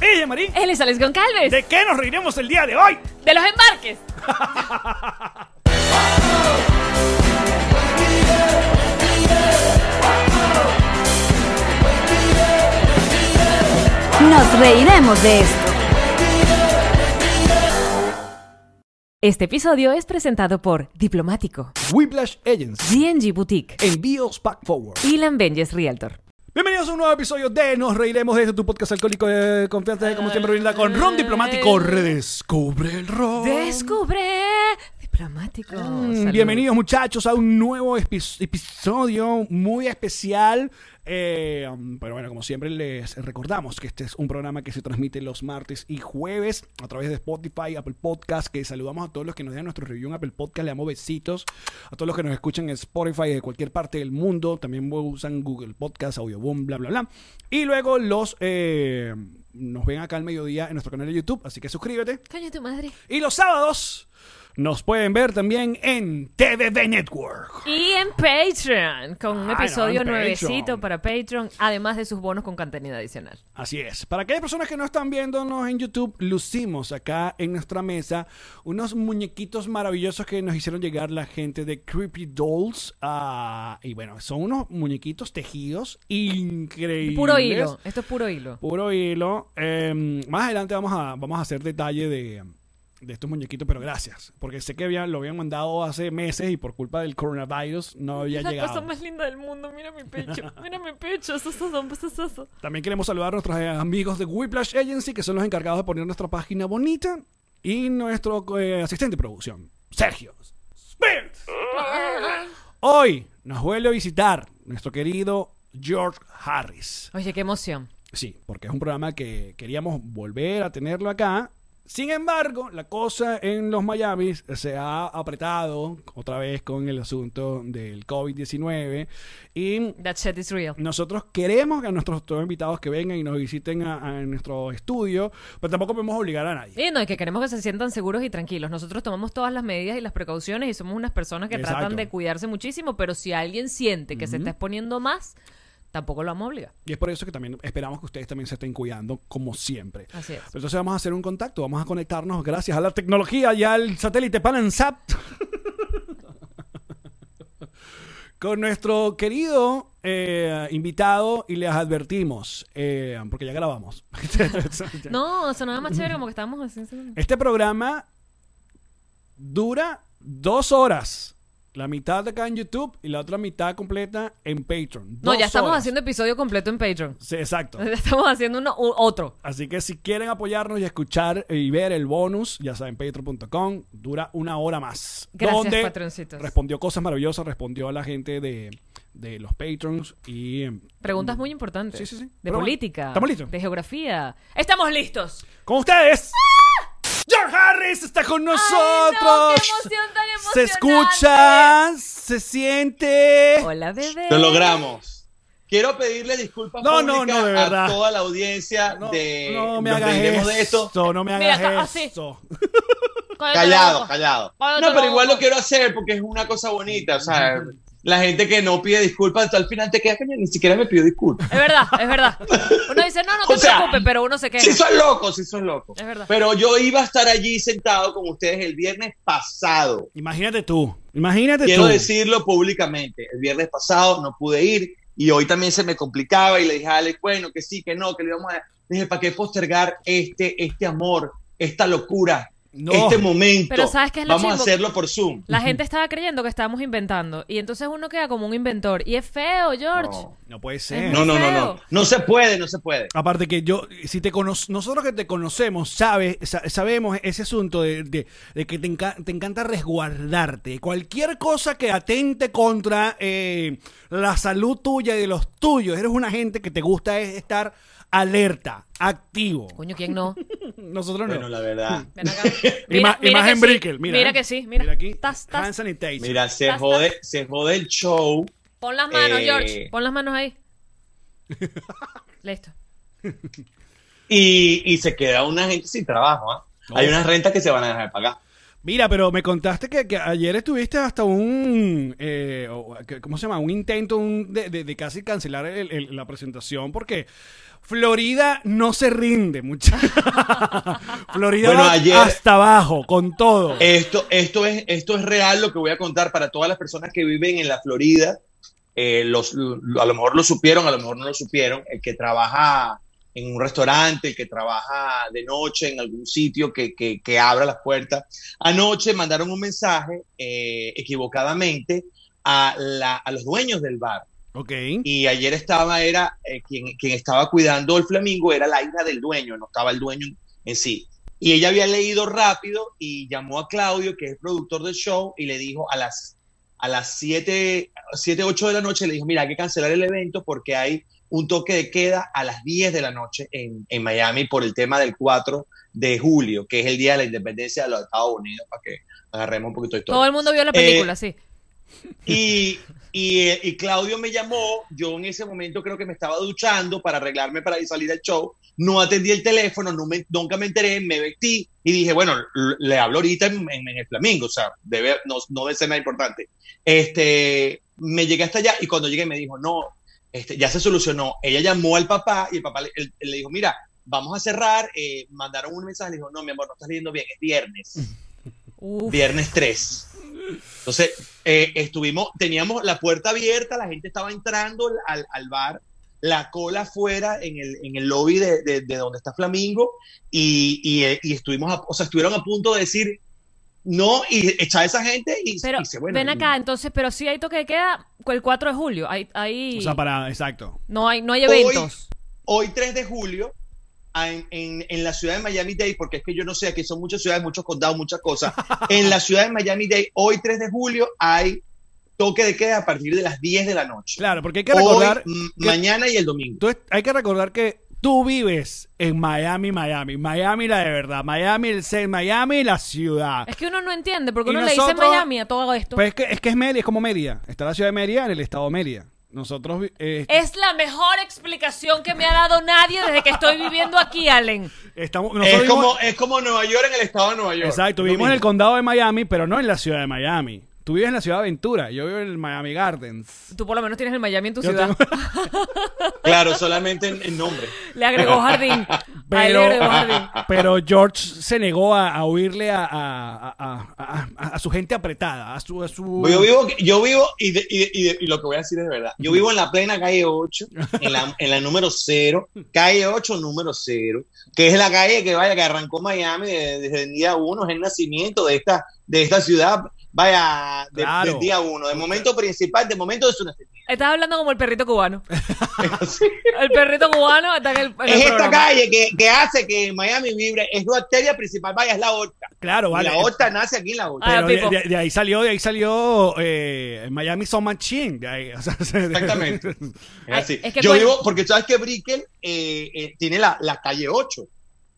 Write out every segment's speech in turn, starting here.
¡Ella, Marín! Él es Alex Goncalves. ¿De qué nos reiremos el día de hoy? De los embarques. Nos reiremos de esto. Este episodio es presentado por Diplomático, Whiplash Agency, DNG Boutique, Envíos Pack Forward. y Benjes Realtor. Bienvenidos a un nuevo episodio de Nos Reiremos de esto, tu podcast alcohólico de confianza, como siempre, brinda con Ron Diplomático. Redescubre el ron. Descubre Diplomático. Mm. Bienvenidos muchachos a un nuevo epi- episodio muy especial. Eh, um, pero bueno, como siempre les recordamos que este es un programa que se transmite los martes y jueves a través de Spotify, Apple Podcast, que saludamos a todos los que nos den nuestro review en Apple Podcast, le damos besitos, a todos los que nos escuchan en Spotify de cualquier parte del mundo, también usan Google Podcast, Audioboom, bla, bla, bla. Y luego los... eh, nos ven acá al mediodía en nuestro canal de YouTube, así que suscríbete. Coño, tu madre. Y los sábados nos pueden ver también en TVB Network. Y en Patreon, con un Ah, episodio no, nuevecito Patreon. para Patreon, además de sus bonos con contenido adicional. Así es. Para aquellas personas que no están viéndonos en YouTube, lucimos acá en nuestra mesa unos muñequitos maravillosos que nos hicieron llegar la gente de Creepy Dolls. Ah, y bueno, son unos muñequitos tejidos increíbles. Puro hilo. Esto es puro hilo. Puro hilo. Eh, más adelante vamos a, vamos a hacer detalle de, de estos muñequitos, pero gracias. Porque sé que habían- lo habían mandado hace meses y por culpa del coronavirus no había La llegado. cosa más linda del mundo. Mira mi pecho. Mira mi pecho. Eso, eso, eso, eso, eso. También queremos saludar a nuestros eh, amigos de Whiplash Agency, que son los encargados de poner nuestra página bonita. Y nuestro eh, asistente de producción, Sergio. Spirit. Hoy nos vuelve a visitar nuestro querido George Harris. Oye, qué emoción. Sí, porque es un programa que queríamos volver a tenerlo acá. Sin embargo, la cosa en los Miami se ha apretado otra vez con el asunto del COVID-19 y That shit is real. nosotros queremos que a nuestros todos invitados que vengan y nos visiten a, a nuestro estudio, pero tampoco podemos obligar a nadie. Y no, y que queremos que se sientan seguros y tranquilos. Nosotros tomamos todas las medidas y las precauciones y somos unas personas que Exacto. tratan de cuidarse muchísimo, pero si alguien siente que se está exponiendo más, tampoco lo vamos a obligar. Y es por eso que también esperamos que ustedes también se estén cuidando como siempre. Así es. Entonces vamos a hacer un contacto, vamos a conectarnos gracias a la tecnología y al satélite Panansat con nuestro querido eh, invitado y les advertimos, eh, porque ya grabamos. No, sonaba más chévere como que estábamos así. así. Este programa dura dos horas. La mitad acá en YouTube y la otra mitad completa en Patreon. No, Dos ya estamos horas. haciendo episodio completo en Patreon. Sí, exacto. Estamos haciendo uno, u- otro. Así que si quieren apoyarnos y escuchar y ver el bonus, ya saben, patreon.com, dura una hora más. Gracias, donde patroncitos. Respondió cosas maravillosas, respondió a la gente de, de los patrons y... eh, Preguntas muy importantes. Sí, sí, sí. De Pero bueno, política. ¿estamos listos? De geografía. ¡Estamos listos! Con ustedes, George Harris está con nosotros. qué emoción tan Se escucha, se siente. Hola, bebé. Lo logramos. Quiero pedirle disculpas No, no, no, de verdad. a toda la audiencia No, de no me hagas de esto. no me Mira, hagas así. Cállate la Callado, callado. No, pero igual lo quiero hacer porque es una cosa bonita. O sea, la gente que no pide disculpas, al final te quedas que ni siquiera me pidió disculpas. Es verdad, es verdad. Uno dice, no, no te O sea, preocupes, pero uno se queja. Sí, son locos, sí, son locos. Es verdad. Pero yo iba a estar allí sentado con ustedes el viernes pasado. Imagínate tú, imagínate Quiero tú. decirlo públicamente. El viernes pasado no pude ir y hoy también se me complicaba y le dije a Alex, bueno, que sí, que no, que le íbamos a... Dije, ¿para qué postergar este, este amor, esta locura, No. este momento? Pero ¿sabes qué es lo Vamos a hacerlo por Zoom. La gente estaba creyendo que estábamos inventando. Y entonces uno queda como un inventor. Y es feo, George. No. No puede ser. No, no, no, feo. no. No se puede, no se puede. Aparte que yo, si te cono- nosotros que te conocemos, sabes, sa- sabemos ese asunto de, de- de que te, enca- te encanta resguardarte. Cualquier cosa que atente contra eh, la salud tuya y de los tuyos. Eres una gente que te gusta es estar alerta, activo. Coño, ¿quién no? Nosotros no. Bueno, la verdad. Ven acá. Y más- y más que en sí. Brickell, mira. Mira ¿eh? que sí, mira. aquí. Tas, tas. Hand sanitizer. Mira, se Tas, jode, se jode el show. Pon las manos, Eh, George. Pon las manos ahí. Listo. Y, y se queda una gente sin trabajo. ¿ah? Hay unas rentas que se van a dejar de pagar. Mira, pero me contaste que, que ayer estuviste hasta un, eh, o- que- ¿cómo se llama? Un intento un- de, de- de casi cancelar el- el- la presentación porque Florida no se rinde, mucha. Florida Bueno, va ayer- hasta abajo, con todo. Esto, esto, es, esto es real lo que voy a contar para todas las personas que viven en la Florida. Eh, los, lo- a lo mejor lo supieron, a lo mejor no lo supieron. El que trabaja en un restaurante, el que trabaja de noche en algún sitio que, que, que abra las puertas. Anoche mandaron un mensaje eh, equivocadamente a, la, a los dueños del bar. Ok. Y ayer estaba, era eh, quien, quien estaba cuidando el flamingo, era la hija del dueño, no estaba el dueño en sí. Y ella había leído rápido y llamó a Claudio, que es el productor del show, y le dijo a las, a las 7, 7, 8 de la noche, le dijo, mira, hay que cancelar el evento porque hay un toque de queda a las 10 de la noche en, en Miami por el tema del 4 de julio, que es el Día de la Independencia de los Estados Unidos, para que agarremos un poquito de historia. Todo el mundo vio la película, Eh, sí. Y, y, y Claudio me llamó, yo en ese momento creo que me estaba duchando para arreglarme para ir salir al show, no atendí el teléfono, no me- nunca me enteré, me vestí y dije, bueno, le hablo ahorita en, en- en el Flamingo, o sea, debe, no, no debe ser nada importante. Este, me llegué hasta allá y cuando llegué me dijo, no, este, ya se solucionó. Ella llamó al papá y el papá le, él le dijo, mira, vamos a cerrar, eh, mandaron un mensaje, le dijo, no, mi amor, no estás leyendo bien, es viernes Uf. viernes 3. Entonces, eh, estuvimos, teníamos la puerta abierta, la gente estaba entrando al, al bar, la cola afuera en el, en el lobby de, de- de donde está Flamingo, y, y, eh, y estuvimos, a- o sea, estuvieron a punto de decir no y echar a esa gente y, Pero y se, bueno, ven acá, entonces, pero sí hay toque de queda el 4 de julio. Hay, hay, O sea, para, exacto. no, hay, no hay Hoy- eventos. Hoy 3 de julio, en, en- en la ciudad de Miami-Dade, porque es que yo no sé, aquí son muchas ciudades, muchos condados, muchas cosas. En la ciudad de Miami-Dade, hoy 3 de julio, hay toque de queda a partir de las 10 de la noche. Claro, porque hay que recordar, Hoy, que- mañana y el domingo. tú es- hay que recordar que tú vives en Miami, Miami. Miami la de verdad. Miami, el ser Miami, la ciudad. Es que uno no entiende, porque Y uno le dice nosotros- Miami a todo esto. Pues es que es, que es Mérida, es como Mérida. Está la ciudad de Mérida en el estado de Mérida. Nosotros eh, es la mejor explicación que me ha dado nadie desde que estoy viviendo aquí, Allen. estamos Es como, es como Nueva York en el estado de Nueva York. Exacto, vivimos en el condado de Miami, pero no en la ciudad de Miami. Tú vives en la ciudad de Aventura, yo vivo en el Miami Gardens. Tú por lo menos tienes el Miami en tu Yo ciudad. tengo- Claro, solamente en, en nombre. Le agregó jardín. Pero, agregó jardín. pero George se negó a, a huirle a, a- a- a- a- a su gente apretada, a su... A su... Yo vivo, yo vivo y, de- y de- y de- y lo que voy a decir es de verdad. Yo vivo en la plena calle 8, en la, en la número 0, calle 8, número 0, que es la calle que vaya, que arrancó Miami desde, desde el día 1, es el nacimiento de esta, de esta ciudad, vaya, de- Claro. del día 1, del momento principal, del momento de su nacimiento. Estás hablando como el perrito cubano. El perrito cubano está en el, en el es esta programa. calle que, que hace que Miami vibre, es la arteria principal, vaya, es la horta. Claro, Y vale. La horta nace aquí en la horta. Ah, Pero de, Pipo. de- de ahí salió, de ahí salió eh, Miami Son Machine. De ahí, o sea, Exactamente. Es así. es que Yo vivo, porque sabes que Brickell eh, eh, tiene la, la calle 8.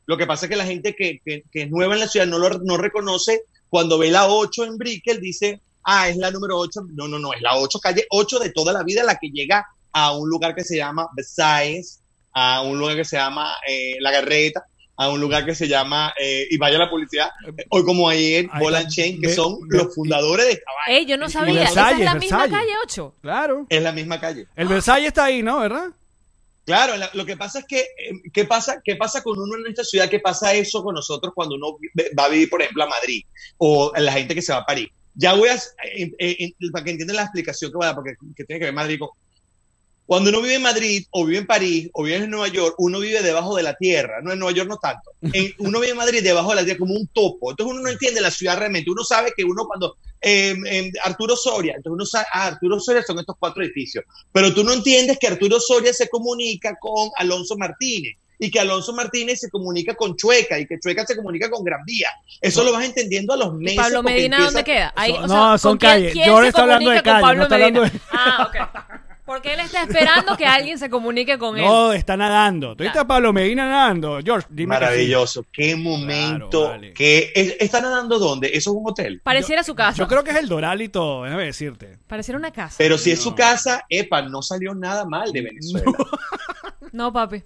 Lo que pasa es que la gente que, que- que es nueva en la ciudad no lo no reconoce. Cuando ve la 8 en Brickell, dice, ah, es la número 8. No, no, no, es la 8, calle 8 de toda la vida, la que llega a un lugar que se llama Versailles, a un lugar que se llama eh, La Garreta, a un lugar que se llama, eh, y vaya la publicidad, eh, hoy como ayer, Ahí Bolan. Chain, que son ve- los fundadores de esta vaina. Ey, yo no sabía. Esa es Versalles, la misma calle 8. Claro. Es la misma calle. El Versailles está ahí, ¿no? ¿Verdad? Claro, la- lo que pasa es que, eh, ¿qué pasa, ¿qué pasa con uno en esta ciudad? ¿Qué pasa eso con nosotros cuando uno va a vivir, por ejemplo, a Madrid o la gente que se va a París? Ya voy a, eh, eh, eh, para que entiendan la explicación que voy a dar, porque que tiene que ver Madrid con... Cuando uno vive en Madrid o vive en París o vive en Nueva York, uno vive debajo de la tierra, no en Nueva York no tanto. En- uno vive en Madrid debajo de la tierra como un topo. Entonces uno no entiende la ciudad realmente. Uno sabe que uno cuando eh, eh, Arturo Soria, entonces uno sabe, ah, Arturo Soria son estos cuatro edificios. Pero tú no entiendes que Arturo Soria se comunica con Alonso Martínez y que Alonso Martínez se comunica con Chueca y que Chueca se comunica con Gran Vía. Eso lo vas entendiendo a los meses. Pablo Medina, empieza- ¿dónde queda? Ahí, Son- o no, son ¿con quién- calles. quién Yo se está hablando de calles, no Pablo está hablando Medina? de- Ah, ok. Porque él está esperando que alguien se comunique con él. No, está nadando. ¿Tú a Pablo Medina nadando? George, dime. Maravilloso. Qué momento. vale. que es- ¿Está nadando dónde? ¿Eso es un hotel? Pareciera su casa. Yo creo que es el Doral y todo, déjame decirte. Pareciera una casa. Pero si es su casa, epa, no salió nada mal de Venezuela. No, papi.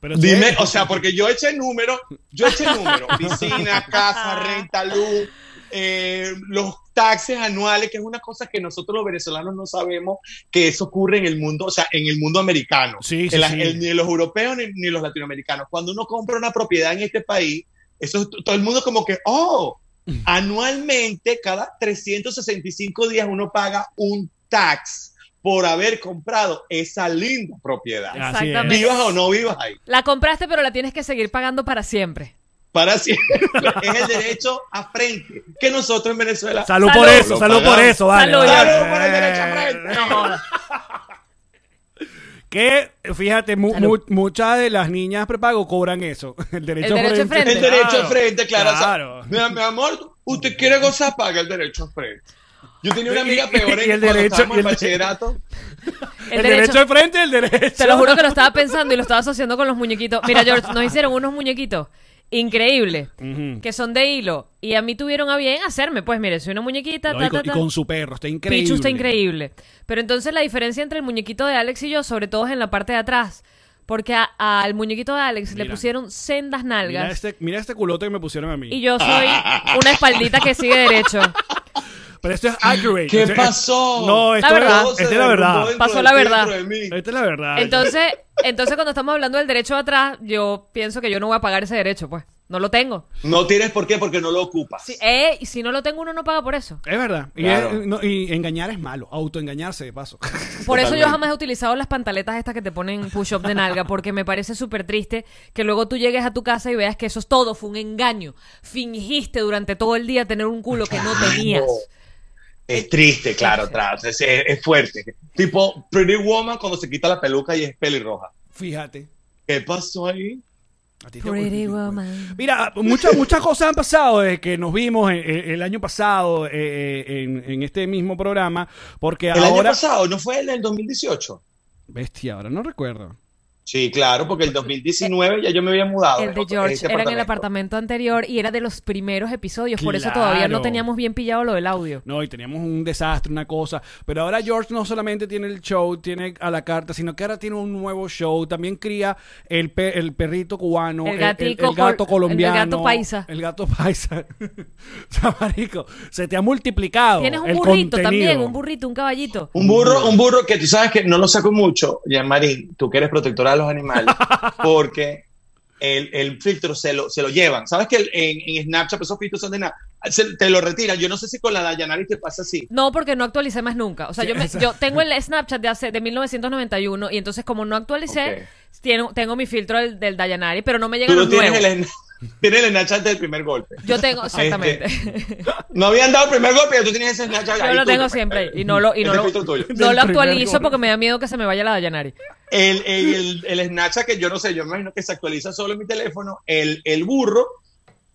Pero sí- Dime, o sea, porque yo eché número, yo eché número, piscina, casa, renta, luz, eh, los taxes anuales, que es una cosa que nosotros los venezolanos no sabemos que eso ocurre en el mundo, o sea, en el mundo americano. Sí, sí, En la- sí. en- ni los europeos ni, ni los latinoamericanos. Cuando uno compra una propiedad en este país, eso todo el mundo como que, oh, anualmente, cada 365 días uno paga un tax por haber comprado esa linda propiedad. Exactamente. Vivas o no vivas ahí. La compraste, pero la tienes que seguir pagando para siempre. Para siempre. es el derecho a frente. Que nosotros en Venezuela. Salud, Salud. por eso, salud por eso, vale. Salud, vale. Salud por el derecho a frente. Que, fíjate, mu- muchas de las niñas prepago cobran eso. El derecho, El derecho a frente. El derecho a frente, claro. o sea, Claro. mi, mi amor, usted quiere gozar, paga el derecho a frente. Yo tenía una amiga peor en el cuando derecho- el- bachillerato. El, derecho, al frente el derecho. Te lo juro que lo estaba pensando y lo estaba asociando con los muñequitos. Mira, George, nos hicieron unos muñequitos increíbles Ujú. que son de hilo y a mí tuvieron a bien hacerme, pues mire, soy una muñequita, No, ta, y, con, ta, y ta. con su perro, está increíble. Pichu está increíble. Pero entonces la diferencia entre el muñequito de Alex y yo, sobre todo es en la parte de atrás. Porque a- al muñequito de Alex le pusieron sendas Mira nalgas este, mira este culote que me pusieron a mí. y yo soy una espaldita que sigue derecho. Pero esto es accurate. ¿Qué pasó? No, esto La verdad. es, esta es la verdad. Pasó la verdad. Esta es la verdad. Entonces, entonces cuando estamos hablando del derecho de atrás, yo pienso que yo no voy a pagar ese derecho, pues. No lo tengo. No tienes por qué, porque no lo ocupas. Si, eh, si no lo tengo, uno no paga por eso. Es verdad. Y, Claro. es- no, y engañar es malo. Autoengañarse, de paso. Por eso yo jamás he utilizado las pantaletas estas que te ponen push-up de nalga, porque me parece súper triste que luego tú llegues a tu casa y veas que eso es todo, fue un engaño. Fingiste durante todo el día tener un culo que no tenías. Es triste, claro, atrás. Es, es- fuerte. Tipo Pretty Woman cuando se quita la peluca y es pelirroja. Fíjate. ¿Qué pasó ahí? A ti te- Pretty woman. Mira, muchas muchas cosas han pasado desde que nos vimos en- en- el año pasado eh, eh, en, en este mismo programa, porque El año pasado, ¿no fue el del 2018? Bestia, ahora no recuerdo. Sí, claro, porque el 2019 ya yo me había mudado. El de George era en el apartamento. anterior y era de los primeros episodios, por eso todavía no teníamos bien pillado lo del audio. No, y teníamos un desastre, una cosa. Pero ahora George no solamente tiene el show, tiene a la carta, sino que ahora tiene un nuevo show. También cría el, pe- el perrito cubano, El el, gatico el gato col- colombiano. el gato paisa. El gato paisa. o sea, marico, se te ha multiplicado. Tienes un el burrito contenido. también, un burrito, un caballito. Un burro, un burro que tú sabes que no lo saco mucho, Marín, tú que eres protectora los animales, porque el, el filtro se lo, se lo llevan. ¿Sabes que el- en, en Snapchat esos filtros son de nada? Se- te lo retiran. Yo no sé si con la Dayanari te pasa así. No, porque no actualicé más nunca. O sea, Sí, yo, me- yo tengo el Snapchat de hace de 1991 y entonces como no actualicé, tengo mi filtro del, del Dayanari, pero no me llegan los tienes nuevos. el, Tienes el Snapchat del primer golpe. Yo tengo, exactamente. No habían dado el primer golpe, tú tienes ese Snapchat. Yo lo tengo siempre. Y no lo, y no Ese lo, no actualizo porque me da miedo que se me vaya la Dayanari. El, el, el Snapchat que yo no sé, yo me imagino que se actualiza solo en mi teléfono. El, el burro,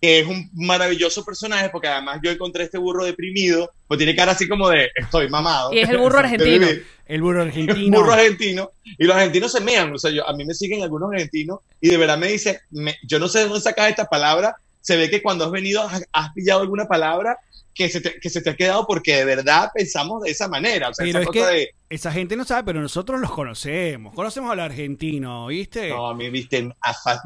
que es un maravilloso personaje, porque además yo encontré este burro deprimido, pues tiene cara así como de estoy mamado. Y es el burro argentino. El burro argentino. burro argentino. Y los argentinos se mean. O sea, yo, a mí me siguen algunos argentinos y de verdad me dicen, me- yo no sé de dónde sacas esta palabra. Se ve que cuando has venido has, has pillado alguna palabra que se, te, que se te ha quedado porque de verdad pensamos de esa manera. O sea, Pero esa es cosa que de, esa gente no sabe, pero nosotros los conocemos. Conocemos al argentino, ¿viste? No, a mí, viste,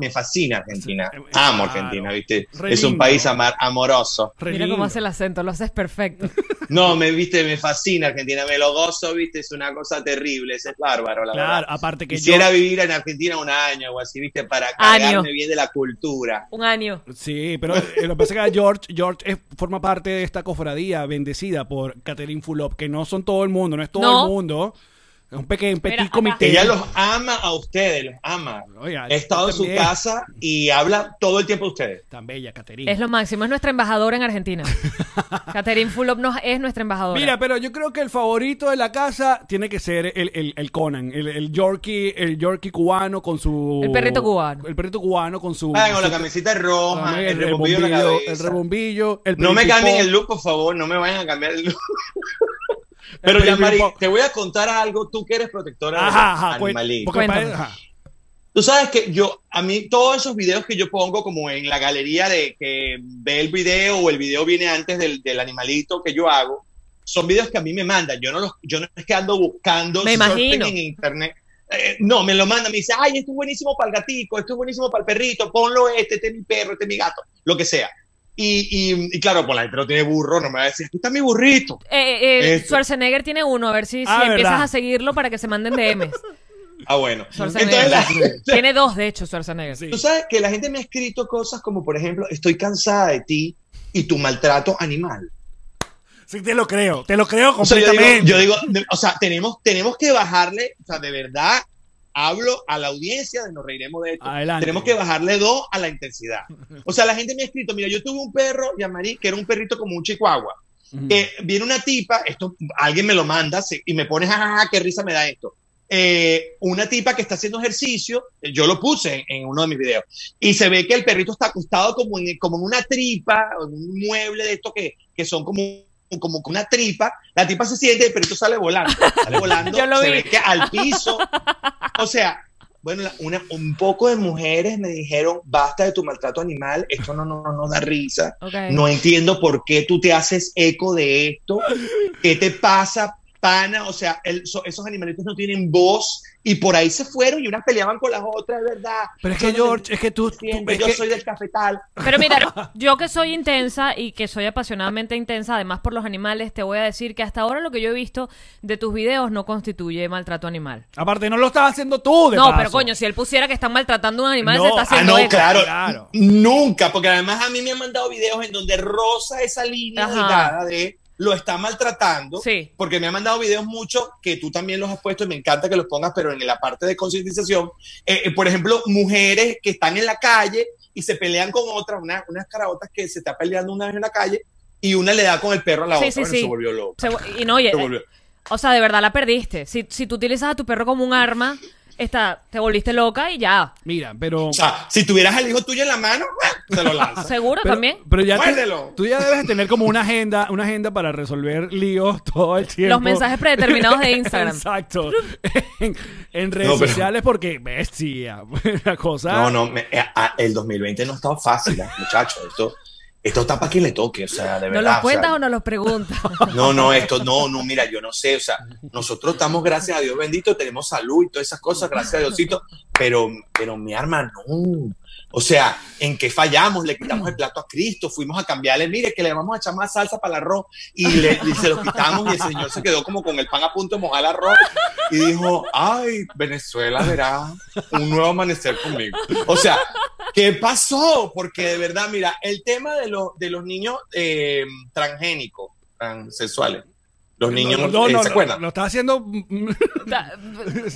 me fascina Argentina. Sí, Amo claro. Argentina, viste. Re es un país amar, amoroso. Re Mira lindo. cómo hace el acento, lo haces perfecto. No, me viste, me fascina Argentina, me lo gozo, viste, es una cosa terrible, es bárbaro, la Claro, verdad. aparte que Quisiera yo... vivir en Argentina un año o así, viste, para Año. cargarme bien de la cultura. Un año. Sí, pero eh, lo que pasa es que George, George es- forma parte de esta cofradía bendecida por Catherine Fulop, que no son todo el mundo, no es todo No. el mundo. Es un pequeño petit comité. Ella los ama a ustedes, los ama. Oiga, He estado en su también. casa y habla todo el tiempo de ustedes. Tan bella, Catherine. Es lo máximo, es nuestra embajadora en Argentina. Catherine Fulop nos- es nuestra embajadora. Mira, pero yo creo que el favorito de la casa tiene que ser el, el, el Conan, el, el Yorkie, el Yorkie cubano con su... El perrito cubano. El perrito cubano con su... Ah, con la camiseta roja, el, el rebombillo en la rebombillo, cabeza. el rebombillo, el No me cambien el look, por favor, no me vayan a cambiar el look. Pero ya, Mari, te voy a contar algo, tú que eres protectora de Ajá, cuen- animalitos. Tú sabes que yo, a mí, todos esos videos que yo pongo como en la galería de que ve el video o el video viene antes del, del animalito que yo hago, son videos que a mí me mandan. Yo no los, yo no es que ando buscando Me imagino. en internet. Eh, no, me lo mandan, me dice, ay, esto es buenísimo para el gatico, esto es buenísimo para el perrito, ponlo este, este es mi perro, este es mi gato, lo que sea. Y, y, y claro, pues la gente no tiene burro, no me va a decir, aquí está mi burrito. Eh, eh, Esto. Schwarzenegger tiene uno, a ver si, si Ah, empiezas ¿verdad? a seguirlo para que se manden DMs. Ah, bueno. Schwarzenegger. Entonces, la- tiene dos, de hecho, Schwarzenegger. Sí. Tú sabes que la gente me ha escrito cosas como, por ejemplo, estoy cansada de ti y tu maltrato animal. Sí, te lo creo. Te lo creo O sea, yo digo, completamente. yo digo, o sea, tenemos, tenemos que bajarle, o sea, de verdad, hablo a la audiencia de nos reiremos de esto. Adelante. Tenemos que bajarle dos a la intensidad. O sea, la gente me ha escrito, mira, yo tuve un perro, Yamari, que era un perrito como un chihuahua. Viene una tipa, esto alguien me lo manda y me pone, jajaja, qué risa me da esto. Eh, una tipa que está haciendo ejercicio, yo lo puse en, en uno de mis videos, y se ve que el perrito está acostado como en, como en una tripa, en un mueble de estos que, que son como, como una tripa, la tipa se siente y el perrito sale volando, sale volando, Yo lo se vi. ve que al piso, o sea, bueno, una, un poco de mujeres me dijeron, basta de tu maltrato animal, esto no, no, no, da risa. No entiendo por qué tú te haces eco de esto. ¿Qué te pasa, pana? O sea, el- so- esos animalitos no tienen voz y por ahí se fueron y unas peleaban con las otras, es verdad. Pero es Yo que, no George, es que tú. tú- es yo que- soy del cafetal. Pero mira, yo que soy intensa y que soy apasionadamente intensa, además por los animales, te voy a decir que hasta ahora lo que yo he visto de tus videos no constituye maltrato animal. Aparte, no lo estás haciendo tú, de No, paso. pero coño, si él pusiera que están maltratando a un animal, No, se está ah, Ah, haciendo no, eco. claro, Claro. Nunca, porque además a mí me han mandado videos en donde rosa esa línea de lo está maltratando. Sí. Porque me han mandado videos mucho que tú también los has puesto y me encanta que los pongas, pero en la parte de concientización. Eh, eh, por ejemplo, mujeres que están en la calle y se pelean con otras, una- unas caraotas que se está peleando una vez en la calle y una le da con el perro a la Sí, otra. sí, Bueno, se volvió loco. Se- y no, oye, Se volvió- o sea, de verdad la perdiste. Si, si tú utilizas a tu perro como un arma, está, te volviste loca y ya. Mira, pero. O sea, si tuvieras al hijo tuyo en la mano, se lo lanzas. ¿Seguro pero, también? pero ya te- tú ya debes de tener como una agenda, una agenda para resolver líos todo el tiempo. Los mensajes predeterminados de Instagram. Exacto. En, en redes No, pero- sociales porque bestia, la cosa. No, no, me- eh, ah, el 2020 no ha estado fácil, eh, muchachos. Esto, esto está para quien le toque, o sea, de ¿Nos verdad. los o sea, cuentas o nos los preguntas? No, no, esto, no, no, mira, yo no sé, o sea, nosotros estamos, gracias a Dios bendito, tenemos salud y todas esas cosas, gracias a Diosito, pero, pero mi arma no. O sea, ¿en qué fallamos? Le quitamos el plato a Cristo, fuimos a cambiarle, mire, que le vamos a echar más salsa para el arroz, y, le, se lo quitamos, y el señor se quedó como con el pan a punto de mojar el arroz, y dijo, ay, Venezuela verá un nuevo amanecer conmigo. O sea, ¿qué pasó? Porque de verdad, mira, el tema de, los de los niños eh, transgénicos, transexuales, los niños, no, no, eh, no, ¿se acuerdan? Lo estás haciendo. mm,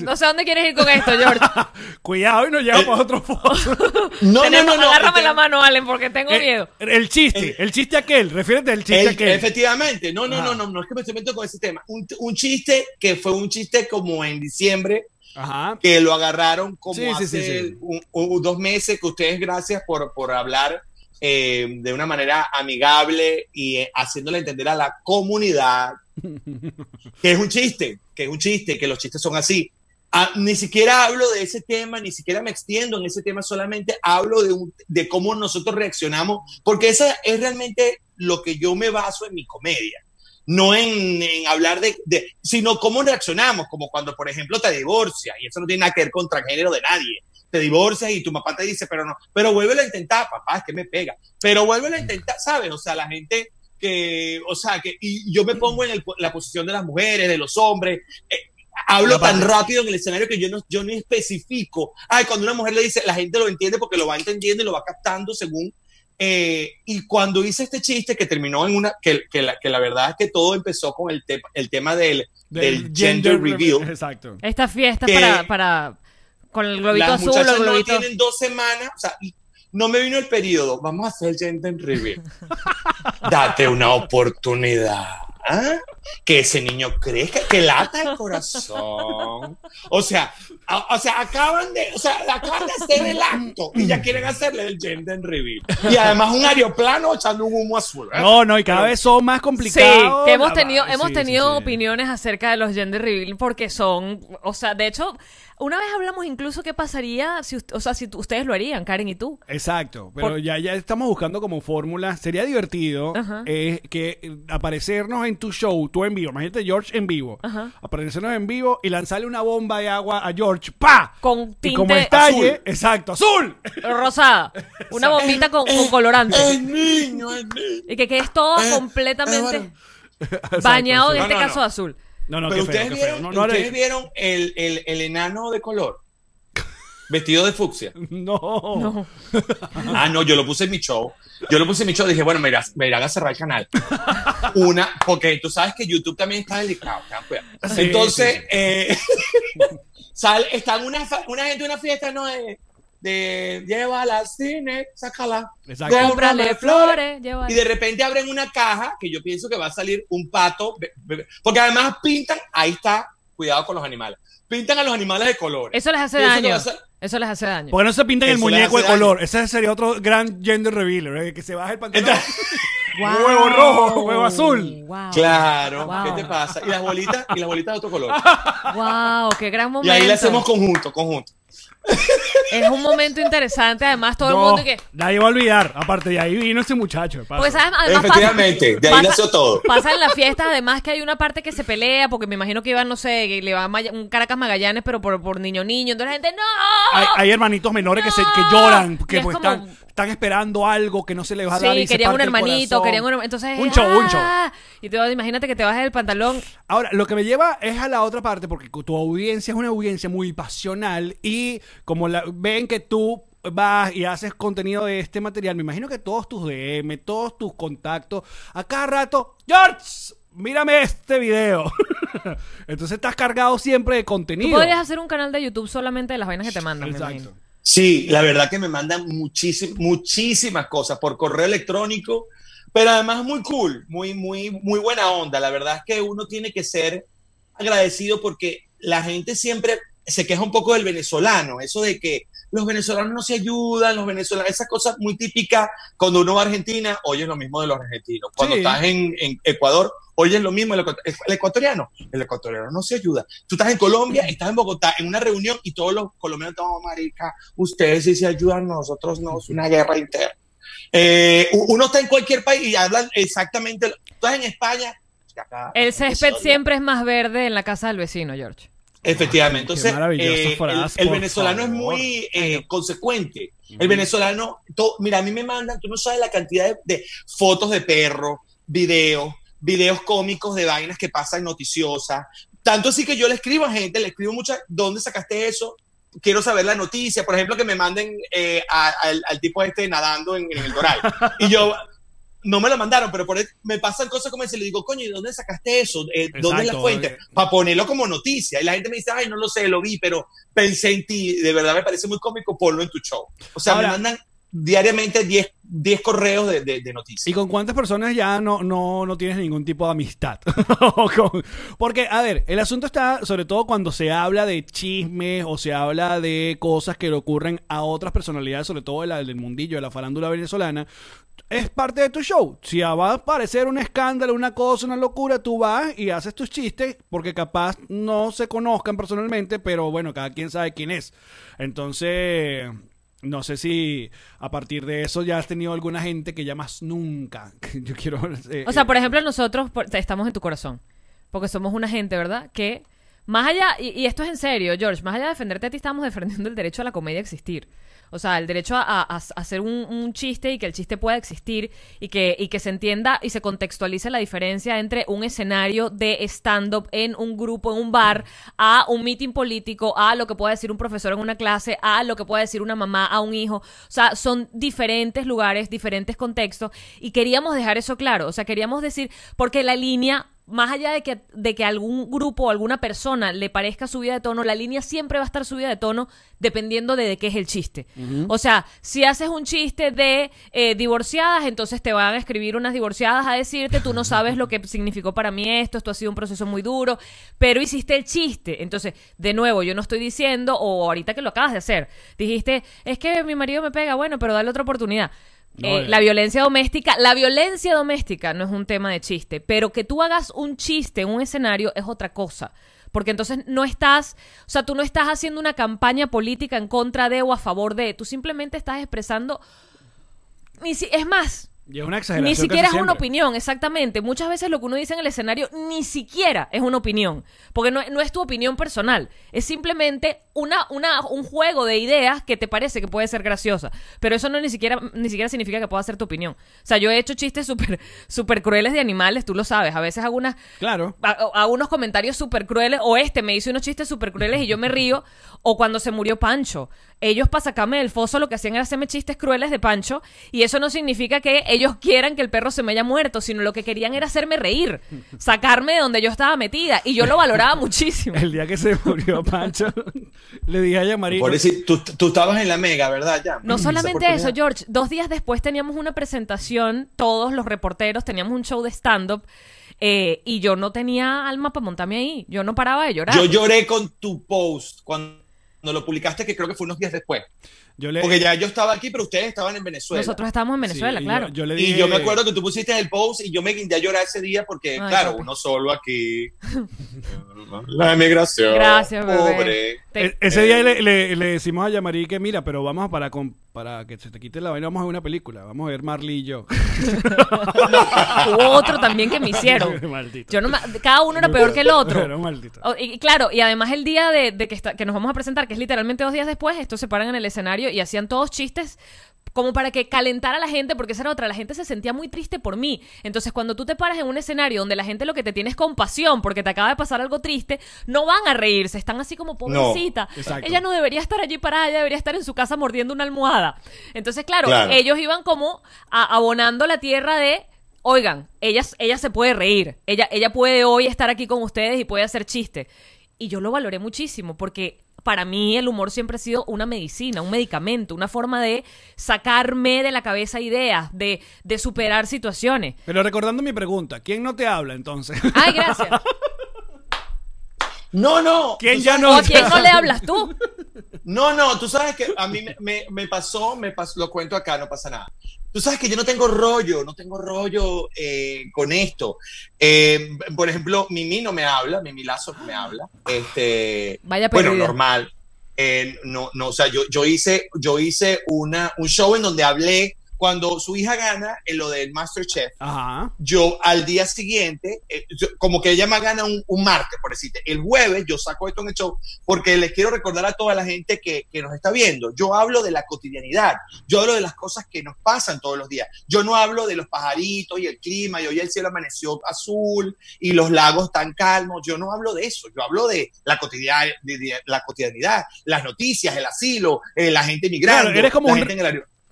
No sé dónde quieres ir con esto, George. Cuidado y nos lleva Eh, para otro fondo. No, no, no, no. agárrame el la mano, Allen, porque tengo Eh, miedo. el chiste, El- el chiste aquel, refiérete al chiste El- aquel. efectivamente, no, no, Ajá. no, no, no es que me estoy metiendo con ese tema. Un, un chiste que fue un chiste como en diciembre, Ajá. que lo agarraron como Sí, sí, hace sí, sí. un- un- dos meses, que ustedes gracias por, por hablar eh, de una manera amigable y eh, haciéndole entender a la comunidad que es un chiste, que es un chiste, que los chistes son así. Ah, ni siquiera hablo de ese tema, ni siquiera me extiendo en ese tema, solamente hablo de, un- de cómo nosotros reaccionamos, porque esa es realmente lo que yo me baso en mi comedia. No en, en hablar de, de- sino cómo reaccionamos, como cuando, por ejemplo, te divorcias, y eso no tiene nada que ver con transgénero de nadie. Te divorcias y tu papá te dice, pero no, pero vuélvelo a intentar, papá, es que me pega, pero vuélvelo a intentar, ¿sabes? O sea, la gente que, o sea, que, y yo me pongo en el- la posición de las mujeres, de los hombres, eh, hablo tan rápido en el escenario que yo no, yo no especifico. Ay, cuando una mujer le dice, la gente lo entiende porque lo va entendiendo y lo va captando según. eh, y cuando hice este chiste que terminó en una, que, que, la, que la verdad es que todo empezó con el, te- el tema del, del gender reveal. Exacto. Esta fiesta para, para. Con el globito Las azul, muchachas el no globito. tienen dos semanas, o sea, no me vino el periodo, vamos a hacer gender reveal. Date una oportunidad. ¿ah? que ese niño crezca, que lata el corazón. O sea, a- o sea, acaban de, o sea, acaban de hacer el acto y ya quieren hacerle el gender reveal. Y además un aeroplano echando un humo azul. ¿eh? No, no, y cada vez son más Sí, complicados. que hemos tenido, sí, hemos sí, tenido sí. opiniones acerca de los gender reveal porque son, o sea, de hecho, una vez hablamos incluso qué pasaría si, o sea, si ustedes lo harían, Karen y tú. Exacto, pero Por- ya, ya estamos buscando como fórmula. Sería divertido eh, que eh, aparecernos en tu show, tú en vivo, imagínate George en vivo, Ajá. aparecernos en vivo y lanzarle una bomba de agua a George, ¡pa! Con y como tinte estalle, azul. exacto, azul. Rosada, una bombita con, con colorante. El niño, el niño. Y que quede todo completamente eh, Exacto, bañado, en este No, no, caso no. azul. No, no, Pero qué feo, ustedes qué feo. vieron, No, no, ustedes vieron el, el, el enano de color. Vestido de fucsia. no. Ah, no, yo lo puse en mi show. Yo lo puse en mi show. Dije, bueno, me irán, me irán a cerrar el canal. Una, porque tú sabes que YouTube también está delicado. cuidado. Sí, Entonces, sí, eh, sale, está una, una gente en una fiesta, ¿no? De, de llévala al cine, sácala. Cómprale flores. Y de repente abren una caja que yo pienso que va a salir un pato. Porque además pintan, ahí está, cuidado con los animales. Pintan a los animales de colores. Eso les hace Pienso daño. Eso les hace daño. Porque no se pintan el Eso muñeco de color. Ese sería otro gran gender reveal, ¿eh? que se baja el pantalón. Entonces- Guau. huevo rojo, huevo azul. Wow. Claro, Wow. ¿qué te pasa? Y las bolitas, y las bolitas de otro color. Wow, qué gran Y momento. ahí le hacemos conjunto, conjunto. Es un momento interesante, además todo el mundo y que nadie va a olvidar. Aparte, de ahí vino ese muchacho. sabes, además Efectivamente, de ahí pasa- nació todo. Pasa en la fiesta, además que hay una parte que se pelea, porque me imagino que iban, no sé, que le va un Caracas Magallanes, pero por, por niño niño. Entonces la gente, ¡no! hay, hay hermanitos menores que, se, que lloran, que es pues, como- están, están esperando algo que no se les va a dar. y Sí, se querían un hermanito, querían un Entonces, Un show, un show. ¡ah! Y te, imagínate que te bajes el pantalón. Ahora, lo que me lleva es a la otra parte, porque tu audiencia es una audiencia muy pasional y como la, ven que tú vas y haces contenido de este material, me imagino que todos tus DM, todos tus contactos, a cada rato, George, mírame este video. Entonces estás cargado siempre de Tú contenido. podrías hacer un canal de YouTube solamente de las vainas que te mandan, me Exacto. imagino. Sí, la verdad que me mandan muchísimas, muchísimas cosas por correo electrónico, pero además muy cool, muy, muy, muy buena onda. La verdad es que uno tiene que ser agradecido porque la gente siempre se queja un poco del venezolano, eso de que los venezolanos no se ayudan, los venezolanos, esa cosa muy típica cuando uno va a Argentina, oyes lo mismo de los argentinos. Cuando Sí. estás en, en Ecuador, oyes lo mismo el, ecu- el ecuatoriano. El ecuatoriano no se ayuda. Tú estás en Colombia, estás en Bogotá, en una reunión y todos los colombianos, no, marica, ustedes sí se ayudan, nosotros no, es una guerra interna. Eh, uno está en cualquier país y hablan exactamente, lo- tú estás en España. acá- El césped siempre es más verde en la casa del vecino, George. Efectivamente. Qué Entonces, eh, el- el, venezolano es muy eh, consecuente. El venezolano, mira, a mí me mandan, tú no sabes la cantidad de, de fotos de perros, videos, videos cómicos de vainas que pasan noticiosas. Tanto así que yo le escribo a gente, le escribo muchas, ¿dónde sacaste eso? Quiero saber la noticia. Por ejemplo, que me manden eh, a- al, al tipo este nadando en, en el Doral. Y yo, no me lo mandaron, pero por ahí me pasan cosas como ese. Le digo, coño, ¿y dónde sacaste eso? Eh, ¿Dónde es la fuente? eh. Para ponerlo como noticia. Y la gente me dice, ay, no lo sé, lo vi, pero pensé en ti. De verdad me parece muy cómico, ponlo en tu show. O sea, Ahora- me mandan diariamente 10 10 correos de, de, noticias. ¿Y con cuántas personas ya no, no, no tienes ningún tipo de amistad? Porque, a ver, el asunto está sobre todo cuando se habla de chismes o se habla de cosas que le ocurren a otras personalidades, sobre todo la- del mundillo, de la farándula venezolana. Es parte de tu show. Si va a aparecer un escándalo, una cosa, una locura, tú vas y haces tus chistes porque capaz no se conozcan personalmente, pero bueno, cada quien sabe quién es. Entonces, no sé si a partir de eso ya has tenido alguna gente que ya más nunca. Yo quiero. eh, O sea, por ejemplo, nosotros estamos en tu corazón. Porque somos una gente, ¿verdad? Que más allá, y, y esto es en serio, George, más allá de defenderte a ti, estamos defendiendo el derecho a la comedia a existir. O sea, el derecho a, hacer un, un chiste y que el chiste pueda existir y que, y que se entienda y se contextualice la diferencia entre un escenario de stand-up en un grupo, en un bar, a un meeting político, a lo que pueda decir un profesor en una clase, a lo que pueda decir una mamá a un hijo. O sea, son diferentes lugares, diferentes contextos y queríamos dejar eso claro. O sea, queríamos decir, porque la línea más allá de que, de que algún grupo o alguna persona le parezca subida de tono, la línea siempre va a estar subida de tono dependiendo de de qué es el chiste. O sea, si haces un chiste de eh, divorciadas, entonces te van a escribir unas divorciadas a decirte, tú no sabes lo que significó para mí esto, esto ha sido un proceso muy duro, pero hiciste el chiste. Entonces, de nuevo, yo no estoy diciendo, o ahorita que lo acabas de hacer, dijiste, es que mi marido me pega, bueno, pero dale otra oportunidad. Eh, eh. la violencia doméstica, la violencia doméstica no es un tema de chiste, pero que tú hagas un chiste en un escenario es otra cosa. Porque entonces no estás, o sea, tú no estás haciendo una campaña política en contra de o a favor de, tú simplemente estás expresando, ni si, es más, Y es una exageración. ni siquiera es una opinión, exactamente. Muchas veces lo que uno dice en el escenario ni siquiera es una opinión, porque no, no es tu opinión personal, es simplemente una, una, un juego de ideas que te parece que puede ser graciosa, pero eso no ni siquiera, ni siquiera significa que pueda ser tu opinión. O sea, yo he hecho chistes súper súper crueles de animales, tú lo sabes, a veces hago unas, Claro. a, a unos comentarios súper crueles, o este me hizo unos chistes súper crueles y yo me río, o cuando se murió Pancho. Ellos para sacarme del foso lo que hacían era hacerme chistes crueles de Pancho, y eso no significa que ellos quieran que el perro se me haya muerto, sino lo que querían era hacerme reír, sacarme de donde yo estaba metida, y yo lo valoraba muchísimo. El día que se murió Pancho, le dije a Yamari. Por decir, tú, tú estabas en la mega, ¿verdad? Ya. No solamente eso, George. Dos días después teníamos una presentación, todos los reporteros, teníamos un show de stand-up. eh, y yo no tenía alma para montarme ahí. Yo no paraba de llorar. Yo lloré con tu post cuando lo publicaste, que creo que fue unos días después. Yo le, Porque ya yo estaba aquí, pero ustedes estaban en Venezuela. Nosotros estábamos en Venezuela, Sí, y claro. Yo, yo le Y yo me acuerdo que tú pusiste el post y yo me guindé a llorar ese día porque, Ay, claro, papi. uno solo aquí. La emigración. Gracias. Pobre. E- ese día le, le- le decimos a Yamari que mira, pero vamos para, con- para que se te quite la vaina, vamos a ver una película. Vamos a ver Marley y yo. Hubo otro también que me hicieron. Maldito. Yo no me- cada uno era peor que el otro. Era maldito. Oh, y, y claro, y además el día de, de que, está- que nos vamos a presentar, que es literalmente dos días después, estos se paran en el escenario y hacían todos chistes como para que calentara a la gente, porque esa era otra, la gente se sentía muy triste por mí. Entonces, cuando tú te paras en un escenario donde la gente lo que te tiene es compasión porque te acaba de pasar algo triste, no van a reírse, están así como pobrecita. Ella no debería estar allí parada, ella debería estar en su casa mordiendo una almohada. Entonces, claro, Claro. ellos iban como a- abonando la tierra de Oigan, ella, ella se puede reír, ella, ella puede hoy estar aquí con ustedes y puede hacer chiste. Y yo lo valoré muchísimo porque para mí el humor siempre ha sido una medicina, un medicamento, una forma de sacarme de la cabeza ideas, de, de superar situaciones. Pero recordando mi pregunta, ¿quién no te habla entonces? Ay, gracias. No, no. ¿Quién ya no? ¿O a quién no le hablas tú? No, no, tú sabes que a mí me, me- me pasó, me pasó, lo cuento acá, no pasa nada. Tú sabes que yo no tengo rollo, no tengo rollo eh, con esto. Eh, por ejemplo, Mimi no me habla, Mimi Lazo no me habla. Este, Vaya bueno, normal. Eh, no, no, o sea, yo, yo hice, yo hice una, un show en donde hablé cuando su hija gana en lo del Masterchef Ajá. yo al día siguiente, eh, yo- como que ella me gana un, un martes, por decirte, el jueves yo saco esto en el show porque les quiero recordar a toda la gente que, que nos está viendo. Yo hablo de la cotidianidad, yo hablo de las cosas que nos pasan todos los días. Yo no hablo de los pajaritos y el clima y hoy el cielo amaneció azul y los lagos están calmos. Yo no hablo de eso, yo hablo de la, cotidianidad, de, de la cotidianidad, las noticias, el asilo, eh, la gente migrando, Claro, eres como un-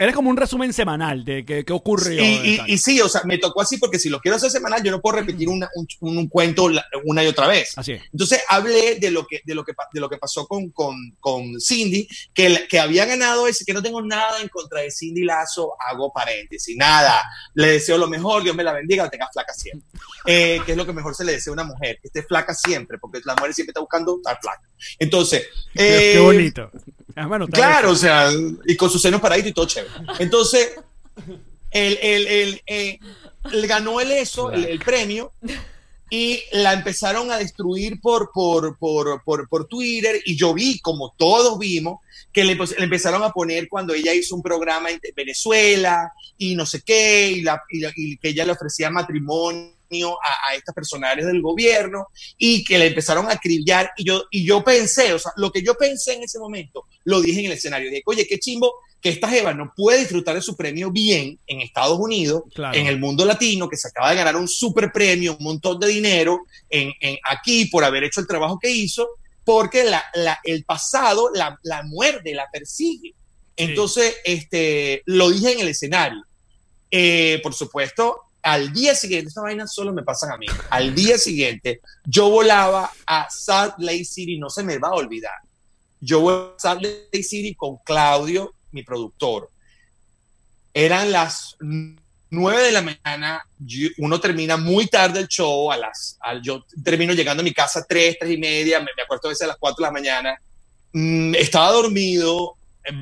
Eres como un resumen semanal de qué, qué ocurrió. Y, y- sí, o sea, me tocó así porque si lo quiero hacer semanal, yo no puedo repetir una- un, un cuento una y otra vez. Así es. Entonces hablé de lo que, de lo que, de lo que pasó con, con, con Cindy, que, que había ganado ese, que no tengo nada en contra de Cindy Lazo, hago paréntesis, nada. Le deseo lo mejor, Dios me la bendiga, la tenga flaca siempre. Eh, que es lo que mejor se le desea a una mujer, que esté flaca siempre, porque la mujer siempre está buscando estar flaca. Entonces, eh, qué bonito. Anotar Claro, o sea, y con sus senos paraditos y todo chévere. Entonces, el, eh, le ganó el eso, el, el premio, y la empezaron a destruir por, por, por, por, por Twitter, y yo vi, como todos vimos, que le, pues, le empezaron a poner cuando ella hizo un programa en Venezuela, y no sé qué, y, la, y, la- y que ella le ofrecía matrimonio a, a estas personajes del gobierno, y que le empezaron a acribillar, y yo, y yo pensé, o sea, lo que yo pensé en ese momento, lo dije en el escenario, dije, oye, qué chimbo que esta Jeva no puede disfrutar de su premio bien en Estados Unidos, Claro. en el mundo latino, que se acaba de ganar un super premio, un montón de dinero en, en aquí por haber hecho el trabajo que hizo, porque la, la- el pasado la, la muerde, la persigue. Entonces, este, lo dije en el escenario. Eh, por supuesto, al día siguiente, esta vaina solo me pasan a mí, al día siguiente yo volaba a Salt Lake City, no se me va a olvidar. Yo voy a Salt Lake City con Claudio, mi productor. Eran las 9 de la mañana, uno termina muy tarde el show, a las, al- yo termino llegando a mi casa 3, 3 y media, me, me acuerdo a veces a las 4 de la mañana, Mm, estaba dormido,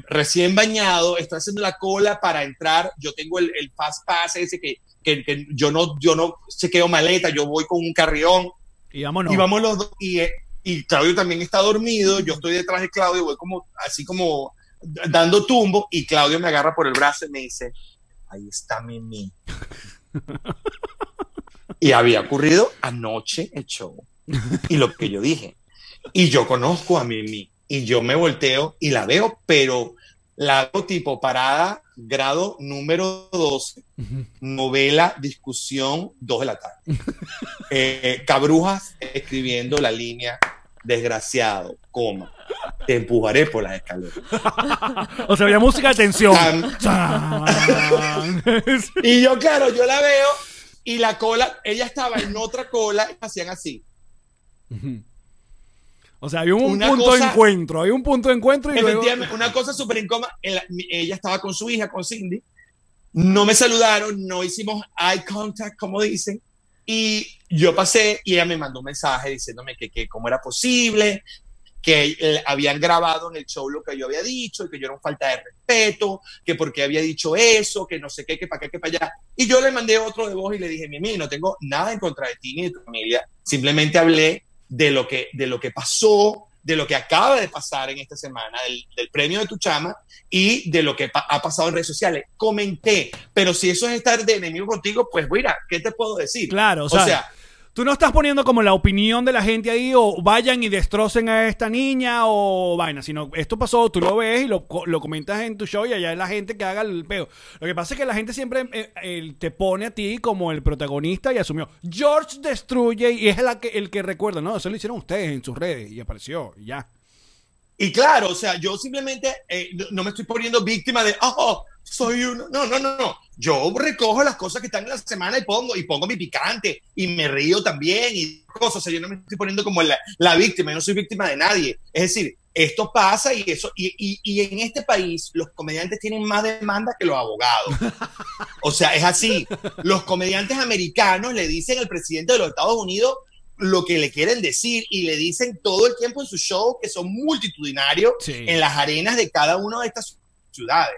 recién bañado, estoy haciendo la cola para entrar, yo tengo el, el fast pass ese que, que, que yo no, yo no chequeo maleta, yo voy con un carrión, Y vámonos. y vamos los dos, y, eh, y Claudio también está dormido, yo estoy detrás de Claudio, voy como, así como dando tumbo, y Claudio me agarra por el brazo y me dice, ahí está Mimi. y había ocurrido anoche el show, y lo que yo dije, y yo conozco a Mimi, y yo me volteo y la veo, pero la veo tipo parada, grado número 12, novela, discusión, 2 de la tarde. Eh, Cabrujas escribiendo la línea, desgraciado, coma, te empujaré por las escaleras. O sea, había música de tensión. Y yo, claro, yo la veo y la cola, ella estaba en otra cola y hacían así. O sea, había un Una punto de encuentro. Hay un punto de encuentro y luego... Una cosa súper incómoda. el- Ella estaba con su hija, con Cindy. No me saludaron, no hicimos eye contact, como dicen. Y yo pasé y ella me mandó un mensaje diciéndome que, que cómo era posible, que eh, habían grabado en el show lo que yo había dicho y que yo era un falta de respeto, que porque había dicho eso, que no sé qué, que para qué, que para allá. Y yo le mandé otro de voz y le dije, Mimi, no tengo nada en contra de ti ni de tu familia, simplemente hablé de lo que, de lo que pasó, de lo que acaba de pasar en esta semana, del, del premio de tu chama y de lo que pa- ha pasado en redes sociales. Comenté, pero si eso es estar de enemigo contigo, pues mira, ¿qué te puedo decir? Claro, o sea, Tú no estás poniendo como la opinión de la gente ahí o vayan y destrocen a esta niña o vaina, sino esto pasó, tú lo ves y lo, lo comentas en tu show y allá es la gente que haga el peo. Lo que pasa es que la gente siempre eh, te pone a ti como el protagonista y asumió, George destruye y es la que, el que recuerda, no, eso lo hicieron ustedes en sus redes y apareció y ya. Y claro, o sea, yo simplemente eh, no me estoy poniendo víctima de, oh, soy uno. No, no, no, no. Yo recojo las cosas que están en la semana y pongo, y pongo mi picante, y me río también, y cosas. O sea, yo no me estoy poniendo como la, la víctima, yo no soy víctima de nadie. Es decir, esto pasa y eso, y, y, y en este país los comediantes tienen más demanda que los abogados. O sea, es así. Los comediantes americanos le dicen al presidente de los Estados Unidos lo que le quieren decir y le dicen todo el tiempo en sus shows que son multitudinarios Sí. en las arenas de cada una de estas ciudades.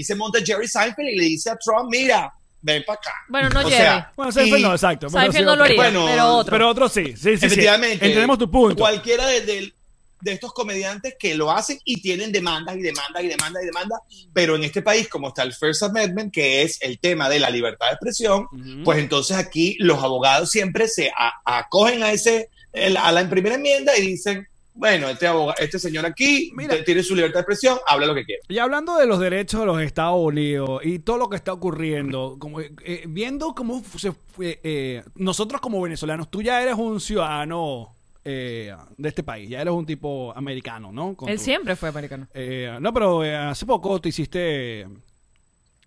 Aquí se monta Jerry Seinfeld y le dice a Trump, mira, ven para acá. Bueno, no O Jerry. sea, Bueno, Seinfeld y- no, exacto. Seinfeld sí, no lo haría, Bueno, pero otro. Pero otros sí, sí, sí, sí. Efectivamente. Entendemos tu punto. Cualquiera de, de- de estos comediantes que lo hacen y tienen demandas y demandas y demandas y demandas, pero en este país, como está el First Amendment, que es el tema de la libertad de expresión, pues entonces aquí los abogados siempre se a- acogen a ese el- a la primera enmienda y dicen, bueno, este abogado, este señor aquí Mira. tiene su libertad de expresión, habla lo que quiera. Y hablando de los derechos de los Estados Unidos y todo lo que está ocurriendo, como, eh, eh, viendo cómo se fue, eh, nosotros como venezolanos, tú ya eres un ciudadano eh, de este país, ya eres un tipo americano, ¿no? Con Él tu- siempre fue americano. eh, no, pero eh, hace poco te hiciste...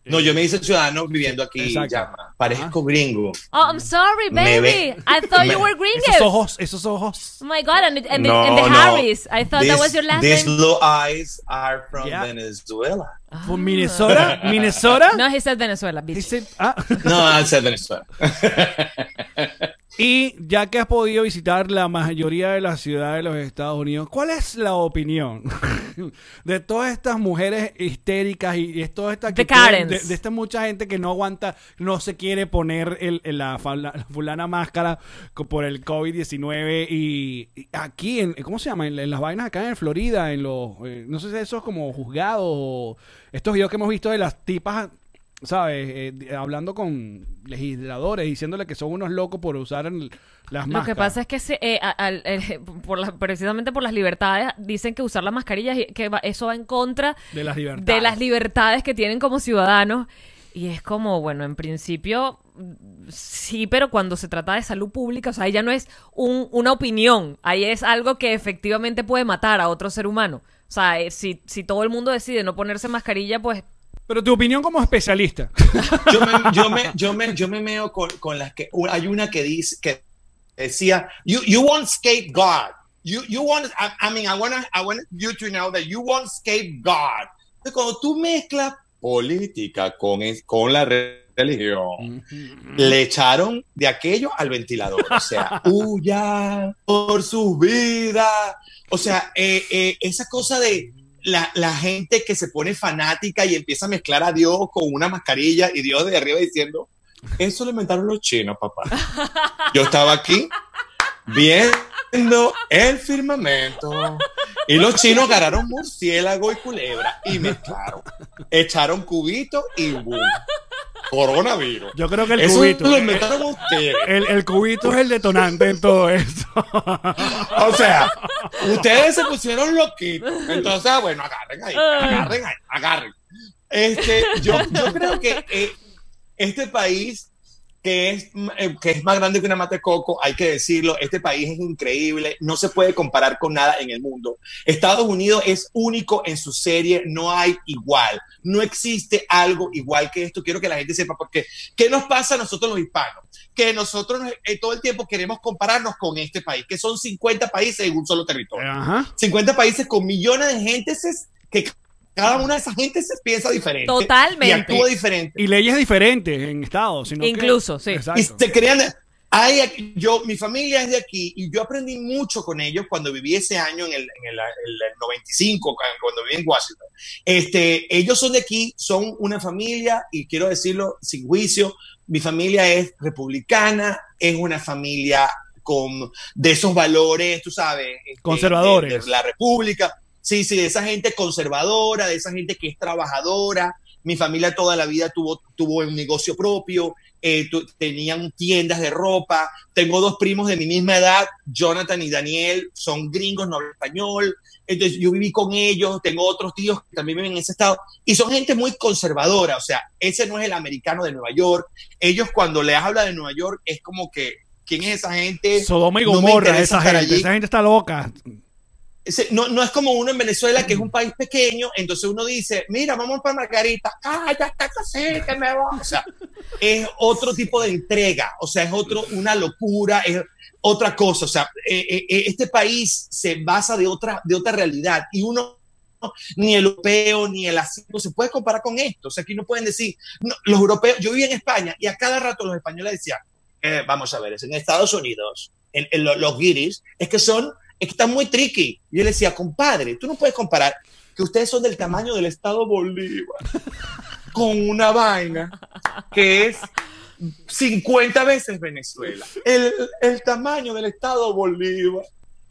No, yo me hice ciudadano viviendo aquí, Exacto. ya, parezco gringo. Oh, I'm sorry, baby. ve- I thought you were Esos gringo. ojos, esos ojos. Oh my God, and, and, the, No, and the no. Harris. I thought that This- was your last These name. little eyes are from Yeah. Venezuela. Fue Minnesota, Minnesota. No, he said Venezuela, bitch. Dice- ah. No, I said Venezuela. Y ya que has podido visitar la mayoría de las ciudades de los Estados Unidos, ¿cuál es la opinión de todas estas mujeres histéricas y, y toda esta actitud de, de esta mucha gente que no aguanta, no se quiere poner el, el- la, fulana máscara por el COVID-19 y, y aquí, en, ¿cómo se llama? En, en las vainas acá en Florida, en los, eh, no sé si eso es como juzgados o estos videos que hemos visto de las tipas ¿sabes? Eh, hablando con legisladores, diciéndole que son unos locos por usar el- las Lo máscaras. que pasa es que se, eh, al- eh, por la- precisamente por las libertades dicen que usar las mascarillas que va- eso va en contra De las libertades. de las libertades que tienen como ciudadanos y es como bueno en principio sí pero cuando se trata de salud pública o sea ahí ya no es un- una opinión ahí es algo que efectivamente puede matar a otro ser humano o sea eh, si, si todo el mundo decide no ponerse mascarilla pues Pero tu opinión como especialista. Yo me, yo me, yo me, yo me meo con, con las que hay una que dice que decía you you won't scapegoat you you want I, I mean I want I want you to know that you won't scapegoat Entonces, cuando tú mezclas política con con la re- religión le echaron de aquello al ventilador. O sea huya por sus vidas o sea eh, eh, esa cosa de la, la gente que se pone fanática y empieza a mezclar a Dios con una mascarilla y Dios de arriba diciendo eso lo inventaron los chinos, papá. Yo estaba aquí viendo el firmamento y los chinos agarraron murciélago y culebra y mezclaron. Echaron cubito y boom. Coronavirus. Yo creo que el Eso cubito. lo inventaron ustedes. El, el cubito es el detonante en todo esto. O sea, ustedes se pusieron loquitos. Entonces, ah, bueno, agarren ahí, agarren ahí, agarren. Este, yo, yo creo que eh, este país que es, eh, que es más grande que una mate coco, hay que decirlo, este país es increíble, no se puede comparar con nada en el mundo. Estados Unidos es único en su serie, no hay igual, no existe algo igual que esto, quiero que la gente sepa, porque ¿qué nos pasa a nosotros los hispanos? Que nosotros eh, todo el tiempo queremos compararnos con este país, que son 50 países en un solo territorio. Ajá. 50 países con millones de gente que cada una de esas gentes se piensa diferente. Totalmente. Y actúa diferente. Y leyes diferentes en Estados. sino que- Incluso, sí. Y Exacto. se crean. Hay, aquí- yo, mi familia es de aquí y yo aprendí mucho con ellos cuando viví ese año en el, en el, el 95, cu- cuando viví en Washington. Este, ellos son de aquí, son una familia y quiero decirlo sin juicio, mi familia es republicana, es una familia con de esos valores, tú sabes, este, Conservadores. de- de la república. Sí, sí, de esa gente conservadora, de esa gente que es trabajadora. Mi familia toda la vida tuvo, tuvo un negocio propio, eh, tu- tenían tiendas de ropa. Tengo dos primos de mi misma edad, Jonathan y Daniel, son gringos, no hablan español. Entonces yo viví con ellos, tengo otros tíos que también viven en ese estado y son gente muy conservadora, o sea, ese no es el americano de Nueva York. Ellos cuando les habla de Nueva York es como que, ¿quién es esa gente? Sodoma y Gomorra, esa gente. allí. Esa gente está loca. No, no es como uno en Venezuela, que es un país pequeño, entonces uno dice, mira, vamos para Margarita, ah, ya está casi, que me voy. O sea, es otro tipo de entrega, o sea, es otro, una locura, es otra cosa, o sea, eh, eh, eh, este país se basa de otra, de otra realidad y uno ni el europeo ni el asiático se puede comparar con esto, o sea, aquí no pueden decir, no, los europeos, yo viví en España y a cada rato los españoles decían, eh, vamos a ver, es en Estados Unidos, en, en lo- los guiris, es que son, es que están muy tricky. Y yo le decía, compadre, tú no puedes comparar que ustedes son del tamaño del Estado Bolívar con una vaina que es 50 veces Venezuela. El, el tamaño del Estado Bolívar.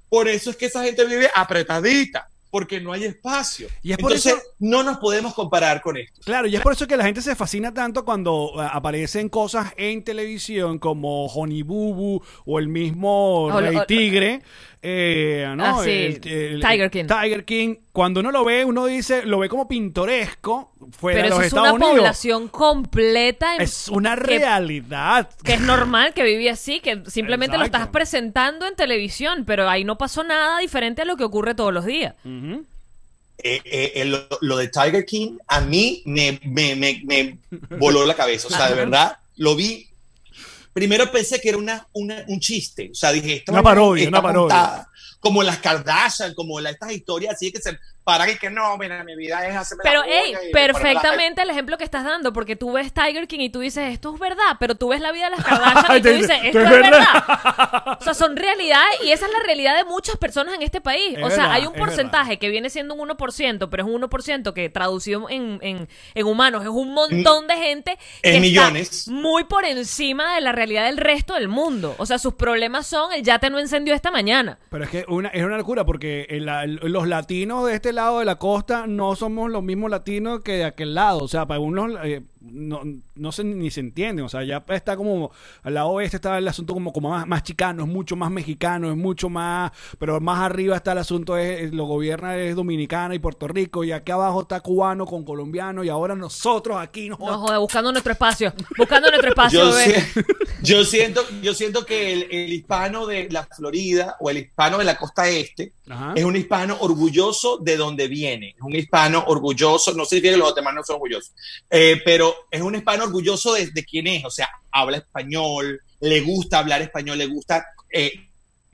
Por eso es que esa gente vive apretadita, porque no hay espacio. Y es por Entonces, eso- no nos podemos comparar con esto. Claro, y es por eso que la gente se fascina tanto cuando eh, aparecen cosas en televisión como Honey Boo Boo o el mismo Rey o- Tigre. Eh, ¿no? Ah, sí, El- el- Tiger King. Tiger King. Cuando uno lo ve, uno dice, lo ve como pintoresco fuera Pero de los eso es Estados una Unidos. población completa en- Es una que- realidad. que es normal que vive así, que simplemente lo estás presentando en televisión, pero ahí no pasó nada diferente a lo que ocurre todos los días. Eh, eh, eh, lo, lo de Tiger King a mí me, me, me, me voló la cabeza. O sea, de verdad, lo vi. Primero pensé que era una, una- un chiste. O sea, dije, esta Una parodia, una parodia. montada. Como las Kardashian, como la- estas historias así que se paran y que no, mira, mi vida es hacerme Pero, la hey, perfectamente el ejemplo que estás dando, porque tú ves Tiger King y tú dices, esto es verdad, pero tú ves la vida de las Kardashian y tú dices, esto es verdad. O sea, son realidad y esa es la realidad de muchas personas en este país. Es o sea, verdad, hay un porcentaje que viene siendo un 1%, pero es un 1% que traducido en, en, en humanos es un montón de gente que En está millones. muy por encima de la realidad del resto del mundo. O sea, sus problemas son el yate no encendió esta mañana. Pero es que una, es una locura porque el- el- los latinos de este lado de la costa no somos los mismos latinos que de aquel lado. O sea, para unos, eh, no, no se, ni se entienden. O sea, ya está como, al lado oeste está el asunto como, como más, más chicano, es mucho más mexicano, es mucho más, pero más arriba está el asunto, es, lo gobierna es Dominicana y Puerto Rico, y aquí abajo está cubano con colombiano, y ahora nosotros aquí nos No, joder, buscando nuestro espacio. Buscando nuestro espacio, Yo, si- siento, yo siento que el, el hispano de la Florida o el hispano de la costa este Ajá. es un hispano orgulloso de donde viene. Es un hispano orgulloso, no significa que los demás no son orgullosos, eh, pero es un hispano orgulloso de, de quién es. O sea, habla español, le gusta hablar español, le gusta eh,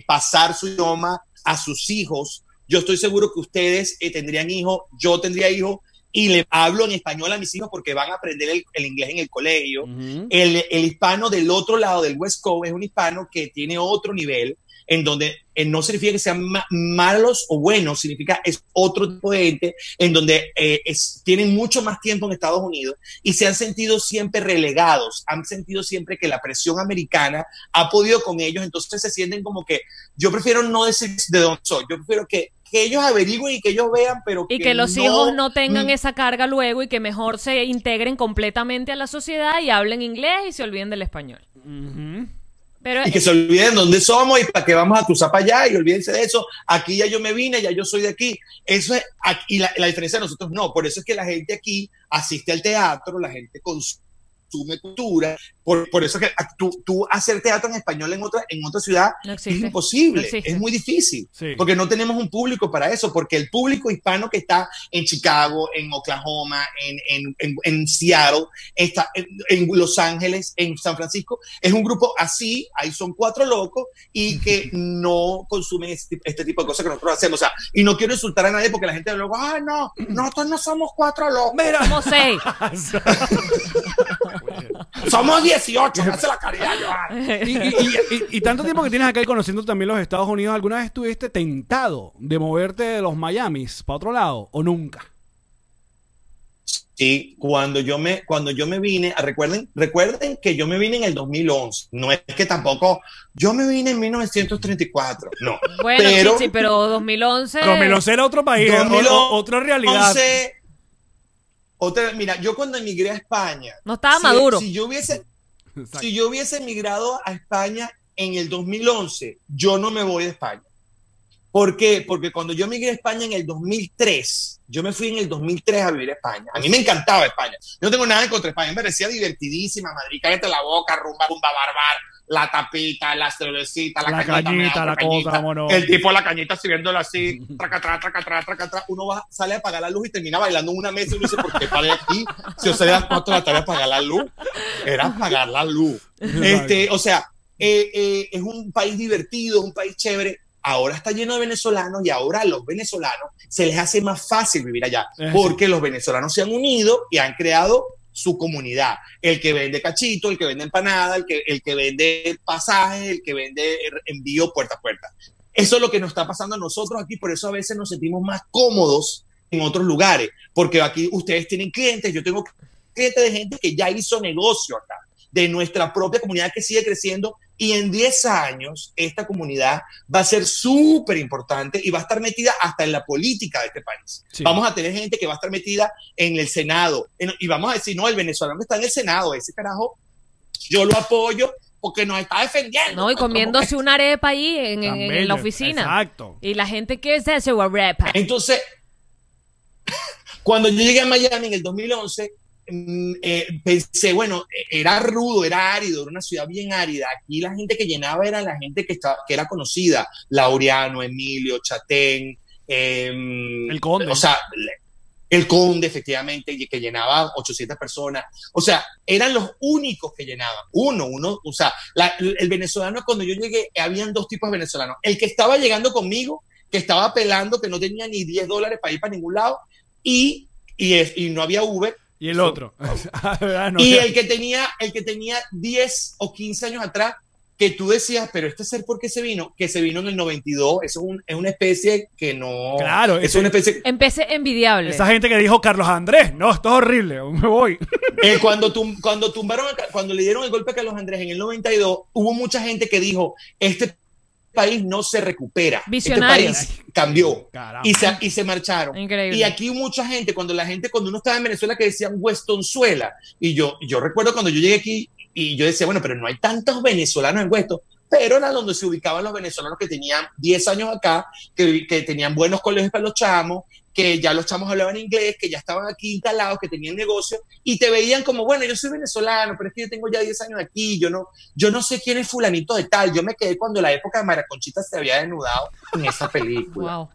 pasar su idioma a sus hijos. Yo estoy seguro que ustedes eh, tendrían hijos, yo tendría hijos y le hablo en español a mis hijos porque van a aprender el, el inglés en el colegio. El, el hispano del otro lado del West Coast es un hispano que tiene otro nivel, en donde eh, no significa que sean ma- malos o buenos, significa es otro tipo de gente, en donde eh, es- tienen mucho más tiempo en Estados Unidos y se han sentido siempre relegados, han sentido siempre que la presión americana ha podido con ellos, entonces se sienten como que yo prefiero no decir de dónde soy, yo prefiero que, que ellos averigüen y que ellos vean, pero Y que los no- hijos no tengan mm, esa carga luego y que mejor se integren completamente a la sociedad y hablen inglés y se olviden del español. Ujú. Pero y que se olviden dónde somos y para qué vamos a cruzar para allá y olvídense de eso. Aquí ya yo me vine, ya yo soy de aquí. Eso es, aquí- y la, la diferencia de nosotros no. Por eso es que la gente aquí asiste al teatro, la gente consume cultura. Por, por eso es que tú, tú hacer teatro en español en otra, en otra ciudad No es imposible, No es muy difícil. Sí. Porque no tenemos un público para eso, porque el público hispano que está en Chicago, en Oklahoma, en, en, en, en Seattle, está en, en Los Ángeles, en San Francisco, es un grupo así, ahí son cuatro locos y que no consumen este, tipo- este tipo de cosas que nosotros hacemos. O sea, y no quiero insultar a nadie porque la gente luego, ah, no, nosotros no somos cuatro locos, somos seis. somos 18, hace la caridad, y, y- y- y- y tanto tiempo que tienes acá y conociendo también los Estados Unidos, ¿alguna vez estuviste tentado de moverte de los Miamis para otro lado o nunca? Sí, cuando yo me, cuando yo me vine, ah, recuerden, recuerden que yo me vine en el 2011. No es que tampoco, yo me vine en 1934. No. Bueno, pero, Chichi, pero 2011. 2011 era otro país, o- 2011, o- otra realidad. Otra, mira, yo cuando emigré a España, No estaba si- maduro. Si yo hubiese, Exacto. si yo hubiese emigrado a España en el 2011, yo no me voy de España. ¿Por qué? Porque cuando yo emigré a España en el 2003, yo me fui en el 2003 a vivir a España. A mí me encantaba España. Yo no tengo nada en contra de España. Me parecía divertidísima. Madrid, cállate la boca, rumba, rumba, barbar, la tapita, la cervecita, la, La cañita, la cosa, cañita. vámonos. El tipo, la cañita, sirviéndola así, tracatrá, tracatrá, tracatrá. Uno va, sale a apagar la luz y termina bailando en una mesa y uno dice, ¿por qué paré aquí? Si yo salía a las de la tarde a apagar la luz. Era apagar la luz. Este, o sea, eh, eh, es un país divertido, un país chévere. Ahora está lleno de venezolanos y ahora a los venezolanos se les hace más fácil vivir allá porque los venezolanos se han unido y han creado su comunidad. El que vende cachito, el que vende empanada, el que, el que vende pasajes, el que vende envío puerta a puerta. Eso es lo que nos está pasando a nosotros aquí, por eso a veces nos sentimos más cómodos en otros lugares, porque aquí ustedes tienen clientes, yo tengo clientes de gente que ya hizo negocio acá, de nuestra propia comunidad que sigue creciendo y en 10 años esta comunidad va a ser súper importante y va a estar metida hasta en la política de este país. Sí. Vamos a tener gente que va a estar metida en el Senado en- y vamos a decir, no, el venezolano está en el Senado, ese carajo, yo lo apoyo porque nos está defendiendo. No, y comiéndose una arepa ahí en, la oficina. Exacto. Y la gente, ¿qué es eso, arepa? Entonces, cuando yo llegué a Miami en el 2011, mm, eh, pensé, bueno, era rudo, era árido, era una ciudad bien árida. Aquí la gente que llenaba era la gente que, estaba, que era conocida, Laureano, Emilio, Chatén, em, El Conde. O sea, el Conde, efectivamente, que llenaba 800 personas. O sea, eran los únicos que llenaban. Uno, uno, o sea, la- el venezolano, cuando yo llegué, habían dos tipos de venezolanos. El que estaba llegando conmigo, que estaba apelando, que no tenía ni 10 dólares para ir para ningún lado, y, y no había Uber. Y el otro. Ah, y el que tenía, el que tenía 10 o 15 años atrás, que tú decías, pero este ser, ¿por qué se vino? Que se vino en el 92. Eso es, un- es una especie que no. Claro, es ese- una especie. Empecé envidiable. Esa gente que dijo Carlos Andrés, no, esto es horrible, me voy. Eh, cuando, tum- cuando tumbaron, a cuando le dieron el golpe a Carlos Andrés en el 92, hubo mucha gente que dijo, este país no se recupera. Visionarios. Este país cambió Caramba. y se, y se marcharon. Increíble. Y aquí mucha gente, cuando la gente, cuando uno estaba en Venezuela, que decían Westonzuela. Y yo, yo recuerdo cuando yo llegué aquí y yo decía, bueno, pero no hay tantos venezolanos en Weston. Pero era donde se ubicaban los venezolanos que tenían 10 años acá, que, que tenían buenos colegios para los chamos, que ya los chamos hablaban inglés, que ya estaban aquí instalados, que tenían negocio, y te veían como, bueno, yo soy venezolano, pero es que yo tengo ya 10 años aquí, yo no, yo no sé quién es fulanito de tal. Yo me quedé cuando la época de Maraconchita se había desnudado en esa película. Wow.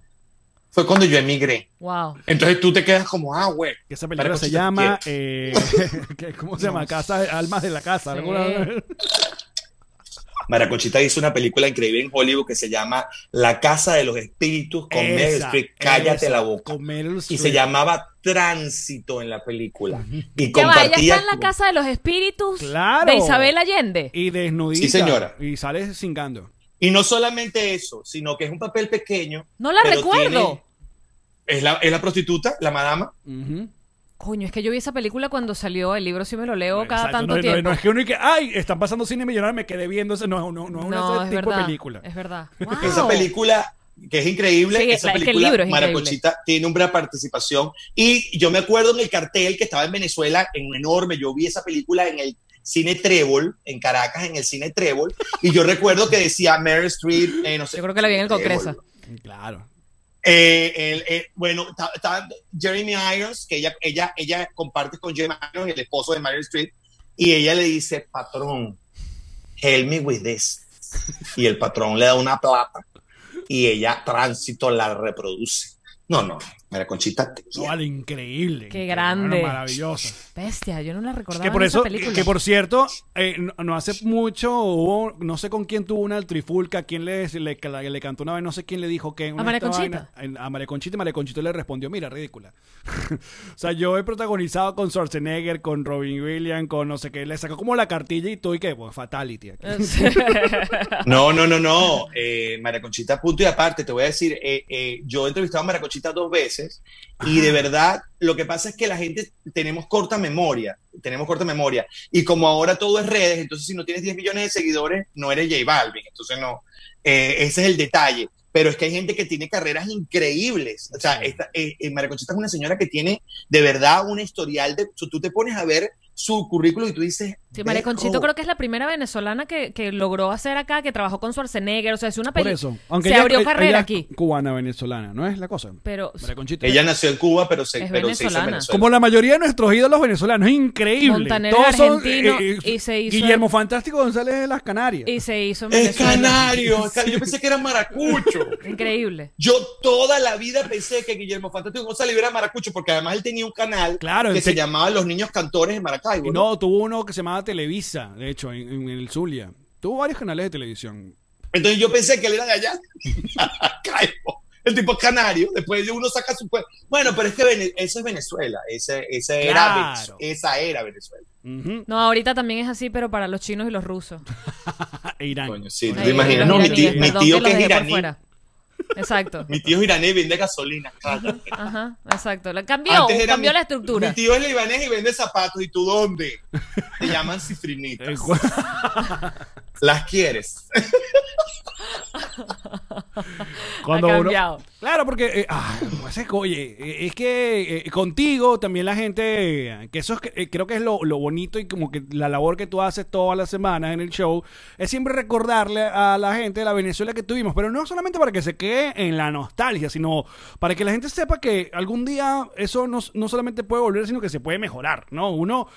Fue cuando yo emigré. Wow. Entonces tú te quedas como, ah, güey. Esa película se llama. eh, ¿Cómo se llama? Casa, Almas de la Casa. Sí. ¿Alguna- Maraconchita hizo una película increíble en Hollywood que se llama La Casa de los Espíritus con Meryl Esa, Streep. Cállate esa, la boca. Con Meryl Y se llamaba Tránsito en la película. Y Ya compartía. está en la casa de los espíritus Claro. de Isabel Allende. Y desnudita. Sí, señora. Y sale cingando. Y no solamente eso, sino que es un papel pequeño. No la recuerdo. tiene- Es la, es la prostituta, la madama. Ujú. Coño, es que yo vi esa película cuando salió, el libro sí me lo leo cada Exacto, tanto no, no- tiempo. no es que uno y que, ay, están pasando cine millonario, me quedé viendo ese. No, no, no, es No, ese es tipo verdad. de película. Es verdad. Esa Wow. película que es increíble, Sí, esa es que el película libro es Maraconchita tiene una participación y yo me acuerdo en el cartel que estaba en Venezuela en un enorme, yo vi esa película en el cine Trébol, en Caracas, en el cine Trébol, y yo recuerdo que decía Meryl Streep, eh, no sé. Yo creo que la vi en el Trébol. Congreso. Claro. Eh, eh, bueno, está Jeremy Irons, que ella, ella, ella comparte con Jeremy Irons, el esposo de Meryl Streep, y ella le dice, patrón, help me with this. Y el patrón le da una plata y ella, tránsito, la reproduce. No, no, Mira, Conchita, te No, quiero. vale, increíble. Qué grande. bueno, maravilloso. Bestia, yo no la recordaba Que por en esa eso, película. que por cierto, eh, no, no hace mucho hubo, no sé con quién tuvo una trifulca, quién le, le, le, le cantó una vez, no sé quién le dijo que. una María Conchita? vaina- a María Conchita y María Conchita le respondió, mira, ridícula. o sea, yo he protagonizado con Schwarzenegger, con Robin Williams, con no sé qué, le sacó como la cartilla y tú y qué, pues fatality. aquí. No, no, no, no. Eh, María Conchita, punto y aparte, te voy a decir, eh, eh, yo he entrevistado a María Conchita dos veces y de verdad lo que pasa es que la gente tenemos corta memoria, tenemos corta memoria y como ahora todo es redes, entonces si no tienes 10 millones de seguidores, no eres J Balvin, entonces no, eh, ese es el detalle. Pero es que hay gente que tiene carreras increíbles. O sea, esta, eh, eh, María Conchita es una señora que tiene de verdad un historial de. Tú te pones a ver su currículum y tú dices. Sí, María "Dejo". Conchito creo que es la primera venezolana que, que logró hacer acá, que trabajó con Schwarzenegger, o sea, es una Por película. eso. Aunque se ella- abrió ella- carrera ella aquí, Cubana venezolana, ¿no es la cosa? pero María Conchita. Ella nació en Cuba, pero se, Es pero se hizo en venezolana. Venezuela. Como la mayoría de nuestros ídolos venezolanos, es increíble. Montaner Todos son, argentino eh, eh, y se hizo Guillermo Fantástico González de las Canarias. y se hizo en Es Venezuela. canario. es Yo pensé que era maracucho. Increíble. Yo toda la vida pensé que Guillermo Fantástico González era maracucho, porque además él tenía un canal Claro, que se llamaba Los Niños Cantores de Maracaibo. Y ¿no? no, tuvo uno que se llamaba Televisa, de hecho, en, en el Zulia. Tuvo varios canales de televisión. Entonces yo pensé que él era de allá. El tipo es canario. Después uno saca su. Bueno, pero es que Vene- eso es Venezuela. Ese, ese era Claro. Venezuela. Esa era Venezuela. No, ahorita también es así, pero para los chinos y los rusos. E Irán. Coño, sí, te imaginas. No, mi tío, mi que es iraní. Exacto. Mi tío es iraní y vende gasolina. Ajá, exacto. La- Cambió, Antes era cambió mi- la estructura. Mi tío es libanés y vende zapatos. ¿Y tú dónde? Te llaman cifrinitas. ¿Las quieres? Cuando ha uno-. Claro, porque, eh, ah, pues es que, oye, eh, es que eh, contigo también la gente, que eso es, eh, creo que es lo, lo bonito y como que la labor que tú haces todas las semanas en el show, es siempre recordarle a la gente de la Venezuela que tuvimos, pero no solamente para que se quede en la nostalgia, sino para que la gente sepa que algún día eso no, no solamente puede volver, sino que se puede mejorar, ¿no? Uno...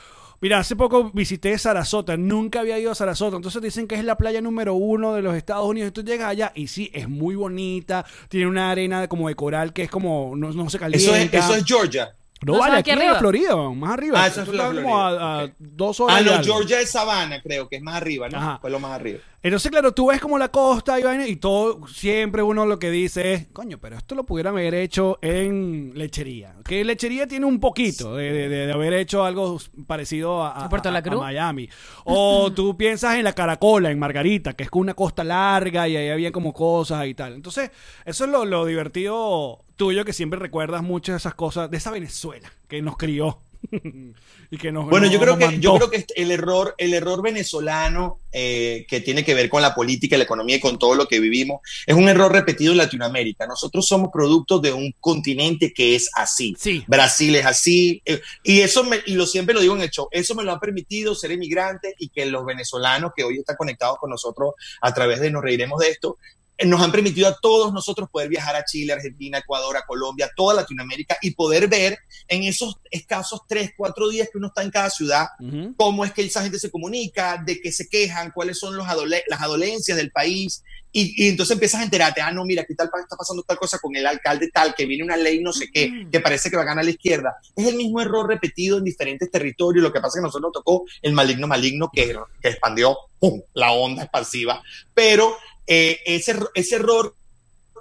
Mira, hace poco visité Sarasota, nunca había ido a Sarasota, entonces dicen que es la playa número uno de los Estados Unidos, y tú llegas allá y sí, es muy bonita, tiene una arena como de coral que es como, no, no se calienta. Eso es, eso es Georgia. No, No, vale, aquí aquí en la arriba. Florida, más arriba. Ah, eso es la como a, Florida. a dos horas Ah, no. Georgia es Sabana, creo que es más arriba, ¿no? Ajá. Fue lo más arriba. Entonces, claro, tú ves como la costa y vaina, y todo, siempre uno lo que dice es, coño, pero esto lo pudieran haber hecho en lechería. Que lechería tiene un poquito de, de- de- haber hecho algo parecido a, a- ¿En Puerto a- La a Cruz? Miami. O tú piensas en la Caracola, en Margarita, que es con una costa larga y ahí había como cosas y tal. Entonces, eso es lo, lo divertido tuyo, que siempre recuerdas mucho de esas cosas, de esa Venezuela que nos crió. y que nos, Bueno, yo creo que yo creo que el error, el error venezolano eh, que tiene que ver con la política, la economía y con todo lo que vivimos es un error repetido en Latinoamérica. Nosotros somos productos de un continente que es así. Sí. Brasil es así eh, y eso me, y lo siempre lo digo en el show. Eso me lo ha permitido ser inmigrante y que los venezolanos que hoy están conectados con nosotros a través de nos reiremos de esto nos han permitido a todos nosotros poder viajar a Chile, Argentina, Ecuador, a Colombia, toda Latinoamérica y poder ver en esos escasos tres, cuatro días que uno está en cada ciudad Ujú. cómo es que esa gente se comunica, de qué se quejan, cuáles son los adole- las adolencias del país. Y, y entonces empiezas a enterarte, ah, no, mira, aquí tal, está pasando tal cosa con el alcalde tal, que viene una ley no sé qué, que parece que va a ganar la izquierda. Es el mismo error repetido en diferentes territorios. Lo que pasa es que a nosotros nos tocó el maligno maligno que, que expandió ¡pum! la onda expansiva. Pero eh, ese, ese error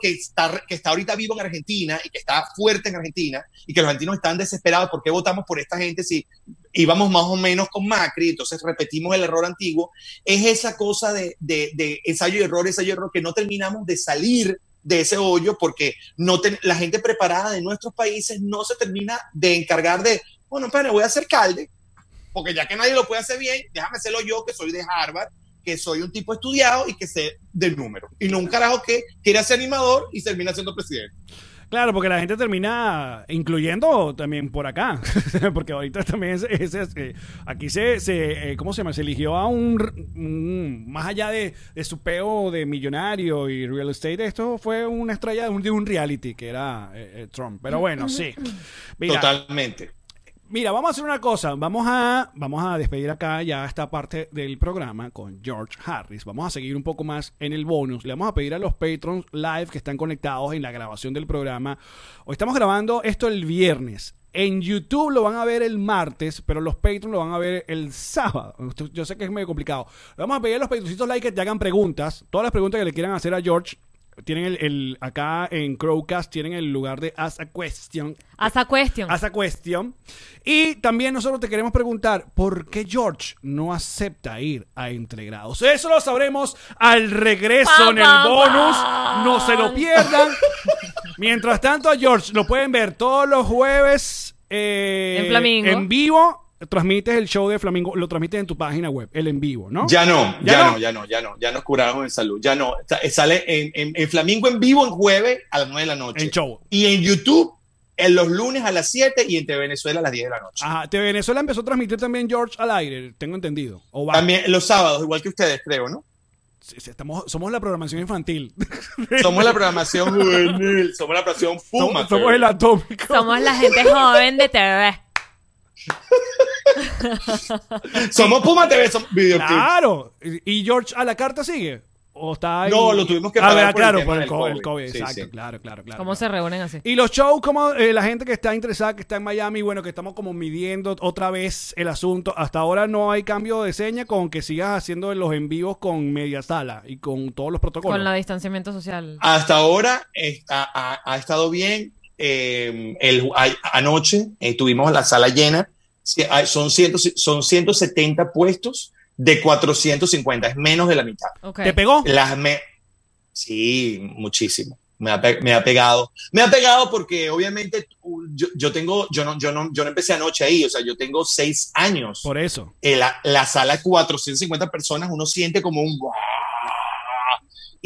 que está, que está ahorita vivo en Argentina y que está fuerte en Argentina y que los argentinos están desesperados porque votamos por esta gente si íbamos más o menos con Macri, entonces repetimos el error antiguo, es esa cosa de, de, de ensayo y error, ensayo y error, que no terminamos de salir de ese hoyo porque no te- la gente preparada de nuestros países no se termina de encargar de, bueno, pero voy a ser calde, porque ya que nadie lo puede hacer bien, déjame hacerlo yo que soy de Harvard, que soy un tipo estudiado y que sé del número. Y no un carajo que quiere ser animador y termina siendo presidente. Claro, porque la gente termina incluyendo también por acá, porque ahorita también es, es- es, eh, aquí se, se eh, ¿cómo se llama? Se eligió a un, más allá de, de su peo de millonario y real estate, esto fue una estrella de un, de un reality que era eh, eh, Trump. Pero bueno, sí. Mira, Totalmente. Mira, vamos a hacer una cosa. Vamos a, vamos a despedir acá ya esta parte del programa con George Harris. Vamos a seguir un poco más en el bonus. Le vamos a pedir a los patrons live que están conectados en la grabación del programa. Hoy estamos grabando esto el viernes. En YouTube lo van a ver el martes, pero los patrons lo van a ver el sábado. Yo sé que es medio complicado. Vamos a pedir a los patroncitos like que te hagan preguntas. Todas las preguntas que le quieran hacer a George. Tienen el, el- acá en Crowcast tienen el lugar de Ask a Question. Cuestión. a esa cuestión. Y también nosotros te queremos preguntar, ¿por qué George no acepta ir a Entregrados? Eso lo sabremos al regreso en el Pa, bonus. pa. No se lo pierdan. Mientras tanto, a George lo pueden ver todos los jueves eh, En Flamingo. En vivo. Transmites el show de Flamingo, lo transmites en tu página web, el en vivo, ¿no? Ya no, ¿Ya ya, no? no? ya no, ya no, ya nos curamos en salud, ya no. Sa- Sale en, en- en Flamingo en vivo en jueves a las 9 de la noche. En show. Y en YouTube en los lunes a las 7 y entre Venezuela a las 10 de la noche. Ajá, TV Venezuela empezó a transmitir también George al aire, tengo entendido. O va. También los sábados, igual que ustedes, creo, ¿no? Sí, sí, estamos, somos la programación infantil. Somos la programación juvenil, somos la programación Puma. somos, somos el atómico. Somos la gente joven de TV. Somos Puma TV, somos videoclips. Claro. ¿Y George a la carta sigue? ¿O está ahí? No, lo tuvimos que Ah, el claro, tema por el COVID. COVID. el COVID, Sí, exacto, sí. claro, claro, claro. ¿Cómo se reúnen así? Y los shows, como eh, la gente que está interesada, que está en Miami, bueno, que estamos como midiendo otra vez el asunto. Hasta ahora no hay cambio de seña con que sigas haciendo los en vivos con media sala y con todos los protocolos. Con la distanciamiento social. Hasta ahora está- ha, ha estado bien. Eh, el, a- anoche eh, tuvimos la sala llena. Sí, hay- Son, ciento, son 170 puestos de 450, es menos de la mitad. ¿Te pegó? Las me sí, muchísimo. Me ha, me ha pegado. Me ha pegado porque obviamente uh, yo, yo tengo, yo no, yo no, yo no empecé anoche ahí, o sea, yo tengo seis años. Por eso. Eh, la, la sala de 450 personas, uno siente como un ¡guau!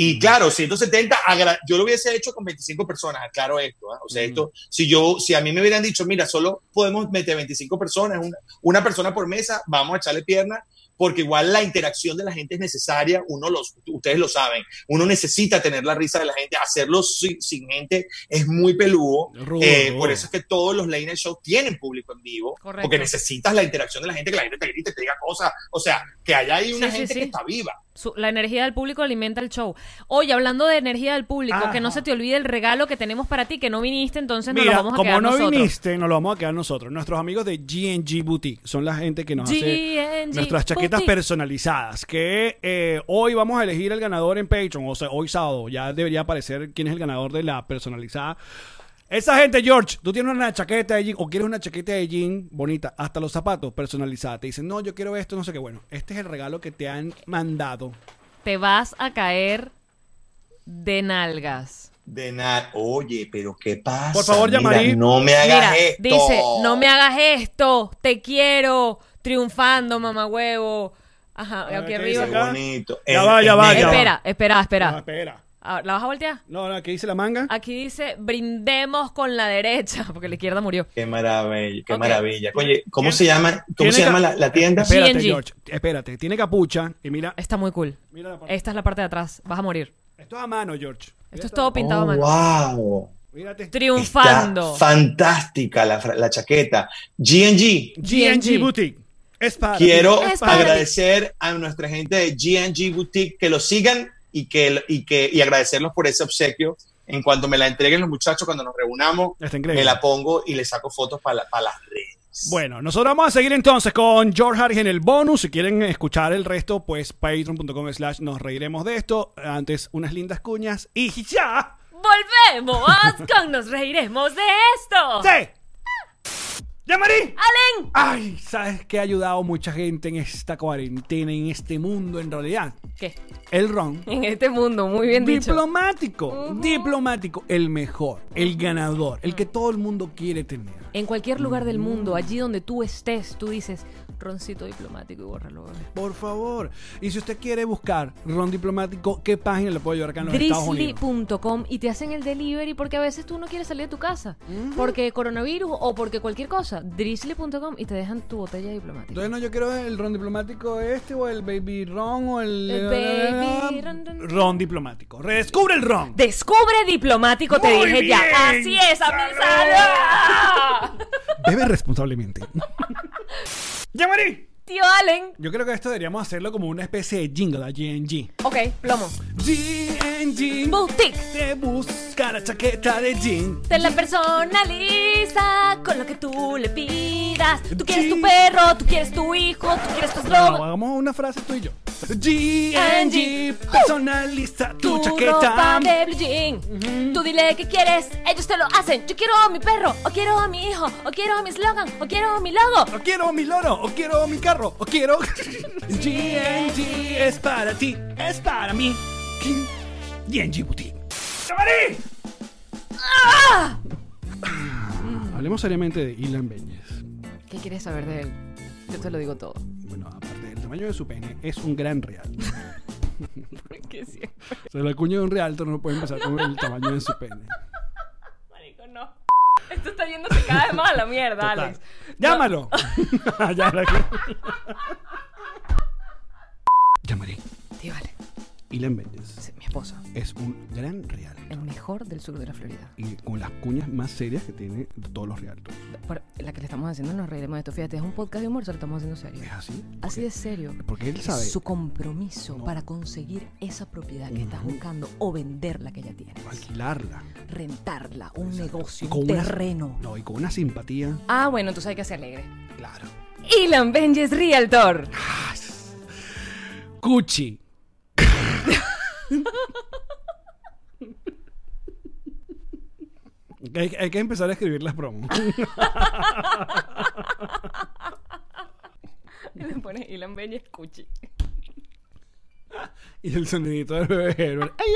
Y claro, 170, agra- yo lo hubiese hecho con 25 personas, aclaro esto. ¿ah? O sea, Mm. esto, si yo, si a mí me hubieran dicho, mira, solo podemos meter 25 personas, una, una persona por mesa, vamos a echarle pierna, porque igual la interacción de la gente es necesaria, uno los, ustedes lo saben, uno necesita tener la risa de la gente, hacerlo sin, sin gente es muy peludo, Rudo, eh, rudo. por eso es que todos los late night shows tienen público en vivo, Correcto. porque necesitas la interacción de la gente, que la gente te grite, te diga cosas, o sea, que haya ahí una Sí, sí, gente sí. que está viva. Su- la energía del público alimenta el show. Oye, hablando de energía del público, Ajá. que no se te olvide el regalo que tenemos para ti, que no viniste, entonces nos Mira, lo vamos a como quedar no nosotros. viniste, nos lo vamos a quedar nosotros. Nuestros amigos de GNG Boutique son la gente que nos hace nuestras chaquetas Boutique. personalizadas. Que eh, hoy vamos a elegir el ganador en Patreon, o sea, hoy sábado. Ya debería aparecer quién es el ganador de la personalizada. Esa gente, George, tú tienes una chaqueta de jean o quieres una chaqueta de jean bonita, hasta los zapatos personalizada. Te dicen, no, yo quiero esto, no sé qué. Bueno, este es el regalo que te han mandado. Te vas a caer de nalgas. De nada. Oye, pero ¿qué pasa? Por favor, Yamari. No me hagas Mira, esto. dice, no me hagas esto, te quiero, triunfando, mamá huevo. Ajá, aquí ¿qué arriba. bonito. Ya Es- va, ya va, ya. Espera, espera, No, espera. Ah, ¿La vas a voltear? No, no, ¿qué dice la manga? Aquí dice, brindemos con la derecha, porque la izquierda murió. Qué maravilla, qué maravilla. Oye, ¿cómo ¿Tiene- se llama? ¿Cómo se llama la, la tienda? Espérate, G&G. George. Espérate. Tiene capucha. Y mira. Está muy cool. Mira la parte. Esta es la parte de atrás, vas a morir. Esto es a mano, George. Esto es todo pintado a Oh, mano. wow. Mírate. Triunfando. Está fantástica la, chaqueta. G&G. G&G G&G. Boutique. Es para Quiero Es para ti. agradecer a nuestra gente de G&G Boutique que lo sigan y que y que y agradecerlos por ese obsequio. En cuanto me la entreguen los muchachos cuando nos reunamos, me la pongo y le saco fotos para las redes. Bueno, nosotros vamos a seguir entonces con George Harris en el bonus. Si quieren escuchar el resto, pues patreon.com slash nos reiremos de esto. Antes, unas lindas cuñas y ya. Volvemos con Nos Reiremos de esto. ¡Sí! ¡Llamarí! ¡Alen! Ay, ¿sabes qué ha ayudado mucha gente en esta cuarentena, en este mundo en realidad? ¿Qué? El ron. En este mundo, muy bien dicho. Diplomático, diplomático, el mejor, el ganador, el que todo el mundo quiere tener. En cualquier lugar del mundo, allí donde tú estés, tú dices roncito diplomático y bórralo, bebé. Por favor. Y si usted quiere buscar ron diplomático, ¿qué página le puedo llevar acá en los Estados Unidos? Drizzly.com y te hacen el delivery porque a veces tú no quieres salir de tu casa. Porque coronavirus o porque cualquier cosa. Drizzly.com y te dejan tu botella diplomática. Entonces, no, yo quiero el ron diplomático este o el baby ron o el... El baby ron, ron. Ron diplomático. Redescubre el ron. Descubre diplomático, te Muy dije ya. Así es, a mi salud. salud. Bebe responsablemente. ¡Llamarí! Tío Allen. Yo creo que esto deberíamos hacerlo como una especie de jingle a GNG. Ok, plomo. GNG Boutique. te busca la chaqueta de jean. Te la personaliza con lo que tú le pidas. Tú quieres tu perro, tú quieres tu hijo, tú quieres tu No, eslogan. hagamos una frase tú y yo. GNG personaliza tu, Tu chaqueta. ropa de blue jean. Tú dile qué quieres, ellos te lo hacen. Yo quiero a mi perro, o quiero a mi hijo, o quiero a mi slogan, o quiero a mi logo. O quiero mi loro, o quiero mi carro, o quiero. GNG es para ti, es para mí. GNG Boutique. ¡Llamarí! Hablemos seriamente de Ilan Beñez. ¿Qué quieres saber de él? Yo te lo digo todo. Tamaño de su pene, es un gran real. Que sí. O sea, la cuña de un realtor no puede empezar con el tamaño de su pene. Marico, no. Esto está yéndose cada vez más a la mierda, Total. Alex. ¡Llámalo! Ya, la- Llamaré. Tío, vale. Ilan Beñez Sí, es un gran real. El mejor del sur de la Florida. Y con las cuñas más serias que tiene todos los realtors. Por- la que le estamos haciendo nos reiremos de esto. Fíjate, es un podcast de humor, se lo estamos haciendo serio. ¿Es así? Así de serio. Porque él sabe Su compromiso No. para conseguir esa propiedad que estás buscando o vender la que ya tienes. alquilarla. Rentarla, un Exacto. negocio, Y con un una- terreno. No, y con una simpatía. Ah, bueno, entonces hay que ser alegre. Claro. Ilan Benjes Realtor. Cuchi. hay, hay que empezar a escribir las promos. Y le pones Ilan Benjes Cuchi. y el sonidito del bebé Herbert. ¡Ay,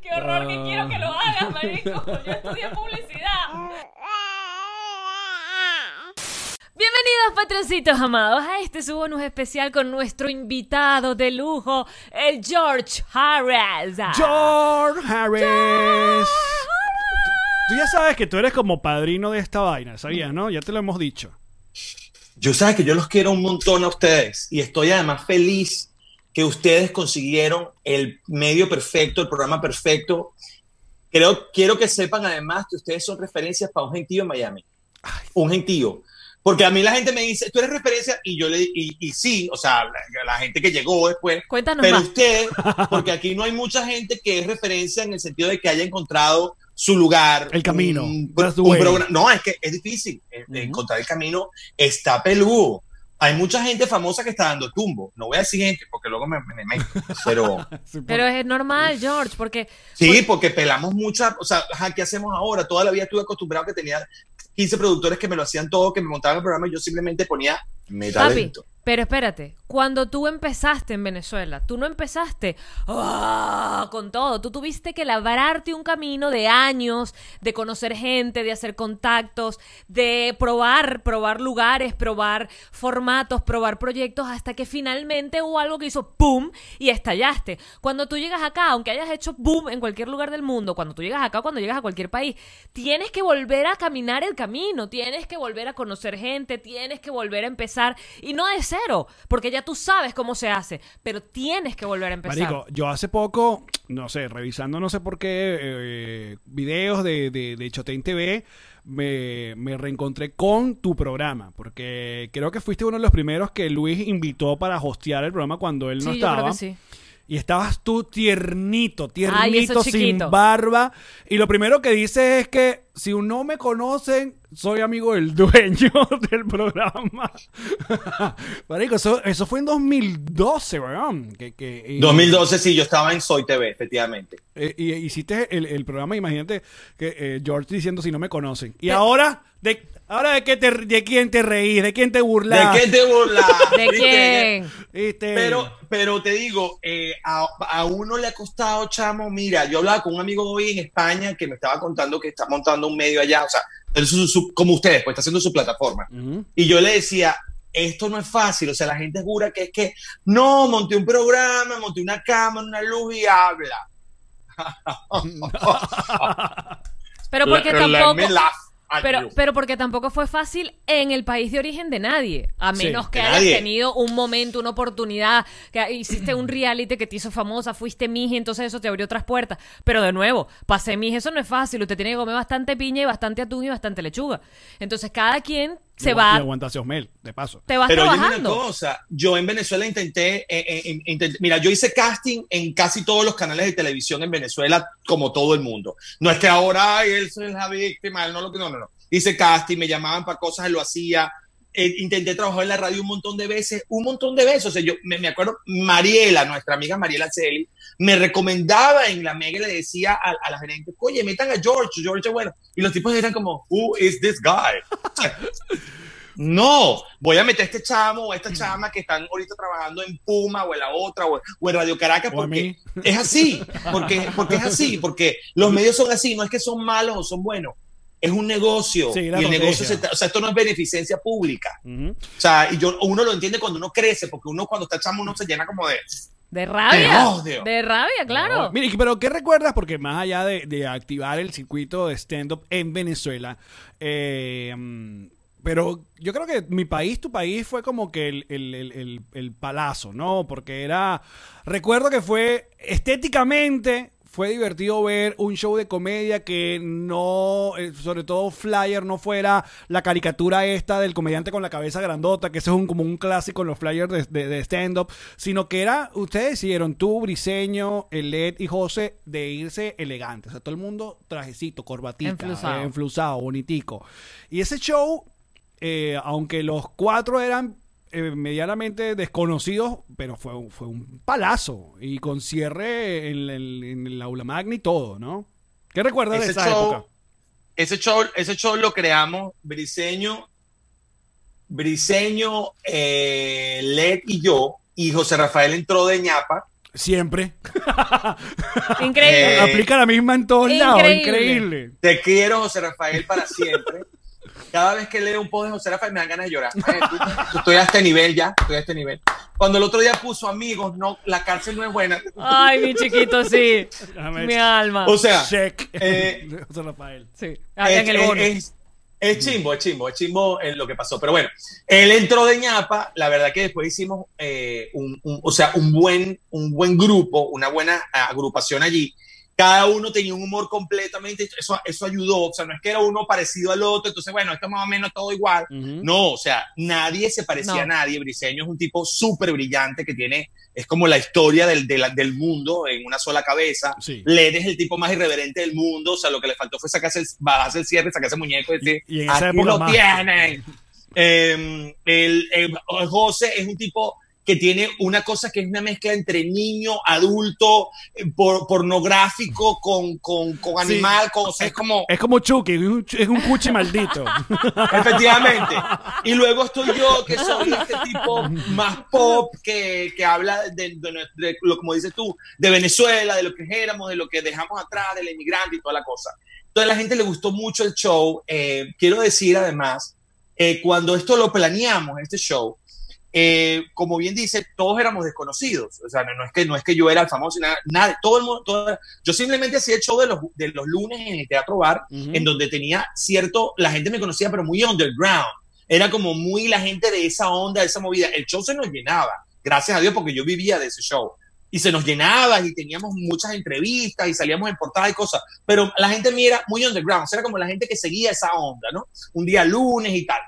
Qué horror, que quiero que lo hagas, marico. Yo estudié publicidad. Bienvenidos, patroncitos amados, a este su bonus especial con nuestro invitado de lujo, el George Harris. George Harris. Tú ya sabes que tú eres como padrino de esta vaina, ¿sabías, no? Ya te lo hemos dicho. Yo sabes que yo los quiero un montón a ustedes y estoy además feliz que ustedes consiguieron el medio perfecto, el programa perfecto. Creo, quiero que sepan además que ustedes son referencias para un gentío en Miami. Un gentío. Porque a mí la gente me dice, tú eres referencia, y yo le y, y sí, o sea, la, la gente que llegó después. Cuéntanos Pero más. usted, porque aquí no hay mucha gente que es referencia en el sentido de que haya encontrado su lugar. El camino. un- un no, es que es difícil. eh, Encontrar el camino está peludo. Hay mucha gente famosa que está dando tumbo. No voy a decir gente porque luego me, me, me- Pero Pero es normal, George, porque sí, porque pelamos mucha. O sea, ¿qué hacemos ahora? Toda la vida estuve acostumbrado que tenía 15 productores que me lo hacían todo, que me montaban el programa y yo simplemente ponía Papi, metalento. Pero espérate, cuando tú empezaste en Venezuela, tú no empezaste ¡ah! con todo, tú tuviste que labrarte un camino de años, de conocer gente, de hacer contactos, de probar, probar lugares, probar formatos, probar proyectos, hasta que finalmente hubo algo que hizo ¡pum! y estallaste. Cuando tú llegas acá, aunque hayas hecho boom en cualquier lugar del mundo, cuando tú llegas acá, cuando llegas a cualquier país, tienes que volver a caminar el camino, tienes que volver a conocer gente, tienes que volver a empezar, y no de cero, porque ya tú sabes cómo se hace, pero tienes que volver a empezar. Marico, yo hace poco, no sé, revisando no sé por qué eh, videos de, de, de TV, me, me reencontré con tu programa, porque creo que fuiste uno de los primeros que Luis invitó para hostear el programa cuando él no sí, yo estaba. creo que sí. Y estabas tú tiernito, tiernito, sin barba. Y lo primero que dices es que si no me conocen, soy amigo del dueño del programa. Marico, eso, eso fue en 2012, weón. Que, que, y- 2012 sí, yo estaba en Soy TV, efectivamente. eh, y hiciste el, el programa, imagínate que eh, George diciendo si no me conocen. Y ahora, ¿de, ahora de, qué te, ¿de quién te reís? ¿De quién te burlas? ¿De qué te burlas? ¿De quién? ¿Viste? Pero, pero te digo, eh, a, a uno le ha costado, chamo, mira, yo hablaba con un amigo hoy en España que me estaba contando que está montando un medio allá, o sea, él su- su- como ustedes, pues está haciendo su plataforma. Y yo le decía, esto no es fácil, o sea, la gente jura que es que, no, monté un programa, monté una cámara, una luz y habla. Pero porque let tampoco... at Pero, pero porque tampoco fue fácil en el país de origen de nadie. A Sí, menos que hayas nadie. tenido un momento, una oportunidad, que hiciste un reality que te hizo famosa, fuiste mije, entonces eso te abrió otras puertas. Pero de nuevo, pasé mije, eso no es fácil. Usted tiene que comer bastante piña y bastante atún y bastante lechuga. Entonces cada quien se Y va, Y aguantaste Osmel, de paso. te vas Pero oye, una trabajando. cosa, yo en Venezuela intenté, eh, eh, intenté- mira, yo hice casting en casi todos los canales de televisión en Venezuela, como todo el mundo. No es que ahora ay, él es la víctima, él no lo que no, no, no. Hice casting, me llamaban para cosas, lo hacía. Eh, intenté trabajar en la radio un montón de veces, un montón de veces. O sea, yo me, me acuerdo, Mariela, nuestra amiga Mariela Celi, me recomendaba en la mega, le decía a, a la gerente, oye, metan a George, George es bueno. Y los tipos eran como, who is this guy? No, voy a meter a este chamo o a esta chama que están ahorita trabajando en Puma o en la otra o, o en Radio Caracas porque es así, porque, porque es así, porque los medios son así, no es que son malos o son buenos, es un negocio Sí, y el negocio, se o sea, esto no es beneficencia pública, o sea, y yo, uno lo entiende cuando uno crece, porque uno cuando está chamo uno se llena como de, De rabia. odio. De rabia, claro. Mire, pero ¿qué recuerdas? Porque más allá de, de activar el circuito de stand-up en Venezuela, eh, pero yo creo que mi país, tu país, fue como que el, el, el, el- el palazo, ¿no? Porque era. Recuerdo que fue estéticamente. Fue divertido ver un show de comedia que no, eh, sobre todo flyer, no fuera la caricatura esta del comediante con la cabeza grandota, que ese es un, como un clásico en los flyers de, de- de stand-up, sino que era, ustedes decidieron, tú, Briseño, Led y José, de irse elegantes. O sea, todo el mundo trajecito, corbatita, Enflusado. eh, enflusado, bonitico. Y ese show, eh, aunque los cuatro eran eh, medianamente desconocidos, pero fue, un- fue un palazo. Y con cierre en, el- en el aula magna y todo, ¿no? ¿Qué recuerdas de esa show, época? ese show, ese show lo creamos Briseño, Briseño, eh, Led y yo, y José Rafael entró de ñapa, Siempre. Increíble. Eh, Aplica la misma en todos lados. Increíble. Te quiero, José Rafael, para siempre. Cada vez que leo un post de José Rafael me dan ganas de llorar. Estoy a este nivel ya, estoy a este nivel. Cuando el otro día puso amigos, no, la cárcel no es buena. Ay, mi chiquito, sí. Déjame- Mi alma. O sea, Check. eh, José Rafael. sí. Ah, es, en el es- bono. es- es chimbo, es chimbo, es chimbo en lo que pasó. Pero bueno, él entró de ñapa. La verdad que después hicimos eh, un, un- o sea, un buen, un buen grupo, una buena agrupación allí. Cada uno tenía un humor completamente, eso, eso ayudó, o sea, no es que era uno parecido al otro, entonces, bueno, esto es más o menos todo igual. No, o sea, nadie se parecía No. a nadie. Briseño es un tipo súper brillante que tiene, es como la historia del, del mundo en una sola cabeza. Sí. Led es el tipo más irreverente del mundo, o sea, lo que le faltó fue sacarse el, bajarse el cierre, sacarse el muñeco y decir, Y- y en esa aquí época lo más. tienen. Eh, el, el- José es un tipo que tiene una cosa que es una mezcla entre niño, adulto, eh, por- pornográfico, con, con, con Sí. animal, con, o sea, es como... Es como Chucky, es un, es un cuchi maldito. Efectivamente. Y luego estoy yo, que soy este tipo más pop, que, que habla de, de- de lo como dices tú, de Venezuela, de lo que éramos, de lo que dejamos atrás, del inmigrante y toda la cosa. Entonces a la gente le gustó mucho el show. Eh, quiero decir además, eh, cuando esto lo planeamos, este show, eh, como bien dice, todos éramos desconocidos. O sea, no, no es que no es que yo era el famoso, nada, nada, todo el mundo, todo- yo simplemente hacía el show de los, de los lunes en el Teatro Bar, Ujú. en donde tenía cierto, la gente me conocía, pero muy underground. Era como muy la gente de esa onda, de esa movida. El show se nos llenaba, gracias a Dios, porque yo vivía de ese show. Y se nos llenaba y teníamos muchas entrevistas y salíamos en portada y cosas. Pero la gente mira muy underground, o sea, era como la gente que seguía esa onda, ¿no? Un día lunes y tal.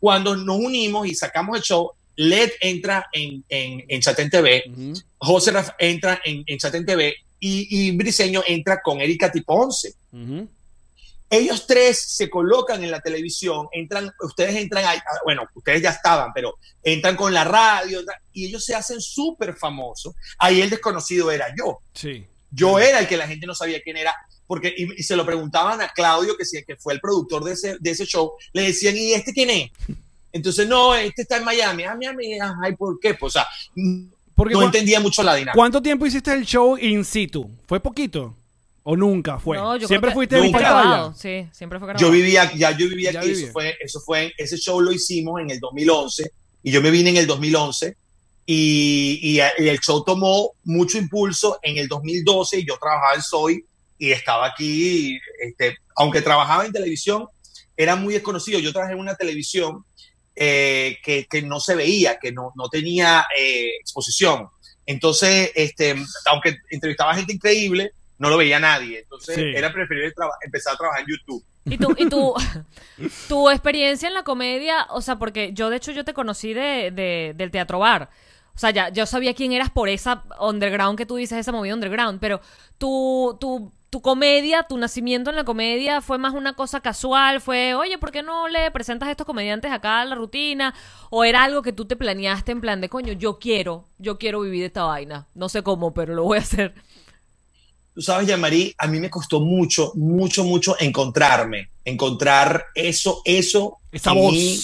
Cuando nos unimos y sacamos el show, LED entra en, en, en Chatén TV, Ujú. José Raf entra en, en Chatén TV y, y Briseño entra con Erika Tiponce. Ujú. Ellos tres se colocan en la televisión, entran, ustedes entran ahí, ah, bueno, ustedes ya estaban, pero entran con la radio y ellos se hacen súper famosos. Ahí el desconocido era yo. Sí. Yo era el que la gente no sabía quién era, porque y, y se lo preguntaban a Claudio, que, que fue el productor de ese, de ese show, le decían, ¿y este quién es? Entonces, no, este está en Miami. Ah, Miami, ay, ¿por qué? Pues, o sea, Porque no entendía mucho la dinámica. ¿Cuánto tiempo hiciste el show in situ? ¿Fue poquito? ¿O nunca fue? No, yo ¿Siempre creo que fuiste Nunca. grabado. Sí, siempre fue grabado. Yo vivía, ya yo vivía Ya aquí, vivía. eso fue, eso fue, ese show lo hicimos en el 2011 y yo me vine en el 2011 y, y, y el show tomó mucho impulso en el 2012 y yo trabajaba en Soy y estaba aquí, este, aunque trabajaba en televisión, era muy desconocido. Yo trabajé en una televisión eh, que, que no se veía, que no, no tenía eh, exposición. Entonces, este, aunque entrevistaba gente increíble, no lo veía nadie. Entonces, Sí. era preferible empezar a trabajar en YouTube. Y tu, y tu, tu experiencia en la comedia, o sea, porque yo de hecho yo te conocí de, de- del teatro bar. O sea, ya yo sabía quién eras por esa underground que tú dices, esa movida underground, pero tu, tu, tu comedia, tu nacimiento en la comedia fue más una cosa casual, fue, oye, ¿por qué no le presentas a estos comediantes acá a la rutina? O era algo que tú te planeaste en plan de, coño, yo quiero, yo quiero vivir esta vaina. No sé cómo, pero lo voy a hacer. Tú sabes, Yamari, a mí me costó mucho, mucho, mucho encontrarme, encontrar eso, eso. Esa voz. mí.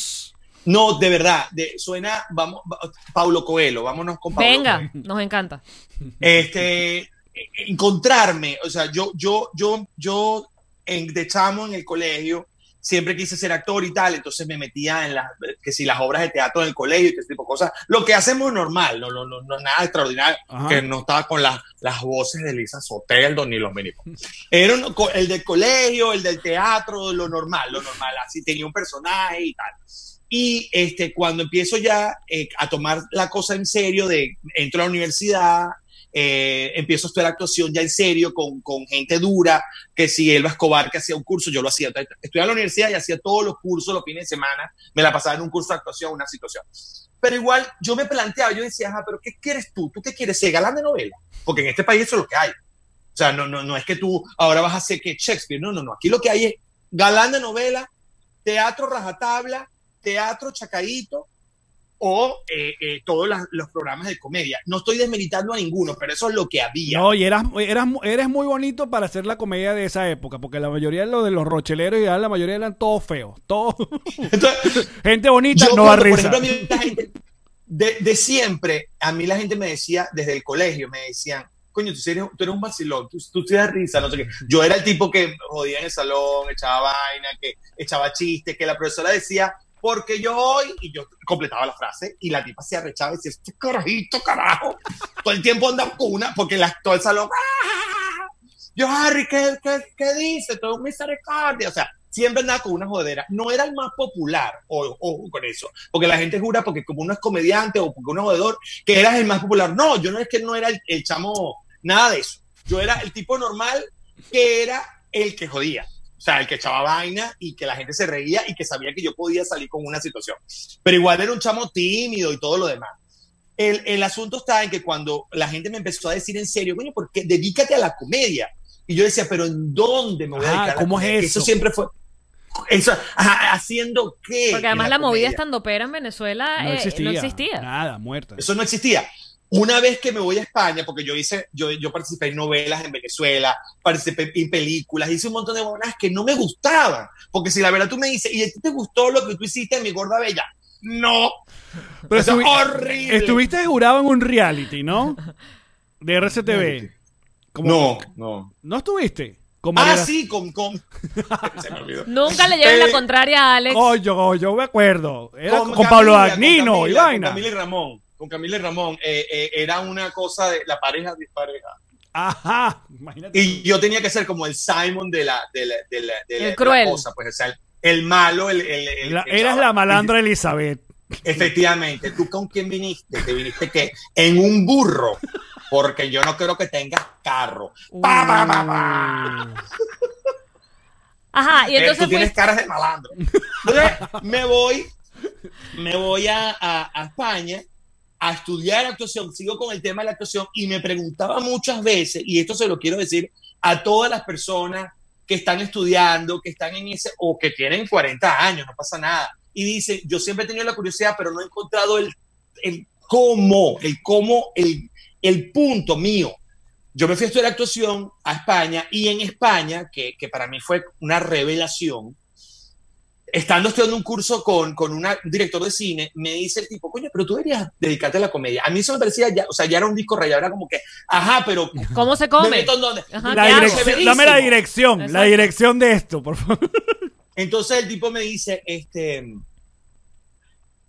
No, de verdad, de, suena, vamos, va- Paulo Coelho, vámonos con Paulo Venga, Coelho. nos encanta. Este, encontrarme, o sea, yo, yo, yo, yo, en, de chamo en el colegio, siempre quise ser actor y tal, entonces me metía en las, que si las obras de teatro en el colegio y ese tipo de cosas, lo que hacemos normal, no, no, no, no nada extraordinario, Ajá. que no estaba con las, las voces de Lisa Soteldo ni los mínimos. Era un- el del colegio, el del teatro, lo normal, lo normal, así tenía un personaje y tal. Y este, cuando empiezo ya eh, a tomar la cosa en serio, de entro a la universidad, eh, empiezo a estudiar actuación ya en serio con, con gente dura, que si Elba Escobar que hacía un curso, yo lo hacía. Estudiaba en la universidad y hacía todos los cursos los fines de semana, me la pasaba en un curso de actuación, una situación. Pero igual yo me planteaba, yo decía, ajá, pero ¿qué quieres tú? ¿Tú qué quieres ser? ¿Galán de novela? Porque en este país eso es lo que hay. O sea, no, no, no es que tú ahora vas a hacer que Shakespeare, no, no, no. Aquí lo que hay es galán de novela, teatro rajatabla, teatro chacaíto o eh, eh, todos las- los programas de comedia. No estoy desmeritando a ninguno, pero eso es lo que había. No, y eras, eras, eres muy bonito para hacer la comedia de esa época, porque la mayoría de los de los rocheleros y la mayoría eran todos feos. Todos. Entonces, Gente bonita, yo no da cuando, por risa. ejemplo, a mí la gente, de, de siempre, a mí la gente me decía, desde el colegio, me decían, coño, tú eres, tú eres un vacilón, tú, tú te das risa, no sé qué. Yo era el tipo que jodía en el salón, echaba vaina, que echaba chistes, que la profesora decía, porque yo hoy, y yo completaba la frase, y la tipa se arrechaba y decía, este carajito, carajo, todo el tiempo andaba con una, porque la, todo el salón, ¡ah! yo, Harry, ¿qué, qué, qué dice? Todo un misericordia, o sea, siempre andaba con una jodera. No era el más popular, o, ojo con eso, porque la gente jura porque como uno es comediante o porque uno es jodedor, que eras el más popular. No, yo no es que no era el, el chamo, nada de eso. Yo era el tipo normal que era el que jodía. Sea, el que echaba vaina y que la gente se reía y que sabía que yo podía salir con una situación. Pero igual era un chamo tímido y todo lo demás. El, el asunto está en que cuando la gente me empezó a decir en serio, coño, ¿por qué? Dedícate a la comedia. Y yo decía, pero ¿en dónde me voy a Ajá, dedicar a la ¿cómo es eso? Eso siempre fue. Eso, ajá, ¿Haciendo qué? Porque además la, movida comedia? estando pera en Venezuela No eh, existía. no existía. Nada, muerta. Eso no existía. Una vez que me voy a España, porque yo hice, yo, yo participé en novelas en Venezuela, participé en películas, hice un montón de buenas que no me gustaban. Porque si la verdad tú me dices, ¿y a ti te gustó lo que tú hiciste en mi gorda bella? No. Pero Eso es horrible. Estuviste jurado en un reality, ¿no? De RCTV. Como- No, no. ¿No estuviste? Con Ah, sí, con, con... Se me olvidó. Nunca le lleven la Eh, contraria a Alex. Coño, yo me acuerdo. Era con, Camila, Pablo con Agnino Camila, y con vaina. Camila y Ramón. Con Camila y Ramón. eh, eh, era una cosa de la pareja dispareja. Ajá, imagínate. Y yo tenía que ser como el Simon de la, de la, de la, de la- El la cruel. cosa, pues, o sea, el, el malo, el, el- el- La- eras la malandra Elizabeth. Efectivamente, ¿tú con quién viniste? ¿Te viniste qué? En un burro, porque yo no quiero que tengas carro. Pa, pa, pa, pa. Ajá, y Eh, entonces tú tienes fuiste- caras de malandro. Entonces, me voy, me voy a, a- a España a estudiar actuación, sigo con el tema de la actuación y me preguntaba muchas veces, y esto se lo quiero decir a todas las personas que están estudiando, que están en ese, o que tienen 40 años, no pasa nada, y dicen, yo siempre he tenido la curiosidad, pero no he encontrado el, el cómo, el cómo, el, el punto mío. Yo me fui a estudiar actuación a España y en España, que, que para mí fue una revelación, estando estudiando un curso con, con una- un director de cine, me dice el tipo, coño, pero tú deberías dedicarte a la comedia. A mí eso me parecía ya, o sea, ya era un disco rayado, era como que, ajá, pero ¿Cómo se ¿me come? meto en dónde? Ajá, La dame la dirección, la dirección de esto, por favor. Entonces el tipo me dice, este,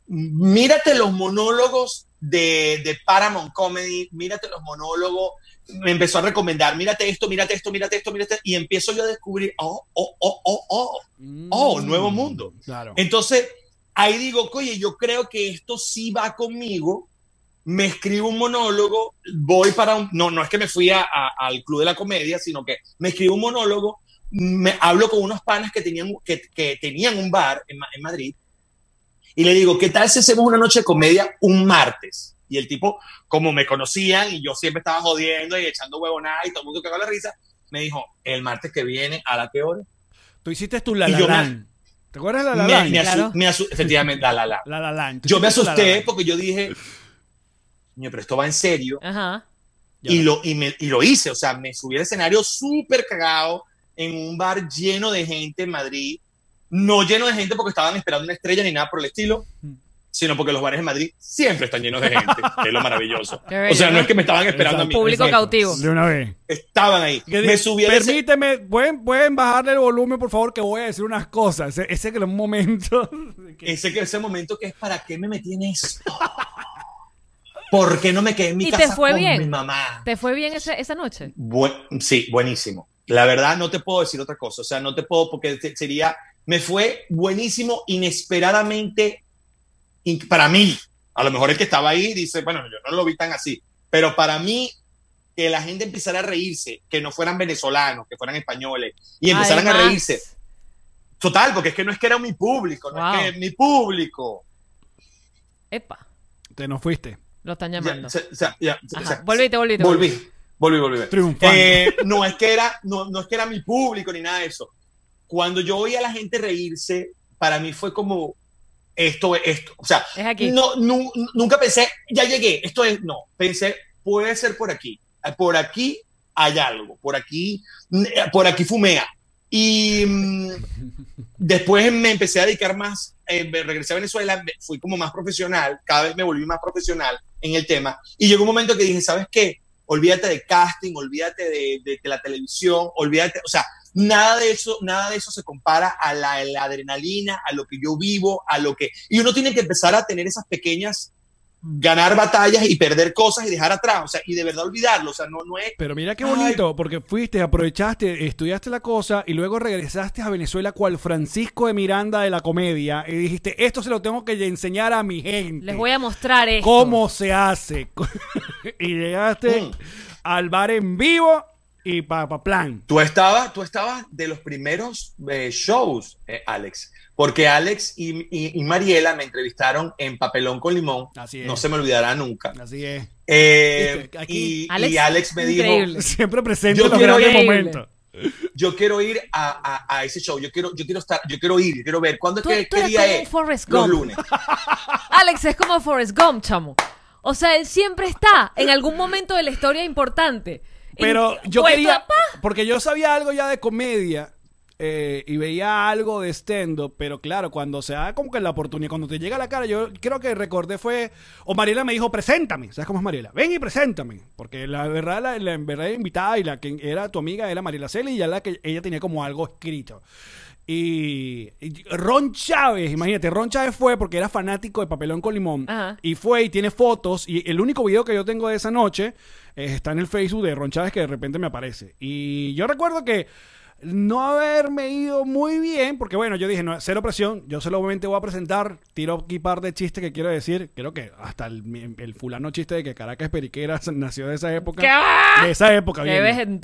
mírate los monólogos de, de Paramount Comedy, mírate los monólogos, me empezó a recomendar, mírate esto, mírate esto, mírate esto, mírate, y empiezo yo a descubrir, oh, oh, oh, oh, oh, Oh, nuevo mundo. Claro. Entonces, ahí digo, oye, yo creo que esto sí va conmigo. Me escribo un monólogo, voy para un. No, no es que me fui a- a- al Club de la Comedia, sino que me escribo un monólogo, me hablo con unos panas que tenían, que, que tenían un bar en, en Madrid y le digo, ¿qué tal si hacemos una noche de comedia un martes? Y el tipo, como me conocían y yo siempre estaba jodiendo y echando huevonada y todo el mundo cagó la risa, me dijo, el martes que viene, ¿a la qué hora? Tú hiciste tu La Y La yo me- Land. ¿Te acuerdas de La La Me- me claro. me efectivamente, la, la, la. La La Yo me La La asusté porque yo dije, "Coño, pero esto va en serio. Ajá. Y lo, y, me- y lo hice, o sea, me subí al escenario súper cagado en un bar lleno de gente en Madrid. No lleno de gente porque estaban esperando una estrella ni nada por el estilo, sino porque los bares en Madrid siempre están llenos de gente, que es lo maravilloso. Bello, O sea, no ¿no? es que me estaban esperando a mí. Público Exacto. cautivo. De una vez. Estaban ahí. Que Me subí. Permíteme, ¿pueden, pueden bajarle el volumen, por favor, que voy a decir unas cosas. Ese, ese que es un momento. que- Ese, que- ese momento que es para qué me metí en esto. ¿Por qué no me quedé en mi ¿Y te casa fue con bien? mi mamá? ¿Te fue bien ese- esa noche? Buen- sí, buenísimo. La verdad no te puedo decir otra cosa, o sea, no te puedo porque te- sería, me fue buenísimo, inesperadamente, para mí, a lo mejor el que estaba ahí dice, bueno, yo no lo vi tan así, pero para mí, que la gente empezara a reírse, que no fueran venezolanos, que fueran españoles, y empezaran a reírse. Total, porque es que no es que era mi público, no Wow. es que mi público. Epa, Te nos fuiste. lo están Ya, llamando. ya, volviste, volviste. Volví, volví, volví. Triunfante. Eh, no es que era, no, no es que era mi público ni nada de eso. Cuando yo oía a la gente reírse, para mí fue como esto, esto. O sea, Es aquí. no, nu- nunca pensé, ya llegué, esto es, no, pensé, puede ser por aquí, por aquí hay algo, por aquí, por aquí fumea. Y mm, después me empecé a dedicar más, eh, regresé a Venezuela, fui como más profesional, cada vez me volví más profesional en el tema. Y llegó un momento que dije, ¿sabes qué? Olvídate de casting, olvídate de, de- de la televisión, olvídate, o sea, nada de eso, nada de eso se compara a la, la adrenalina, a lo que yo vivo, a lo que... Y uno tiene que empezar a tener esas pequeñas, ganar batallas y perder cosas y dejar atrás, o sea, y de verdad olvidarlo, o sea, no, no es... Pero mira qué Ay. bonito, porque fuiste, aprovechaste, estudiaste la cosa y luego regresaste a Venezuela cual Francisco de Miranda de la comedia y dijiste, esto se lo tengo que enseñar a mi gente. Les voy a mostrar esto. ¿Cómo se hace? y llegaste Mm. al bar en vivo y pa, pa plan. Tú estabas, tú estabas de los primeros eh, shows, eh, Alex, porque Alex y, y- y Mariela me entrevistaron en Papelón con Limón, Así es. no se me olvidará nunca. Así es. Eh, aquí- y, Alex, y Alex me dijo. Siempre presente Yo en los quiero- grandes Increíble. momentos. yo quiero ir a, a- a ese show, yo quiero, yo quiero estar, yo quiero ir, yo quiero ver. ¿Cuándo es Tú- que tú qué día como es? un Forrest Los Gump. lunes. Alex es como Forrest Gump, chamo. O sea, él siempre está en algún momento de la historia importante. Pero yo vuelto quería, porque yo sabía algo ya de comedia eh, y veía algo de stand-up, pero claro, cuando se da como que la oportunidad, cuando te llega a la cara, yo creo que recordé fue, o Mariela me dijo, preséntame, ¿sabes cómo es Mariela? Ven y preséntame, porque la verdad, la, la verdad invitada y la que era tu amiga era Mariela Celi y ya la que ella tenía como algo escrito. Y, y Ron Chávez, imagínate, Ron Chávez fue porque era fanático de Papelón con Limón. Ajá. Y fue y tiene fotos. Y el único video que yo tengo de esa noche eh, está en el Facebook de Ron Chávez que de repente me aparece. Y yo recuerdo que no haberme ido muy bien, porque bueno, yo dije, no, cero presión, yo solamente voy a presentar, tiro aquí par de chistes que quiero decir. Creo que hasta el, el fulano chiste de que Caracas Periquera nació de esa época. ¿Qué? De esa época. ¡Qué viene.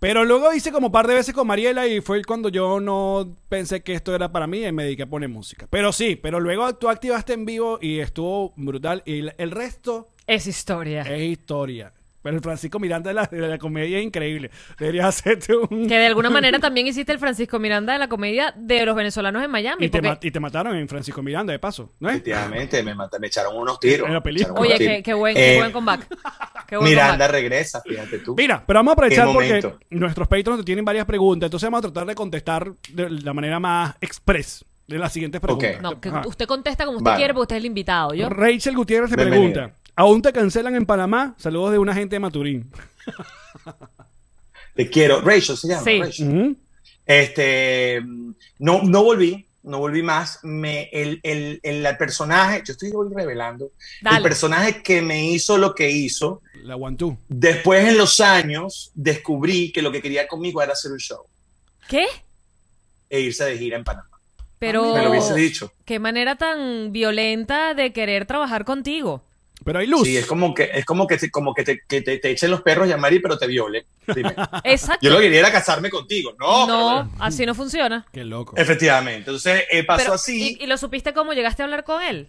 Pero luego hice como un par de veces con Mariela y fue cuando yo no pensé que esto era para mí y me dediqué a poner música. Pero sí, pero luego tú activaste en vivo y estuvo brutal. Y el resto Es historia. es historia. Pero el Francisco Miranda de la, de la comedia es increíble. Deberías hacerte un... Que de alguna manera también hiciste el Francisco Miranda de la comedia de los venezolanos en Miami. Y te, porque- ma- y te mataron en Francisco Miranda, de paso, ¿no es? Efectivamente, me, me echaron unos tiros. En la película. Oye, qué, buen, qué Eh, buen comeback. Qué buen Miranda comeback. regresa, fíjate tú. Mira, pero vamos a aprovechar porque nuestros patrons tienen varias preguntas. Entonces vamos a tratar de contestar de la manera más express de las siguientes preguntas. No, que usted contesta como usted Vale. quiere porque usted es el invitado. Yo, Rachel Gutiérrez te Bienvenido. pregunta, ¿aún te cancelan en Panamá? Saludos de una gente de Maturín. Te quiero. Rachel se llama. Sí. Rachel. Este, no, no volví, no volví más. Me, el, el, el, el personaje, yo estoy hoy revelando, Dale. el personaje que me hizo lo que hizo, La two. después en los años descubrí que lo que quería conmigo era hacer un show ¿Qué? e irse de gira en Panamá. Pero Me lo hubiese dicho. qué manera tan violenta de querer trabajar contigo. Pero hay luz. Sí, es como que, es como que, te, como que, te, que te, te echen los perros y Mari, pero te violen. Dime. Exacto. Yo lo que quería era casarme contigo. No, no, así no funciona. Qué loco. pero- efectivamente. Entonces eh, pasó Pero, así. ¿y, y lo supiste cómo llegaste a hablar con él?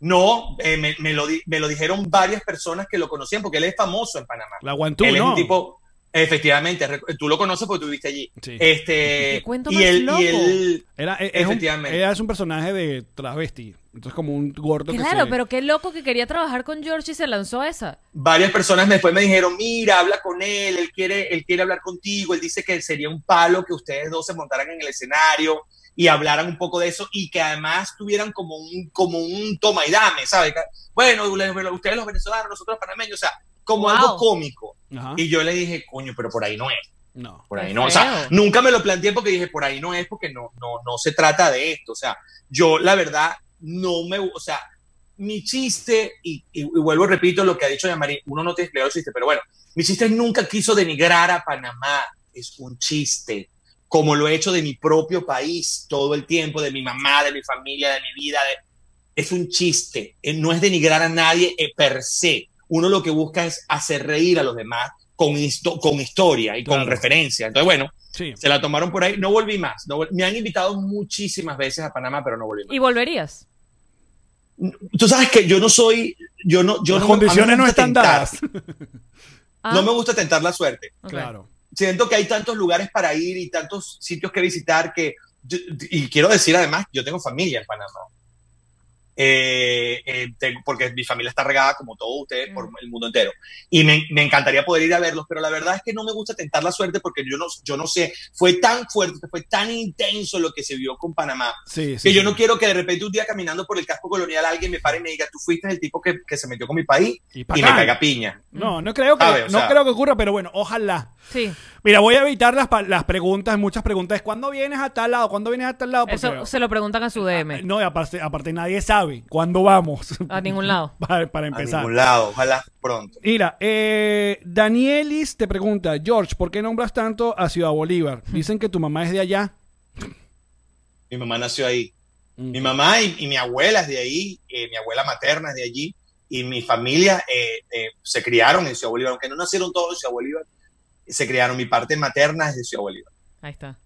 No, eh, me, me lo di- me lo dijeron varias personas que lo conocían porque él es famoso en Panamá. La two, él es ¿no? un tipo, efectivamente, tú lo conoces porque tú viviste allí. Sí. Este, Qué cuento y más él, loco. y él, Era, es, es un, Efectivamente. ella es un personaje de travesti. Entonces como un gordo que Claro, se- pero qué loco que quería trabajar con George y se lanzó a esa. varias personas después me dijeron, mira, habla con él, él quiere, él quiere hablar contigo, él dice que sería un palo que ustedes dos se montaran en el escenario y hablaran un poco de eso y que además tuvieran como un, como un toma y dame, ¿sabes? Que, Bueno, ustedes los venezolanos, nosotros los panameños, o sea, como Wow. algo cómico. Ajá. Y yo le dije, coño, pero por ahí no es. No. Por ahí no, o sea, nunca me lo planteé porque dije, por ahí no es, porque no, no, no se trata de esto. O sea, yo la verdad no me, o sea, mi chiste, y, y- y vuelvo repito lo que ha dicho Yamari, uno no te explica el chiste, pero bueno, mi chiste nunca quiso denigrar a Panamá, es un chiste, como lo he hecho de mi propio país todo el tiempo, de mi mamá, de mi familia, de mi vida, de- es un chiste, eh, no es denigrar a nadie eh, per se, uno lo que busca es hacer reír a los demás con, histo- con historia y Claro. con referencia. Entonces, bueno, Sí. se la tomaron por ahí. No volví más. No vol- me han invitado muchísimas veces a Panamá, pero no volví más. ¿Y volverías? Tú sabes que yo no soy. Yo no, yo Las no, condiciones no están tentar. dadas. Ah, No me gusta tentar la suerte. Claro. Siento que hay tantos lugares para ir y tantos sitios que visitar que. yo- y quiero decir además, yo tengo familia en Panamá. Eh, eh, tengo- porque mi familia está regada como todos ustedes por el mundo entero. Y me, me encantaría poder ir a verlos, pero la verdad es que no me gusta tentar la suerte porque yo no, yo no sé, fue tan fuerte, fue tan intenso lo que se vio con Panamá, Sí, sí. que yo sí. no quiero que de repente un día caminando por el casco colonial alguien me pare y me diga, tú fuiste el tipo que, que se metió con mi país Y y, me caiga piña. No, no creo que, o no sea- creo que ocurra, pero bueno, ojalá. Sí, Mira, voy a evitar las, las preguntas, muchas preguntas. ¿Cuándo vienes a tal lado? ¿Cuándo vienes a tal lado? Porque- eso se lo preguntan a su DM. No, y aparte, aparte nadie sabe cuándo vamos. A ningún lado. para, para A empezar. ningún lado, ojalá pronto. Mira, eh, Danielis te pregunta, George, ¿por qué nombras tanto a Ciudad Bolívar? Dicen que tu mamá es de allá. Mi mamá nació ahí. Mm. Mi mamá y, y mi abuela es de ahí, eh, mi abuela materna es de allí, y mi familia eh, eh, se criaron en Ciudad Bolívar, aunque no nacieron todos en Ciudad Bolívar, se criaron. Mi parte materna es de Ciudad Bolívar. Ahí está.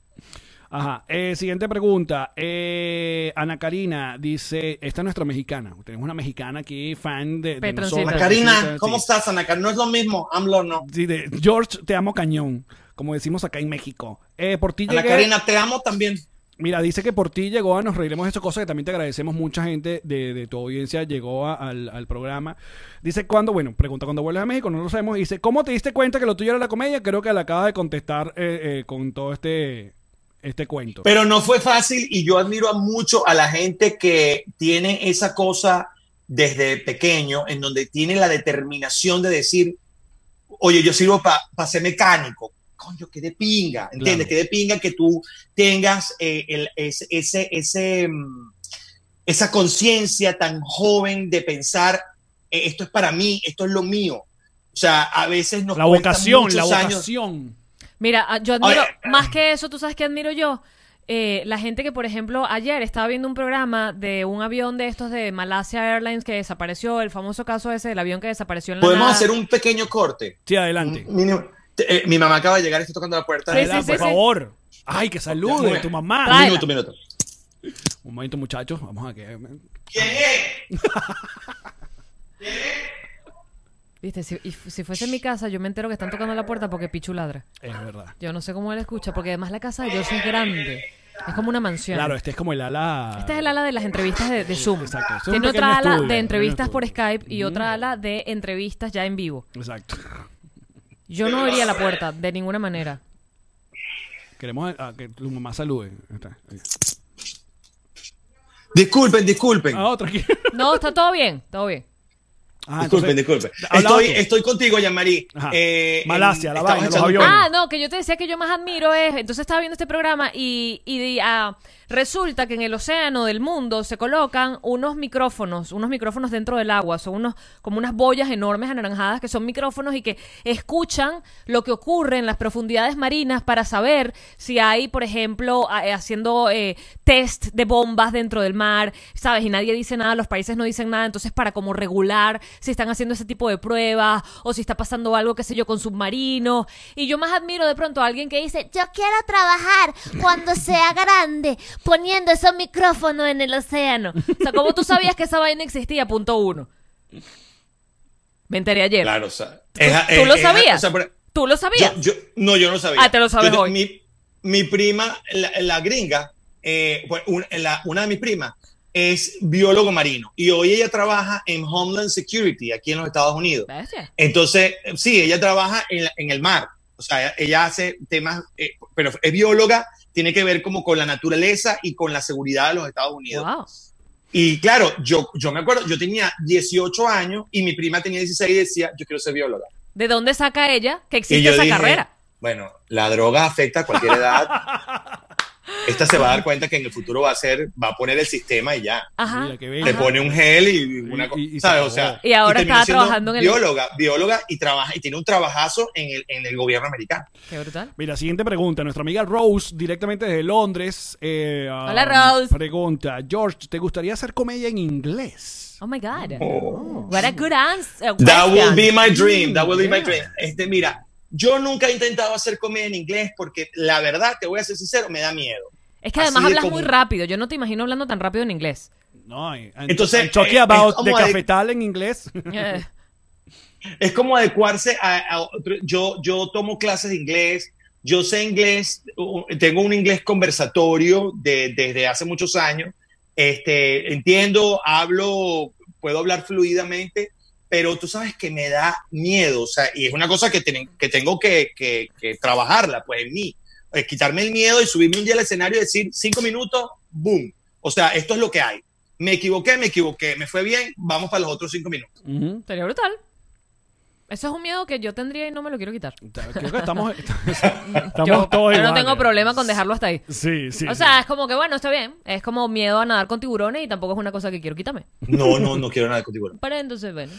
Ajá. Eh, siguiente pregunta. Eh, Ana Karina dice, esta es nuestra mexicana. Tenemos una mexicana aquí, fan de, de nosotros. Ana Karina. ¿cómo estás, Ana Karina? No es lo mismo, AMLO no. Sí, de George, te amo cañón. como decimos acá en México. Eh, por ti Ana llegué- Karina, te amo también. Mira, dice que por ti llegó a Nos Reiremos de Esas Cosas, que también te agradecemos. Mucha gente de, de tu audiencia llegó a- al, al programa. Dice, ¿cuándo? Bueno, pregunta cuando vuelves a México, no lo sabemos. Dice, ¿cómo te diste cuenta que lo tuyo era la comedia? Creo que le acaba de contestar eh, eh, con todo este, este cuento. Pero no fue fácil y yo admiro a mucho a la gente que tiene esa cosa desde pequeño, en donde tiene la determinación de decir, oye, yo sirvo para ser mecánico. Coño, que de pinga, ¿entiendes? Claro. Que de pinga que tú tengas eh, el- ese, ese, ese, mm, esa conciencia tan joven de pensar, eh, esto es para mí, esto es lo mío. O sea, a veces nos la vocación, la años- vocación. Mira, ah, yo admiro, Oye. más que eso, ¿tú sabes qué admiro yo? Eh, la gente que, por ejemplo, ayer estaba viendo un programa de un avión de estos de Malasia Airlines que desapareció, el famoso caso ese del avión que desapareció en la Podemos nada. hacer un pequeño corte. Sí, adelante. Eh, mi mamá acaba de llegar, estoy tocando la puerta. Sí, sí, Adelante, sí, por sí. favor. Ay, que salude tu mamá. Un minuto, un minuto. Un momento, muchachos. Vamos a que... ¿Quién es? Viste, si, y si fuese en mi casa, yo me entero que están tocando la puerta porque Pichu ladra. Es verdad. Yo no sé cómo él escucha, porque además la casa de George es grande. Es como una mansión. Claro, este es como el ala... Este es el ala de las entrevistas de, de Zoom. Exacto. Es Tiene otra ala estudio, de entrevistas por. Skype y otra ala de entrevistas ya en vivo. Exacto. Yo no abriría la puerta de ninguna manera. Queremos a- a que tu mamá salude. Está. Disculpen, disculpen. Ah, otra aquí. No, está todo bien, todo bien. Ah, disculpen, entonces- disculpen. habla Estoy, estoy contigo. Ajá. Eh, Malasia, en- la vaina, los echando- aviones. Ah, no, que yo te decía que yo más admiro es. Entonces estaba viendo este programa y, y ah, resulta que en el océano del mundo se colocan unos micrófonos, unos micrófonos dentro del agua. Son unos, como unas boyas enormes anaranjadas que son micrófonos y que escuchan lo que ocurre en las profundidades marinas para saber si hay, por ejemplo, eh, haciendo eh, test de bombas dentro del mar, ¿sabes? Y nadie dice nada, los países no dicen nada. Entonces, para como regular si están haciendo ese tipo de pruebas o si está pasando algo, qué sé yo, con submarinos. Y yo más admiro de pronto a alguien que dice, Yo quiero trabajar cuando sea grande poniendo esos micrófonos en el océano. o sea, ¿cómo tú sabías que esa vaina existía? Punto uno. Me enteré ayer. Claro, o sea. ¿Tú, es- tú es- lo sabías? o sea, por- ¿Tú lo sabías? yo, yo- no, yo no sabía. Ah, te lo sabes Yo- hoy. Mi, mi prima, la, la gringa, eh, pues, la- una de mis primas, es biólogo marino y hoy ella trabaja en Homeland Security aquí en los Estados Unidos. Bestia. Entonces, sí, ella trabaja en, la- en el mar. O sea, ella, hace temas, eh, pero es bióloga, tiene que ver como con la naturaleza y con la seguridad de los Estados Unidos. Wow. Y claro, yo, yo me acuerdo, yo tenía 18 años y mi prima tenía 16 y decía, yo quiero ser bióloga. ¿De dónde saca ella que existe esa dije, carrera? bueno, la droga afecta a cualquier edad. Esta se va a dar cuenta que en el futuro va a ser, va a poner el sistema y ya. Ajá. Mira. Le pone un gel y una Y- cosa, y- y ¿sabes? O sea, Y ahora terminó está trabajando en el- bióloga, bióloga y trabaja y tiene un trabajazo en el, en el gobierno americano. Qué brutal. Mira, siguiente pregunta. Nuestra amiga Rose, directamente desde Londres. eh, Hola, um, Rose. Pregunta, George, ¿te gustaría hacer comedia en inglés? Oh my God. What a good answer. That will be my dream. That will be my dream. Este, mira, yo nunca he intentado hacer comedia en inglés porque la verdad, te voy a ser sincero, me da miedo. Es que Así además de hablas muy rápido. Yo no te imagino hablando tan rápido en inglés. No, and- Entonces, and talking about es como de cafetal en inglés. Eh, Es como adecuarse a, a otro- Yo, yo tomo clases de inglés, yo sé inglés, tengo un inglés conversatorio de- desde hace muchos años. Este, entiendo, hablo, puedo hablar fluidamente, pero tú sabes que me da miedo, o sea, y es una cosa que, ten- que tengo que, que- que trabajarla, pues en mí, es quitarme el miedo y subirme un día al escenario y decir cinco minutos, boom, o sea, esto es lo que hay. Me equivoqué, me equivoqué, me fue bien, vamos para los otros cinco minutos. Sería brutal. Eso es un miedo que yo tendría y no me lo quiero quitar. Creo que estamos, estamos Yo, todos yo no tengo problema con dejarlo hasta ahí. Sí, sí. O sí. sea, es como que bueno, está bien. Es como miedo a nadar con tiburones y tampoco es una cosa que quiero quitarme. No, no, no quiero nada contigo. Pero entonces, bueno.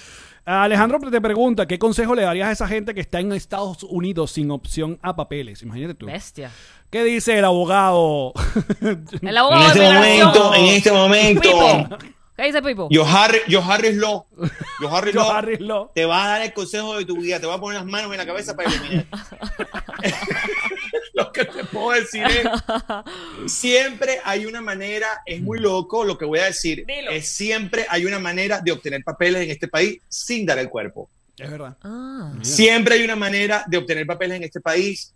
Alejandro te pregunta, ¿qué consejo le darías a esa gente que está en Estados Unidos sin opción a papeles? Imagínate tú. Bestia. ¿Qué dice el abogado? El En abogado este de migración. momento, en este momento, Pipo. ¿Qué dice Pipo? yo Harry, yo Harris Law, yo Harris Yo, Law, te va a dar el consejo de tu vida, te va a poner las manos en la cabeza para iluminar. lo que te puedo decir es, siempre hay una manera, es muy loco lo que voy a decir, Dilo. es siempre hay una manera de obtener papeles en este país sin dar el cuerpo. Es verdad. Ah. Siempre hay una manera de obtener papeles en este país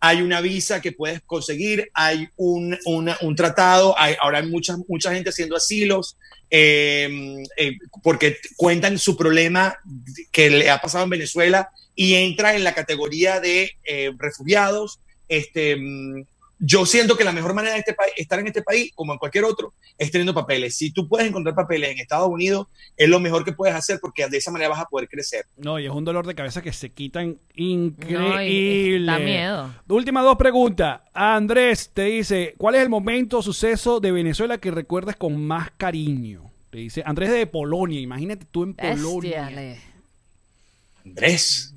hay una visa que puedes conseguir, hay un, un tratado, hay, ahora hay mucha, mucha gente haciendo asilos, eh, eh, porque cuentan su problema que le ha pasado en Venezuela y entra en la categoría de eh, refugiados. Este, mm, yo siento que la mejor manera de este país, estar en este país, como en cualquier otro, es teniendo papeles. Si tú puedes encontrar papeles en Estados Unidos, es lo mejor que puedes hacer porque de esa manera vas a poder crecer. No, y es un dolor de cabeza que se quitan No, y- increíble. da miedo. Últimas dos preguntas. Andrés te dice, ¿cuál es el momento o suceso de Venezuela que recuerdas con más cariño? Te dice Andrés de Polonia. Imagínate tú en Polonia. Andrés,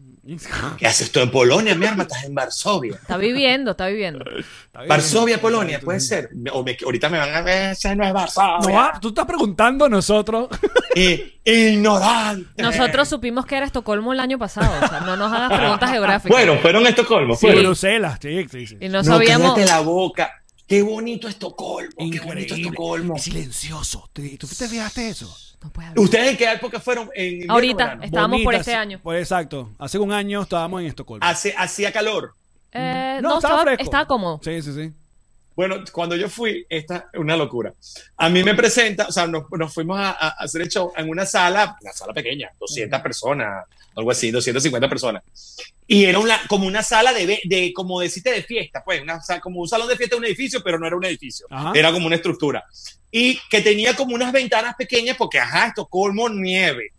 ¿qué haces tú en Polonia, mi arma? Estás en Varsovia. Está viviendo, está viviendo. Está bien. Varsovia, Polonia, puede ser. O me- ahorita me van a ver, esa no es No, Varsovia. ah, tú estás preguntando a nosotros. I- ignorante. Nosotros supimos que era Estocolmo el año pasado. O sea, no nos hagas preguntas geográficas. Bueno, fueron Estocolmo. Sí, fueron. Bruselas, sí, sí, sí. y no No, sabíamos. la boca. Qué bonito Estocolmo. Qué bonito Increíble. Estocolmo. Y silencioso. ¿Te- ¿Tú te fijaste eso? No puede hablar. ¿Ustedes en qué época fueron? ¿En Ahorita, verano? Estábamos por este año. Pues exacto. Hace un año estábamos en Estocolmo. Hace- hacía calor. Eh, No, no, estaba estaba, fresco. estaba cómodo. Sí, sí, sí. Bueno, cuando yo fui, esta es una locura. A mí me presenta, o sea, nos, nos fuimos a, a hacer el show en una sala, una sala pequeña, 200 personas, algo así, 250 personas. Y era una, como una sala de, de como decirte, de fiesta, pues, una, como un salón de fiesta de un edificio, pero no era un edificio, Ajá. era como una estructura. Y que tenía como unas ventanas pequeñas, porque, ajá, Estocolmo, nieve.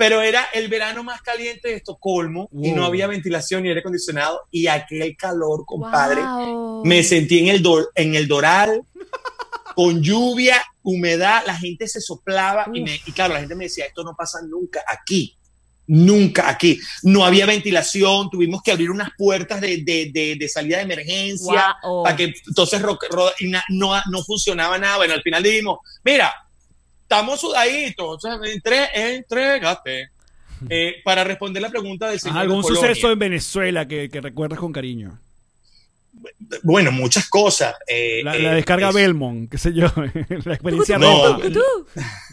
Pero era el verano más caliente de Estocolmo y Wow. no había ventilación ni aire acondicionado y aquel calor, compadre. Wow. Me sentí en el, dor- en el Doral, con lluvia, humedad, la gente se soplaba y, me- y claro, la gente me decía, esto no pasa nunca aquí, nunca aquí. No había ventilación, tuvimos que abrir unas puertas de, de- de- de salida de emergencia Guau. para que entonces ro- ro- y na- no, no funcionaba nada. Bueno, al final dijimos, mira, estamos sudaditos, o sea, entre, entrégate. Eh, para responder la pregunta del señor Ajá, ¿Algún suceso en Venezuela que, que recuerdas con cariño? Bueno, muchas cosas. eh, La, eh, la descarga es- Belmont, qué sé yo, la experiencia No.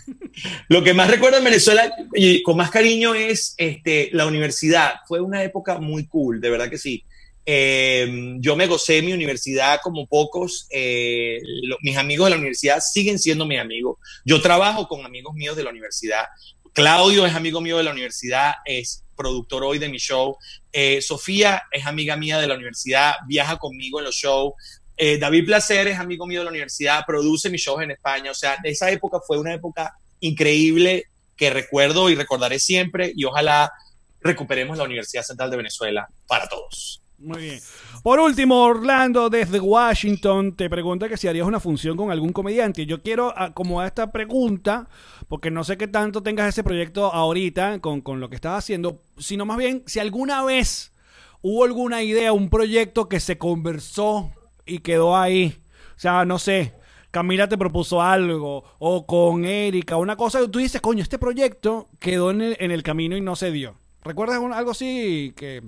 Lo que más recuerdo en Venezuela y con más cariño es este, la universidad. Fue una época muy cool, de verdad que sí. Eh, yo me gocé mi universidad como pocos. eh, mis amigos de la universidad siguen siendo mis amigos. Yo trabajo con amigos míos de la universidad. Claudio es amigo mío de la universidad, es productor hoy de mi show. Eh, Sofía es amiga mía de la universidad, viaja conmigo en los shows. Eh, David Placer es amigo mío de la universidad, produce mis shows en España. O sea, esa época fue una época increíble que recuerdo y recordaré siempre y ojalá recuperemos la Universidad Central de Venezuela para todos. Muy bien. Por último, Orlando desde Washington te pregunta que si harías una función con algún comediante. Yo quiero acomodar esta pregunta porque no sé qué tanto tengas ese proyecto ahorita con, con lo que estás haciendo, sino más bien si alguna vez hubo alguna idea, un proyecto que se conversó y quedó ahí. O sea, no sé, Camila te propuso algo o con Erika, una cosa que tú dices, coño, este proyecto quedó en el, en el camino y no se dio. ¿Recuerdas algo así que...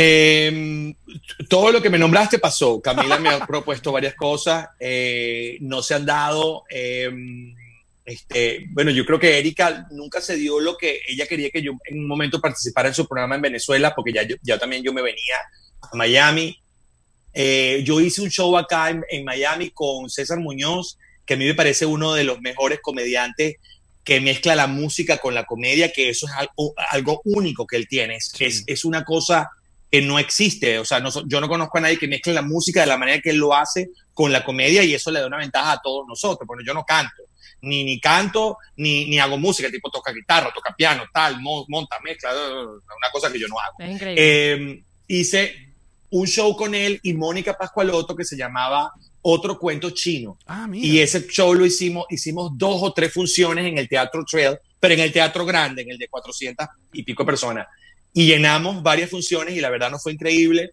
Eh, todo lo que me nombraste pasó. Camila me ha propuesto varias cosas, eh, no se han dado. eh, este, bueno, yo creo que Erika nunca se dio lo que ella quería que yo en un momento participara en su programa en Venezuela, porque ya, también yo me venía a Miami. Eh, yo hice un show acá en, en Miami con César Muñoz, que a mí me parece uno de los mejores comediantes que mezcla la música con la comedia, que eso es algo, algo único que él tiene. Es una cosa que no existe. O sea, no, yo no conozco a nadie que mezcle la música de la manera que él lo hace con la comedia y eso le da una ventaja a todos nosotros. Porque yo no canto, ni, ni canto, ni, ni hago música, tipo toca guitarra, toca piano, tal, mo- monta, mezcla, una cosa que yo no hago. Es increíble. Eh, hice un show con él y Mónica Pascualoto que se llamaba Otro Cuento Chino. Ah. Y ese show lo hicimos, hicimos dos o tres funciones en el Teatro Trail, pero en el Teatro Grande, en el de 400 y pico personas. Y llenamos varias funciones y la verdad nos fue increíble.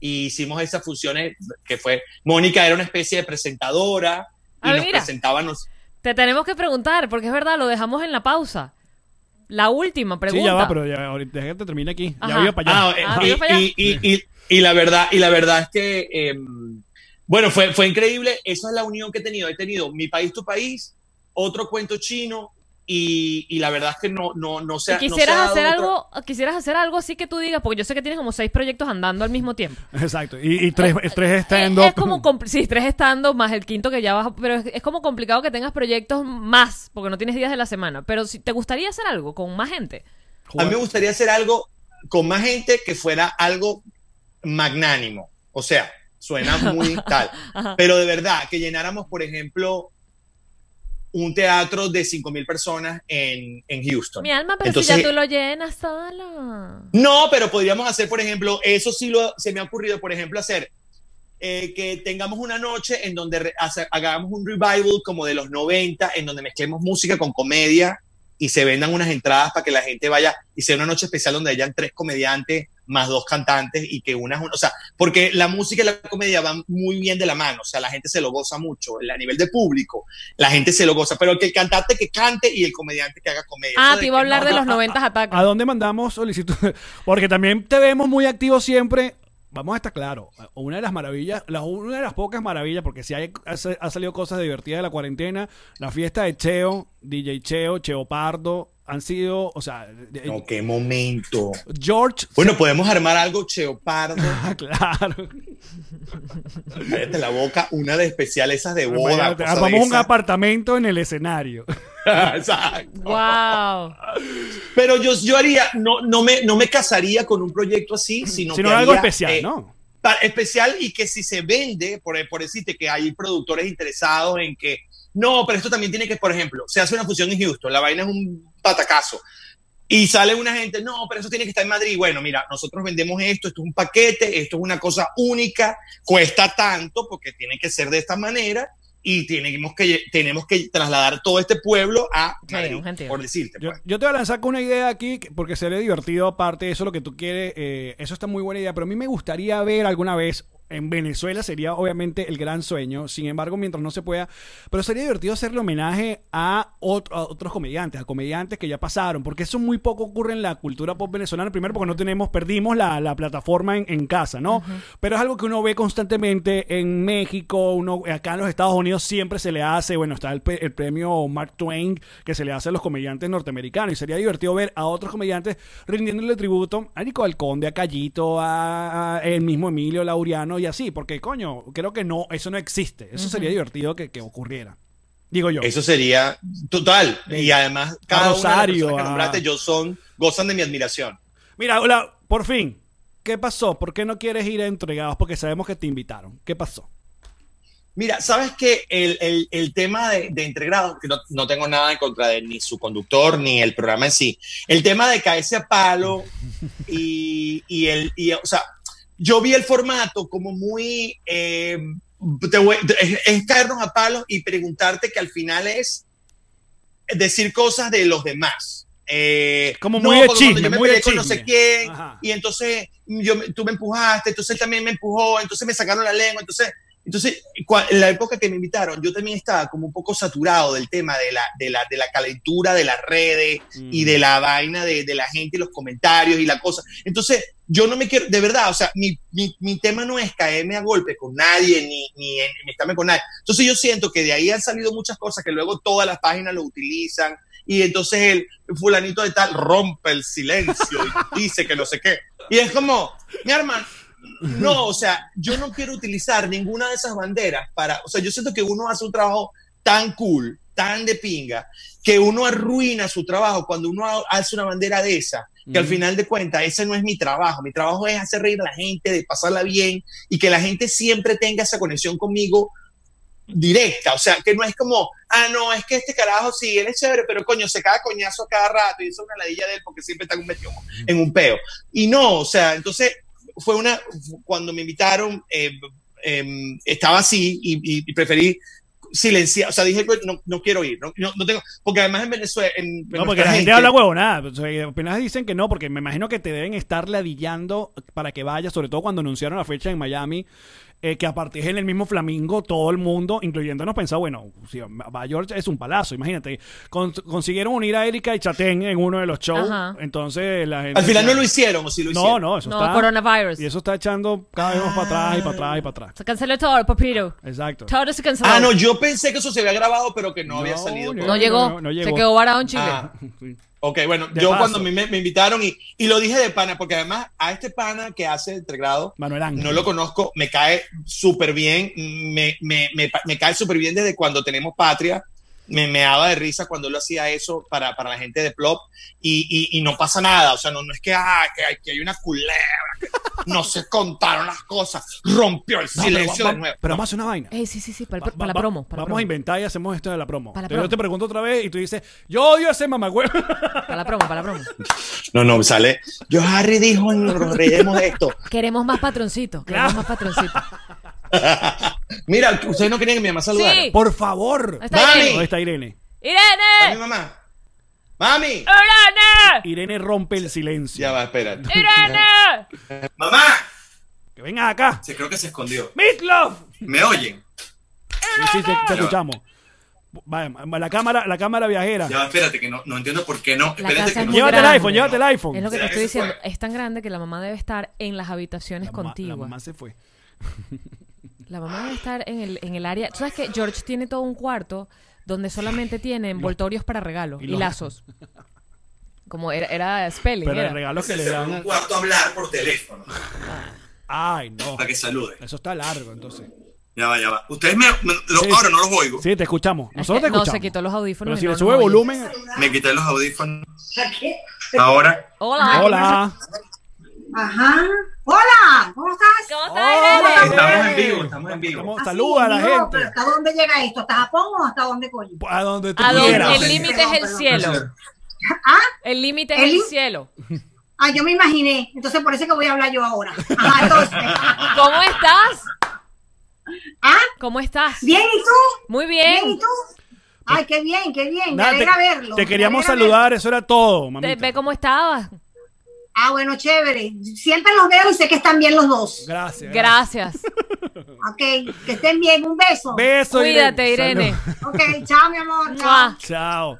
Y hicimos esas funciones que fue, Mónica era una especie de presentadora y Ah, nos mira. nos- Te tenemos que preguntar, porque es verdad, lo dejamos en la pausa. La última pregunta. Sí, ya va, pero ya ahorita que te termine aquí. Ya voy para allá. Ah, eh, Ah, y, la verdad, y la verdad es que, eh, bueno, fue, fue increíble. Esa es la unión que he tenido. He tenido Mi País, Tu País, otro cuento chino y, y la verdad es que no, no, no se ¿Y ha- no se ha quisieras dado hacer otra- algo, quisieras hacer algo así que tú digas, porque yo sé que tienes como seis proyectos andando al mismo tiempo. Exacto. Y, y tres, tres stand Es, es como, sí, tres estando más el quinto que ya vas, pero es, es como complicado que tengas proyectos más, porque no tienes días de la semana. Pero si te gustaría hacer algo con más gente. A mí me gustaría hacer algo con más gente que fuera algo magnánimo. O sea, suena muy tal. Pero de verdad, que llenáramos, por ejemplo, un teatro de 5.000 personas en, en Houston. Mi alma, pero Entonces- si ya tú lo llenas solo. No, pero podríamos hacer, por ejemplo, eso sí lo, se me ha ocurrido, por ejemplo, hacer eh, que tengamos una noche en donde hace- hagamos un revival como de los 90, en donde mezclemos música con comedia y se vendan unas entradas para que la gente vaya y sea una noche especial donde hayan tres comediantes más dos cantantes y que una, o sea, porque la música y la comedia van muy bien de la mano, o sea, la gente se lo goza mucho, a nivel de público, la gente se lo goza, pero que el cantante que cante y el comediante que haga comedia. Ah, te iba a hablar no, de no, los 90 ataques. ¿A dónde mandamos solicitud? Porque también te vemos muy activo siempre. Vamos a estar claro. Una de las maravillas, la- una de las pocas maravillas, porque si hay, ha, ha salido cosas divertidas de la cuarentena, la fiesta de Cheo, DJ Cheo, Cheo Pardo, han sido, o sea, No, qué momento. George. Bueno, podemos armar algo cheopardo. Ah, claro. Cállate la boca, una de especial, esas de boda. Armamos un apartamento en el escenario. Exacto. Wow. Pero yo, yo haría, no, no, me, no me casaría con un proyecto así, sino, Sino que algo haría, especial, eh, ¿no? especial y que si se vende, por, por decirte que hay productores interesados en que, no, pero esto también tiene que, por ejemplo, se hace una fusión en Houston, la vaina es un patacazo. Y sale una gente, no, pero eso tiene que estar en Madrid. Bueno, mira, nosotros vendemos esto, esto es un paquete, esto es una cosa única, cuesta tanto porque tiene que ser de esta manera y tenemos que, tenemos que trasladar todo este pueblo a Madrid, por decirte. Yo, pues. yo te voy a lanzar con una idea aquí, que- porque sería divertido aparte, eso es lo que tú quieres, eh, eso está muy buena idea, pero a mí me gustaría ver alguna vez, en Venezuela sería obviamente el gran sueño, sin embargo, mientras no se pueda, pero sería divertido hacerle homenaje a, otro- a otros comediantes, a comediantes que ya pasaron, porque eso muy poco ocurre en la cultura pop venezolana, primero porque no tenemos, perdimos la, la plataforma en, en casa, ¿no? Pero es algo que uno ve constantemente en México, uno acá en los Estados Unidos siempre se le hace, bueno, está el, el premio Mark Twain que se le hace a los comediantes norteamericanos y sería divertido ver a otros comediantes rindiéndole tributo a Nico del Conde, a Callito, a, a el mismo Emilio Y así, porque coño, creo que no, eso no existe, eso sería divertido que, que ocurriera. Digo yo. Eso sería total. Y además, cada Rosario, una de las personas que a- nombraste, yo son, gozan de mi admiración. Mira, hola, por fin, ¿qué pasó? ¿Por qué no quieres ir a entregados? Porque sabemos que te invitaron. ¿Qué pasó? Mira, sabes que el, el- el tema de, de entregrados, que no, no tengo nada en contra de ni su conductor ni el programa en sí, el tema de caerse a palo y, y el, y, o sea, yo vi el formato como muy, eh, te voy- es, es caernos a palos y preguntarte que al final es decir cosas de los demás. Eh, Como muy de cuando chisme, yo me muy de con no sé quién Ajá. y entonces yo, tú me empujaste, entonces él también me empujó, entonces me sacaron la lengua, entonces, entonces en la época que me invitaron yo también estaba como un poco saturado del tema de la, de la, de la calentura de las redes y de la vaina de, de la gente y los comentarios y la cosa. Entonces yo no me quiero, de verdad, o sea, mi, mi, mi tema no es caerme a golpe con nadie ni, ni, ni estarme con nadie. Entonces yo siento que de ahí han salido muchas cosas que luego todas las páginas lo utilizan y entonces el fulanito de tal rompe el silencio y dice que no sé qué. Y es como, mi hermano, no, o sea, yo no quiero utilizar ninguna de esas banderas para, o sea, yo siento que uno hace un trabajo tan cool, tan de pinga, que uno arruina su trabajo cuando uno ha- hace una bandera de esa, que al final de cuentas ese no es mi trabajo, mi trabajo es hacer reír a la gente, de pasarla bien y que la gente siempre tenga esa conexión conmigo directa, o sea, que no es como, ah, no, es que este carajo sí, él es chévere, pero coño, se caga coñazo a cada rato y eso es una ladilla de él porque siempre está metido en un peo. Y no, o sea, entonces fue una, cuando me invitaron, eh, em, estaba así y, preferí silenciar, o sea, dije, "Pues, no, no quiero ir, no, no, tengo, porque además en Venezuela, en, No, porque la gente, habla huevonada. O sea, apenas dicen que no, porque me imagino que te deben estar ladillando para que vayas, sobre todo cuando anunciaron la fecha en Miami. Eh, que aparte es en el mismo Flamingo, todo el mundo, incluyéndonos, pensaba, bueno, si va a George es un palazo, imagínate. Con- consiguieron unir a Erika y Chatén en uno de los shows, Ajá. entonces la gente... Al final no lo hicieron, o sí lo No, hicieron. no, eso No, está... coronavirus. Y eso está echando cada vez más para atrás y para atrás y para atrás. Se canceló todo, papito. Exacto. Todo se canceló. Ah, no, yo pensé que eso se había grabado, pero que no, había No, salido. no, No llegó. no, no llegó. Se quedó varado en Chile. Ah, Sí. Ok, bueno, De yo paso. cuando me, me- invitaron y, y lo dije de pana, porque además a este pana que hace entregrado, Manuel Ángel. no lo conozco, me cae súper bien, me, me, me, me cae súper bien desde cuando tenemos patria. Me, me daba de risa cuando él hacía eso para, para la gente de Plop y, y, y no pasa nada. O sea, no, no es que, ah, que, hay, que hay una culebra, que no se contaron las cosas, rompió el No, pero silencio va- de nuevo. Pero vamos a hacer una vaina. Ey, sí, sí, sí, para, Va- la va- promo. Para la vamos promo. a inventar y hacemos esto de la promo. Para la Entonces Yo promo. te pregunto otra vez y tú dices, yo odio a ese mamagüey. Para la promo, para la promo. No, no, sale. Yo, Harry dijo, nos reiremos de esto. Queremos más patroncitos. Queremos Claro. más patroncitos. Mira, ustedes no querían que mi mamá saludara. Sí. Por favor. Está Mami. Irene. ¿Dónde está Irene? ¿A mi ¡Irene! mamá? ¡Mami! ¡Irene! Irene rompe el silencio. Ya va, espérate. ¡Irene! ¡Mamá! Que venga acá. Se creo que se escondió. ¡Meatloaf! ¿Me oyen? Sí, sí, te, te escuchamos. Vaya, la cámara, la cámara viajera. Ya va, espérate, que no, no entiendo por qué no. La Espérate casa que es no. muy Llévate el grande. iPhone, llévate el iPhone. Es lo que te ¿Será estoy se diciendo. fue? Es tan grande que la mamá debe estar en las habitaciones La mamá- La mamá se fue. La mamá debe estar en el, en el área. ¿Tú sabes que George tiene todo un cuarto donde solamente tiene envoltorios para regalos y y, lazos? Como era, era spelling. Pero era. el regalo que le dan. un cuarto a hablar por teléfono Ay, no. para que salude. Eso está largo, entonces. Ya va, ya va. Ustedes me. me- lo- Sí, ahora sí. no los oigo. Sí, te escuchamos. Es Nosotros te no, escuchamos. se quitó los audífonos. Pero si no le sube volumen. Me quité los audífonos. Ahora. Hola. Hola. Ajá. Hola, ¿cómo estás? ¿Cómo está Hola, Irene? Estamos en vivo, estamos en vivo. Estamos- Ah, Saluda a la no, gente. pero ¿Hasta dónde llega esto? ¿Hasta Japón o hasta dónde coño? A donde tú A donde el límite es el Perdón, cielo. ¿Ah? El límite es El cielo. Ah, yo me imaginé. Entonces por eso es que voy a hablar yo ahora. Ajá, entonces. ¿Cómo estás? ¿Ah? ¿Cómo estás? ¿Bien y tú? Muy ¿Bien y bien. tú? Ay, qué bien, qué bien. Me Nada, te, alegra verlo. te me queríamos saludar, eso era todo, Te- mamita. ve cómo estabas. Ah, bueno, chévere. Siempre los veo y sé que están bien los dos. Gracias. Gracias. Ok, que estén bien. Un beso. Beso, Cuídate, Irene. Salud. Ok, chao, mi amor. Chao.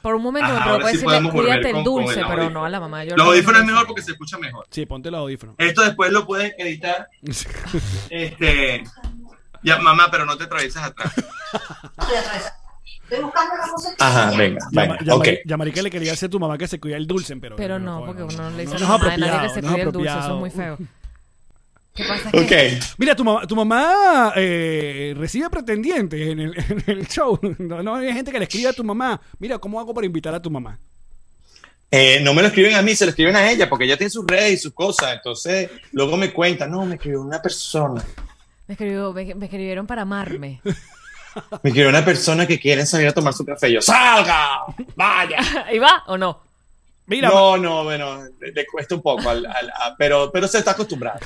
Por un momento Ajá, me provocó sí decirle, cuídate el dulce, el pero no a la mamá. Yo Los no- audífonos es mejor porque se escucha mejor. Sí, ponte el audífono. Esto después lo pueden editar. Este. Ya, mamá, pero no te atravieses atrás. Estoy buscando la. Ajá, venga, venga. Ok. llamarí que le quería decir a tu mamá que se cuida el dulce, pero. Pero no, porque uno no le dice no a mamá de nadie que se cuide el dulce, eso es muy feo. ¿Qué pasa? Es Ok. que Mira, tu mamá, tu mamá eh, recibe pretendientes en el, en el show. No, no hay gente que le escribe a tu mamá. Mira, ¿cómo hago para invitar a tu mamá? Eh, no me lo escriben a mí, se lo escriben a ella, porque ella tiene sus redes y sus cosas. Entonces, luego me cuentan, no, me escribió una persona. me, escribió- me- me escribieron para amarme. Me escribió una persona que quiere salir a tomar su café. Yo, ¡salga! ¡Vaya! ¿Y va o no? Mira, No, no, bueno, le, le cuesta un poco, al- al- a- pero, pero se está acostumbrado.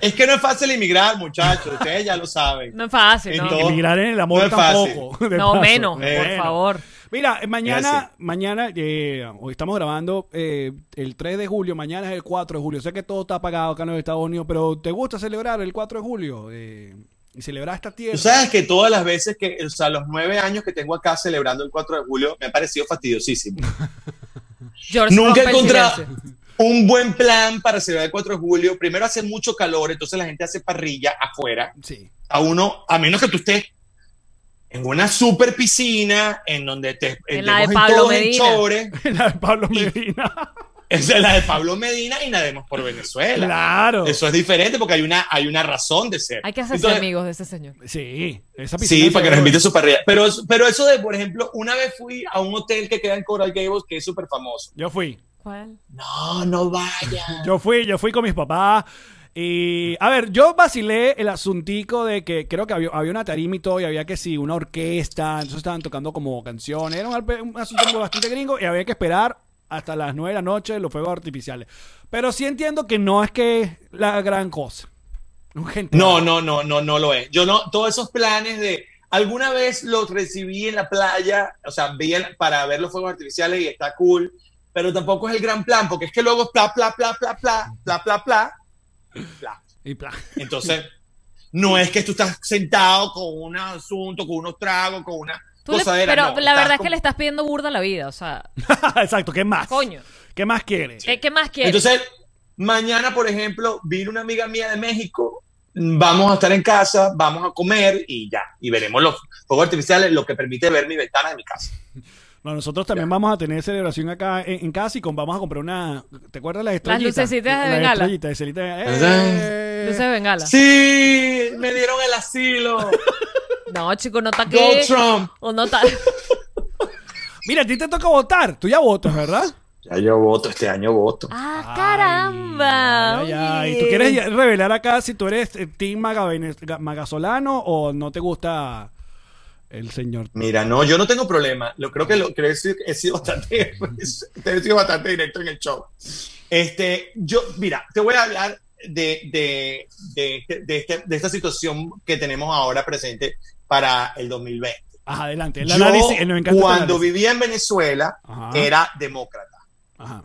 Es que no es fácil inmigrar, muchachos, ustedes ya lo saben. No es fácil, ¿no? Emigrar en el amor no tampoco. No, paso. menos, por favor. Mira, eh, mañana, mañana, eh, hoy estamos grabando eh, el 3 de julio, mañana es el 4 de julio. Sé que todo está apagado acá en los Estados Unidos, pero ¿te gusta celebrar el 4 de julio? Eh, y celebrar esta tierra. Tú sabes que todas las veces que, o sea, los nueve años que tengo acá celebrando el 4 de julio, me ha parecido fastidiosísimo. Nunca he encontrado un buen plan para celebrar el 4 de julio. Primero hace mucho calor, entonces la gente hace parrilla afuera. Sí. A uno, a menos que tú estés en una super piscina en donde te En la de Pablo en Medina. chores. La de Pablo Medina. Esa es la de Pablo Medina y nademos por Venezuela. claro. Eso es diferente porque hay una, hay una razón de ser. Hay que hacerse Entonces, amigos de ese señor. Sí, esa Sí, para que nos invite a su parrilla. Pero, pero eso de, por ejemplo, una vez fui a un hotel que queda en Coral Gables que es súper famoso. Yo fui. ¿Cuál? No, no vaya. Yo fui, yo fui con mis papás. Y, a ver, yo vacilé el asuntico de que creo que había, había una tarima y todo, y había que sí, una orquesta, entonces estaban tocando como canciones. Era un, un asunto bastante gringo y había que esperar hasta las 9 de la noche los fuegos artificiales. Pero sí entiendo que no es que es la gran cosa. Gente, No, no, no, no, no lo es. Yo no, todos esos planes de alguna vez los recibí en la playa, o sea, el- para ver los fuegos artificiales y está cool, pero tampoco es el gran plan, porque es que luego es pla, pla, pla, pla, pla, pla, pla, pla, pla. Y plan. Entonces, no es que tú estás sentado con un asunto, con unos tragos, con una Tú le- cosadera, pero no, la verdad es que le estás pidiendo burda a la vida, o sea, Exacto, ¿qué más? coño. ¿Qué más quieres? ¿Qué, qué más quieres? Entonces, mañana, por ejemplo, vino una amiga mía de México, vamos a estar en casa, vamos a comer y ya, y veremos los fuegos artificiales, lo que permite ver mi ventana de mi casa. No, nosotros también vamos a tener celebración acá en, en casa y con, vamos a comprar una. ¿Te acuerdas las estrellitas? lucecitas de Las bengala. estrellitas, estrellitas, eh. Luces de bengala. Sí, me dieron el asilo. No, chico, no está Go que... Trump. O no está... Mira, a ti te toca votar. Tú ya votas, ¿verdad? Ya yo voto, este año voto. ¡Ah, caramba! Ay, ay, ay. Oye. ¿Tú quieres revelar acá si tú eres Team Magasolano o no te gusta el señor? Mira, no, yo no tengo problema. Lo creo que lo creo que he sido bastante, he sido bastante directo en el show. Este, yo, mira, te voy a hablar de, de, de, este- de este- de esta situación que tenemos ahora presente para el 2020. Ajá, adelante. El Yo, análisis, el cuando vivía en Venezuela, Ajá. era demócrata Ajá.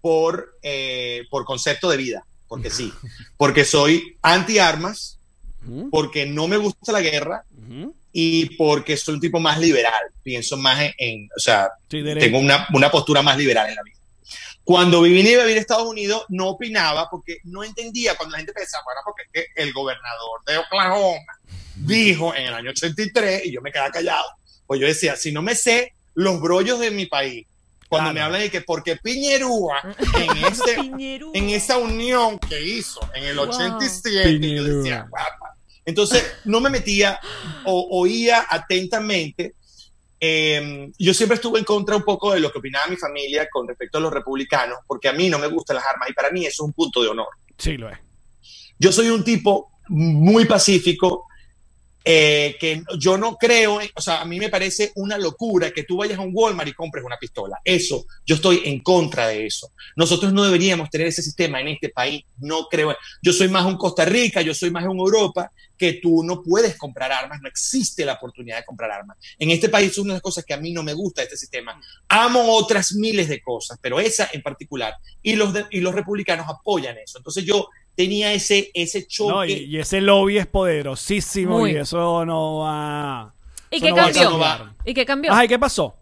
por, eh, por concepto de vida, porque sí, porque soy anti-armas, porque no me gusta la guerra y porque soy un tipo más liberal. Pienso más en, en- o sea, Sí, tengo una, una postura más liberal en la vida. Cuando viví y vivir a Estados Unidos, no opinaba porque no entendía cuando la gente pensaba, bueno, porque es que el gobernador de Oklahoma dijo en el año 83 y yo me quedaba callado. Pues yo decía, si no me sé los brollos de mi país, cuando Claro. me hablan de que porque Piñerúa en, este, Piñerúa. en esa unión que hizo en el Wow. 87, yo Piñerúa. decía, guapa. Entonces no me metía o oía atentamente. Eh, yo siempre estuve en contra un poco de lo que opinaba mi familia con respecto a los republicanos, porque a mí no me gustan las armas y para mí eso es un punto de honor. Sí, lo es. Yo soy un tipo muy pacífico, eh, que yo no creo, o sea, a mí me parece una locura que tú vayas a un Walmart y compres una pistola. Eso, yo estoy en contra de eso. Nosotros no deberíamos tener ese sistema en este país, no creo. Yo soy más un Costa Rica, yo soy más un Europa, que tú no puedes comprar armas, no existe la oportunidad de comprar armas. En este país es una de las cosas que a mí no me gusta de este sistema. Amo otras miles de cosas, pero esa en particular. Y los, y los republicanos apoyan eso. Entonces yo tenía ese, ese choque. No, y, y ese lobby es poderosísimo Muy. y eso no va. ¿Y qué no cambió? ¿Y qué cambió? Ajá, ¿y qué pasó?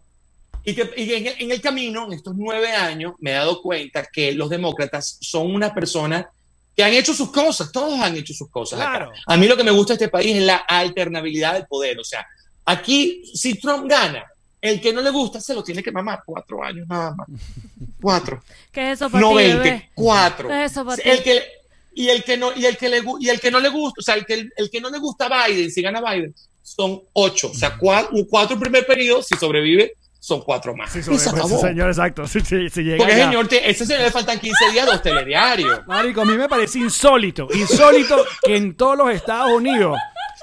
Y, que, y en, el, en el camino, en estos nueve años, me he dado cuenta que los demócratas son una persona que han hecho sus cosas, todos han hecho sus cosas. acá. Claro. A mí lo que me gusta de este país es la alternabilidad del poder. O sea, aquí, si Trump gana, el que no le gusta se lo tiene que mamar. Cuatro años nada más. Cuatro. ¿Qué es eso para No veinte. Cuatro. ¿Qué es eso para ti? El que, y el que no, y el que le y el que no le gusta, o sea, el que, el que no le gusta a Biden, si gana Biden, son ocho. O sea, cuatro, cuatro primer periodo, si sobrevive, son cuatro más. Sí, Y sobre- ese señor, exacto. Sí, sí, sí llega Porque ya. señor, te- ese señor le faltan 15 días, dos telediarios. Marico, a mí me parece insólito, insólito que en todos los Estados Unidos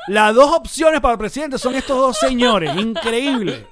las dos opciones para el presidente son estos dos señores. Increíble.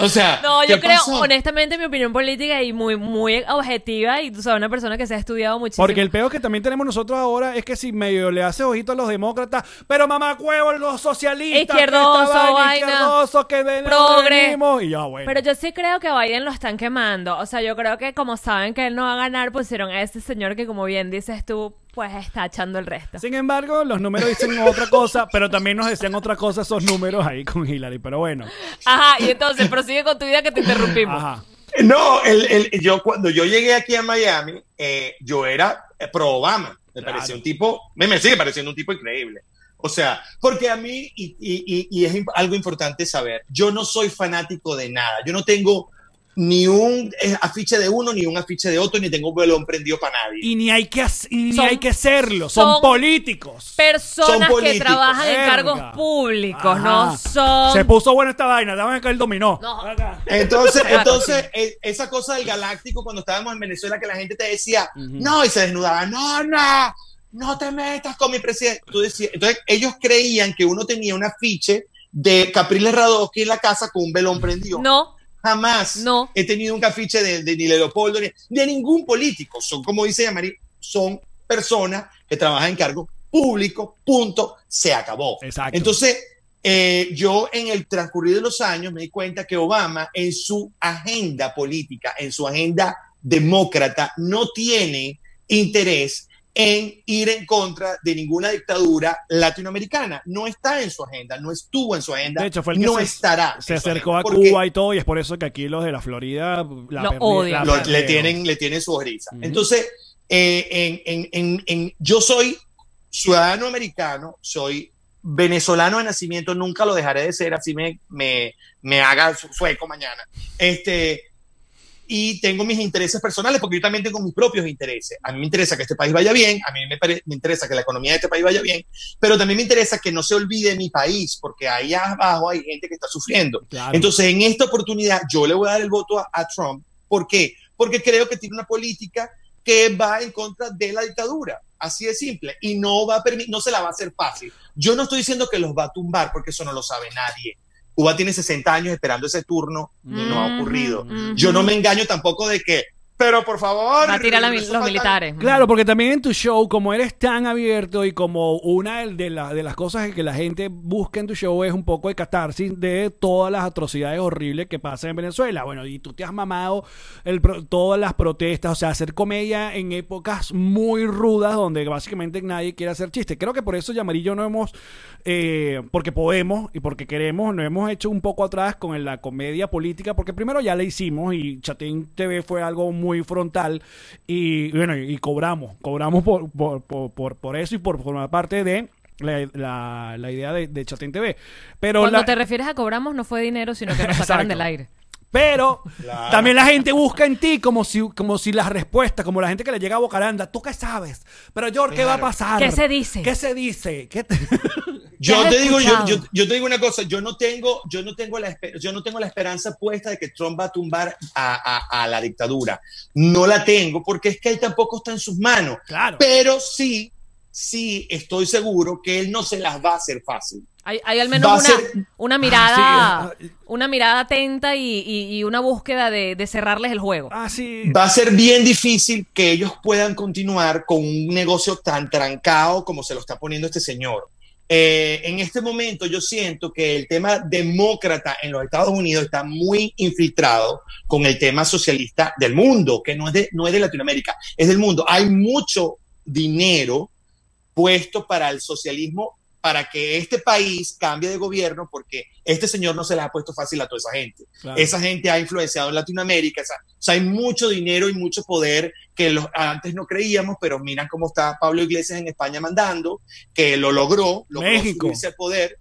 O sea, No, ¿qué yo creo, pasó? honestamente, mi opinión política y muy, muy objetiva y tú sabes, una persona que se ha estudiado muchísimo. Porque el peor que también tenemos nosotros ahora es que si medio le hace ojito a los demócratas, pero mamá cuevo los socialistas, que Izquierdoso, esta vaina, izquierdoso, que ven- progre. y ya bueno. Pero yo sí creo que a Biden lo están quemando. O sea, yo creo que como saben que él no va a ganar, pusieron a ese señor que, como bien dices tú, pues está echando el resto. Sin embargo, los números dicen otra cosa, pero también nos decían otra cosa esos números ahí con Hillary. Pero bueno, Ajá, y entonces prosigue con tu vida que te interrumpimos. ajá. No, el, el- yo cuando yo llegué aquí a Miami, eh, yo era eh, pro Obama. Me Claro. parecía un tipo, me, me sigue pareciendo un tipo increíble. O sea, porque a mí, y, y- y- y es algo importante saber, yo no soy fanático de nada. Yo no tengo ni un eh, afiche de uno, ni un afiche de otro, ni tengo un velón prendido para nadie. Y ni hay que, ni Son- hay que serlo, son, son políticos. Personas Son que trabajan en cargos públicos, no son... Se puso buena esta vaina, dame que él dominó. No. Entonces, Claro, entonces eh, esa cosa del galáctico, cuando estábamos en Venezuela, que la gente te decía, no, y se desnudaba, no, no, no te metas con mi presidente. Tú decías, entonces, ellos creían que uno tenía un afiche de Capriles Radowski en la casa con un velón prendido. No, Jamás No. he tenido un afiche de, de ni Leopoldo ni de ningún político. Son, como dice Yamari, son personas que trabajan en cargo público, punto, se acabó. Exacto. Entonces, eh, yo en el transcurrir de los años me di cuenta que Obama en su agenda política, en su agenda demócrata, no tiene interés en ir en contra de ninguna dictadura latinoamericana. No está en su agenda, no estuvo en su agenda, De hecho, fue el que no se, estará. se acercó a porque Cuba y todo, y es por eso que aquí los de la Florida la Lo perdi- odian. la lo- le, tienen, le tienen su risa. Ujú. Entonces, eh, en, en- en- en- yo soy ciudadano americano, soy venezolano de nacimiento, nunca lo dejaré de ser, así me, me, me haga su- sueco mañana. Este, y tengo mis intereses personales, porque yo también tengo mis propios intereses. A mí me interesa que este país vaya bien, a mí me, me interesa que la economía de este país vaya bien, pero también me interesa que no se olvide mi país, porque ahí abajo hay gente que está sufriendo. Claro. Entonces, en esta oportunidad, yo le voy a dar el voto a, a Trump. ¿Por qué? Porque creo que tiene una política que va en contra de la dictadura. Así de simple. Y no, va a no se la va a hacer fácil. Yo no estoy diciendo que los va a tumbar, porque eso no lo sabe nadie. Cuba tiene 60 años esperando ese turno y no ha ocurrido. Ujú, Yo no ujú. me engaño tampoco de que, pero por favor. Va a tirar eso los falta- militares. Claro, porque también en tu show, como eres tan abierto y como una de, la- de las cosas que la gente busca en tu show es un poco de catarsis de todas las atrocidades horribles que pasan en Venezuela. Bueno, y tú te has mamado el pro- todas las protestas, o sea, hacer comedia en épocas muy rudas donde básicamente nadie quiere hacer chistes. Creo que por eso Yamari y yo no hemos, eh, porque podemos y porque queremos, nos hemos hecho un poco atrás con la comedia política, porque primero ya la hicimos y Chatín TV fue algo muy frontal y bueno, y, y cobramos, cobramos por, por, por, por, por eso y por formar parte de la, la, la idea de, de Chatín TV. Pero Cuando la- te refieres a cobramos, no fue dinero, sino que nos sacaron del aire. Pero Claro. también la gente busca en ti como si, como si las respuestas, como la gente que le llega a Bocaranda, ¿tú qué sabes? Pero George, ¿qué va a pasar? ¿Qué se dice? ¿Qué se dice? ¿Qué te- Yo te digo, yo, yo, yo te digo una cosa, yo no tengo, yo no tengo la, yo no tengo la esperanza puesta de que Trump va a tumbar a, a- a la dictadura. No la tengo porque es que él tampoco está en sus manos. Claro. Pero sí, sí estoy seguro que él no se las va a hacer fácil. Hay, hay al menos una, ser- una mirada, Ah, sí. una mirada atenta y, y- y una búsqueda de, de cerrarles el juego. Ah, sí. Va a ser bien difícil que ellos puedan continuar con un negocio tan trancado como se lo está poniendo este señor. Eh, en este momento yo siento que el tema demócrata en los Estados Unidos está muy infiltrado con el tema socialista del mundo, que no es de, no es de Latinoamérica, es del mundo. Hay mucho dinero puesto para el socialismo, para que este país cambie de gobierno, porque este señor no se les ha puesto fácil a toda esa gente. Claro. Esa gente ha influenciado en Latinoamérica. esa- o sea, hay mucho dinero y mucho poder que los, antes no creíamos, pero miran cómo está Pablo Iglesias en España mandando, que lo logró, logró México. subirse al poder.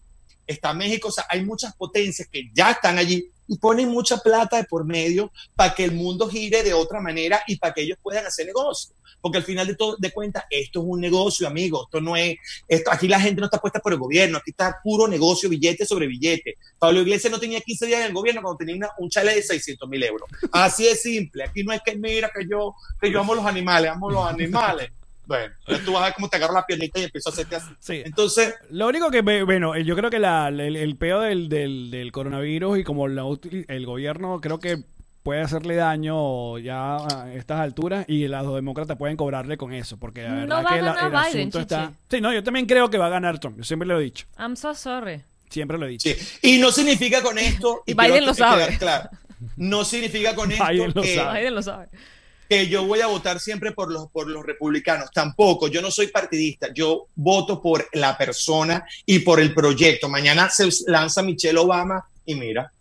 Está México, o sea, hay muchas potencias que ya están allí y ponen mucha plata de por medio para que el mundo gire de otra manera y para que ellos puedan hacer negocio. Porque al final de todo, de cuentas, esto es un negocio, amigo. Esto no es, esto, aquí la gente no está puesta por el gobierno, aquí está puro negocio, billete sobre billete. Pablo Iglesias no tenía 15 días en el gobierno cuando tenía un chale de 600 mil euros. Así de simple. Aquí no es que mira que yo, que yo amo los animales, amo los animales. Bueno, tú vas a ver cómo te agarro la piernita y empiezo a hacerte así. Sí. Entonces, Lo único que, ve- bueno, yo creo que la- el, el peo del, del, del coronavirus y como la el gobierno creo que puede hacerle daño ya a estas alturas y los demócratas pueden cobrarle con eso, porque la No verdad va a que la- ganar el Biden, asunto Chichi. está... Sí, no, yo también creo que va a ganar Trump, yo siempre lo he dicho, I'm so sorry. siempre lo he dicho. sí. Y no significa con esto. Y Biden lo sabe. claro, no significa con esto Biden lo que, sabe. Biden lo sabe. Que yo voy a votar siempre por los, por los republicanos. Tampoco, yo no soy partidista, yo voto por la persona y por el proyecto. Mañana se lanza Michelle Obama y mira,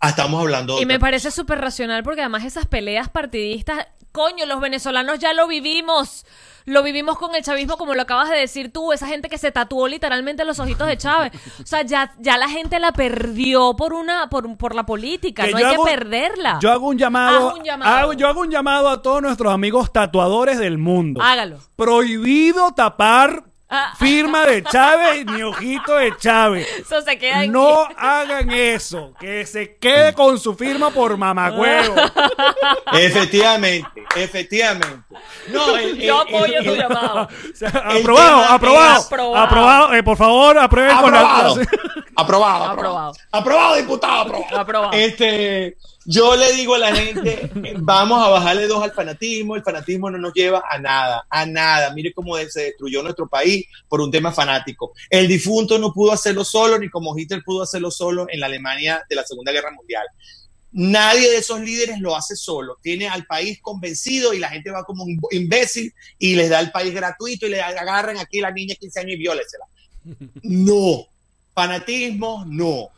ah, estamos hablando de Y me parece súper racional porque además esas peleas partidistas, coño, los venezolanos ya lo vivimos. Lo vivimos con el chavismo, como lo acabas de decir tú, esa gente que se tatuó literalmente los ojitos de Chávez. O sea, ya, ya la gente la perdió por una, por, por la política, Que no hay hago- que perderla. Yo hago un llamado, Haz un llamado. hago- yo hago un llamado a todos nuestros amigos tatuadores del mundo. Hágalo. Prohibido tapar Ah. firma de Chávez ni ojito de Chávez. Eso se queda en No hagan eso, que se quede con su firma por mamagüevo. Efectivamente, efectivamente. No, el- Yo apoyo el- tu el- llamado. Aprobado, aprobado, aprobado, Aprobado. eh, por favor, aprueben con la- Aprobado. aprobado, Aprobado. aprobado. Aprobado, diputado, aprobado. Aprobado. Este, yo le digo a la gente, vamos a bajarle dos al fanatismo, el fanatismo no nos lleva a nada, a nada. Mire cómo se destruyó nuestro país por un tema fanático. El difunto no pudo hacerlo solo, ni como Hitler pudo hacerlo solo en la Alemania de la Segunda Guerra Mundial. nadie de esos líderes lo hace solo. Tiene al país convencido y la gente va como un imbécil y les da el país gratuito y le agarran aquí a la niña de 15 años y viólesela. No. Fanatismo, no.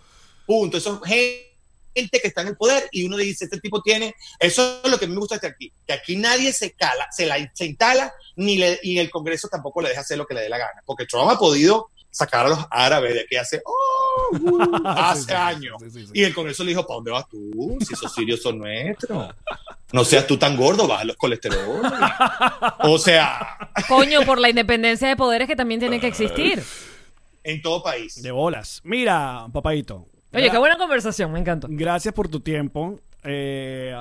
Punto. Eso es gente que está en el poder y uno dice, este tipo tiene, eso es lo que me gusta de aquí, que aquí nadie se cala, se la se instala, ni le, y el Congreso tampoco le deja hacer lo que le dé la gana, porque Trump ha podido sacar a los árabes de aquí hace, oh, uh, hace Sí, sí, años. sí, sí, sí. Y el Congreso le dijo, ¿para dónde vas tú? Si esos sirios son nuestros. No seas tú tan gordo, baja los colesterol. O sea, Coño, por la independencia de poderes que también tiene que existir. en todo país. De bolas. Mira, papadito. Oye, qué buena conversación, me encantó. Gracias por tu tiempo. Eh,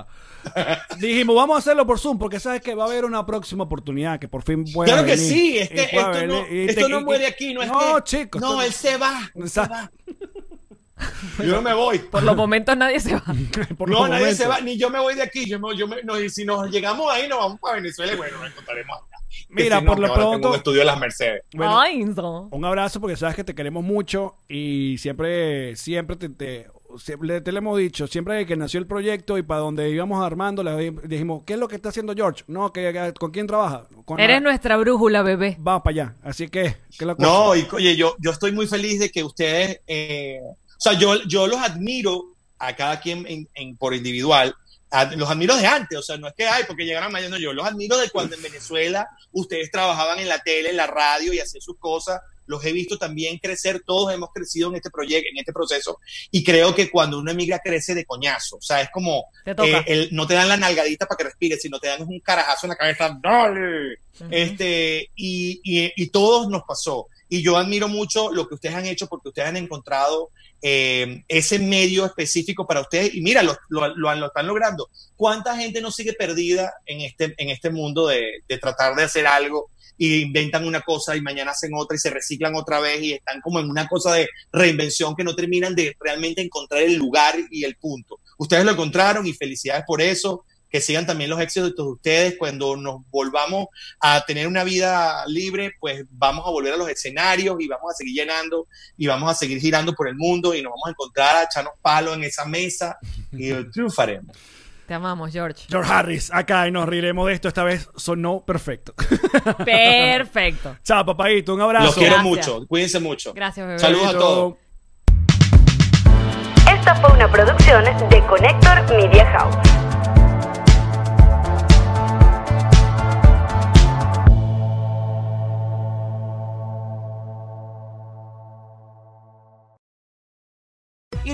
dijimos, vamos a hacerlo por Zoom, porque sabes que va a haber una próxima oportunidad que por fin pueda Claro que venir. sí, es que Y pueda esto no, esto te- no y- muere aquí, no es No, que- chicos. No, él se va. él se va. Yo no me voy. Por los momentos nadie se va. por no, nadie momentos. se va, ni yo me voy de aquí. Yo me, yo me- no, y si nos llegamos ahí, nos vamos para Venezuela y bueno, nos encontraremos acá. Mira, si no, por lo ahora tengo pronto- un estudio de las Mercedes. Bueno, Ay, no. Un abrazo porque sabes que te queremos mucho y siempre, siempre te, te, siempre te lo hemos dicho, siempre que nació el proyecto y para donde íbamos armando, le di- dijimos, ¿qué es lo que está haciendo George? No, que, que- ¿con quién trabaja? Con Eres la- nuestra brújula, bebé. Vamos para allá. Así que, ¿qué es la cosa? No, y oye, yo, yo estoy muy feliz de que ustedes, eh, o sea, yo, yo los admiro a cada quien en, en- por individual, los admiro de antes, o sea, no es que hay, porque llegaron mañana, no, yo los admiro de cuando en Venezuela ustedes trabajaban en la tele, en la radio y hacían sus cosas, los he visto también crecer, todos hemos crecido en este proyecto, en este proceso, y creo que cuando uno emigra crece de coñazo, o sea, es como, eh, el- no te dan la nalgadita para que respires, sino te dan un carajazo en la cabeza, dale, este, y, y- y todos nos pasó. Y yo admiro mucho lo que ustedes han hecho porque ustedes han encontrado eh, ese medio específico para ustedes. Y mira, lo, lo- lo- están logrando. ¿Cuánta gente no sigue perdida en este, en este mundo de, de tratar de hacer algo y inventan una cosa y mañana hacen otra y se reciclan otra vez y están como en una cosa de reinvención que no terminan de realmente encontrar el lugar y el punto? Ustedes lo encontraron y felicidades por eso que sigan también los éxitos de ustedes. Cuando nos volvamos a tener una vida libre, pues vamos a volver a los escenarios y vamos a seguir llenando y vamos a seguir girando por el mundo y nos vamos a encontrar a echarnos palos en esa mesa y triunfaremos. Te amamos, George. George Harris, acá y nos riremos de esto. Esta vez sonó perfecto. Perfecto. Chao, papadito. Un abrazo. Los quiero Gracias. mucho, cuídense mucho. Gracias, bebé. Saludos a todos. Esta fue una producción de Connector Media House.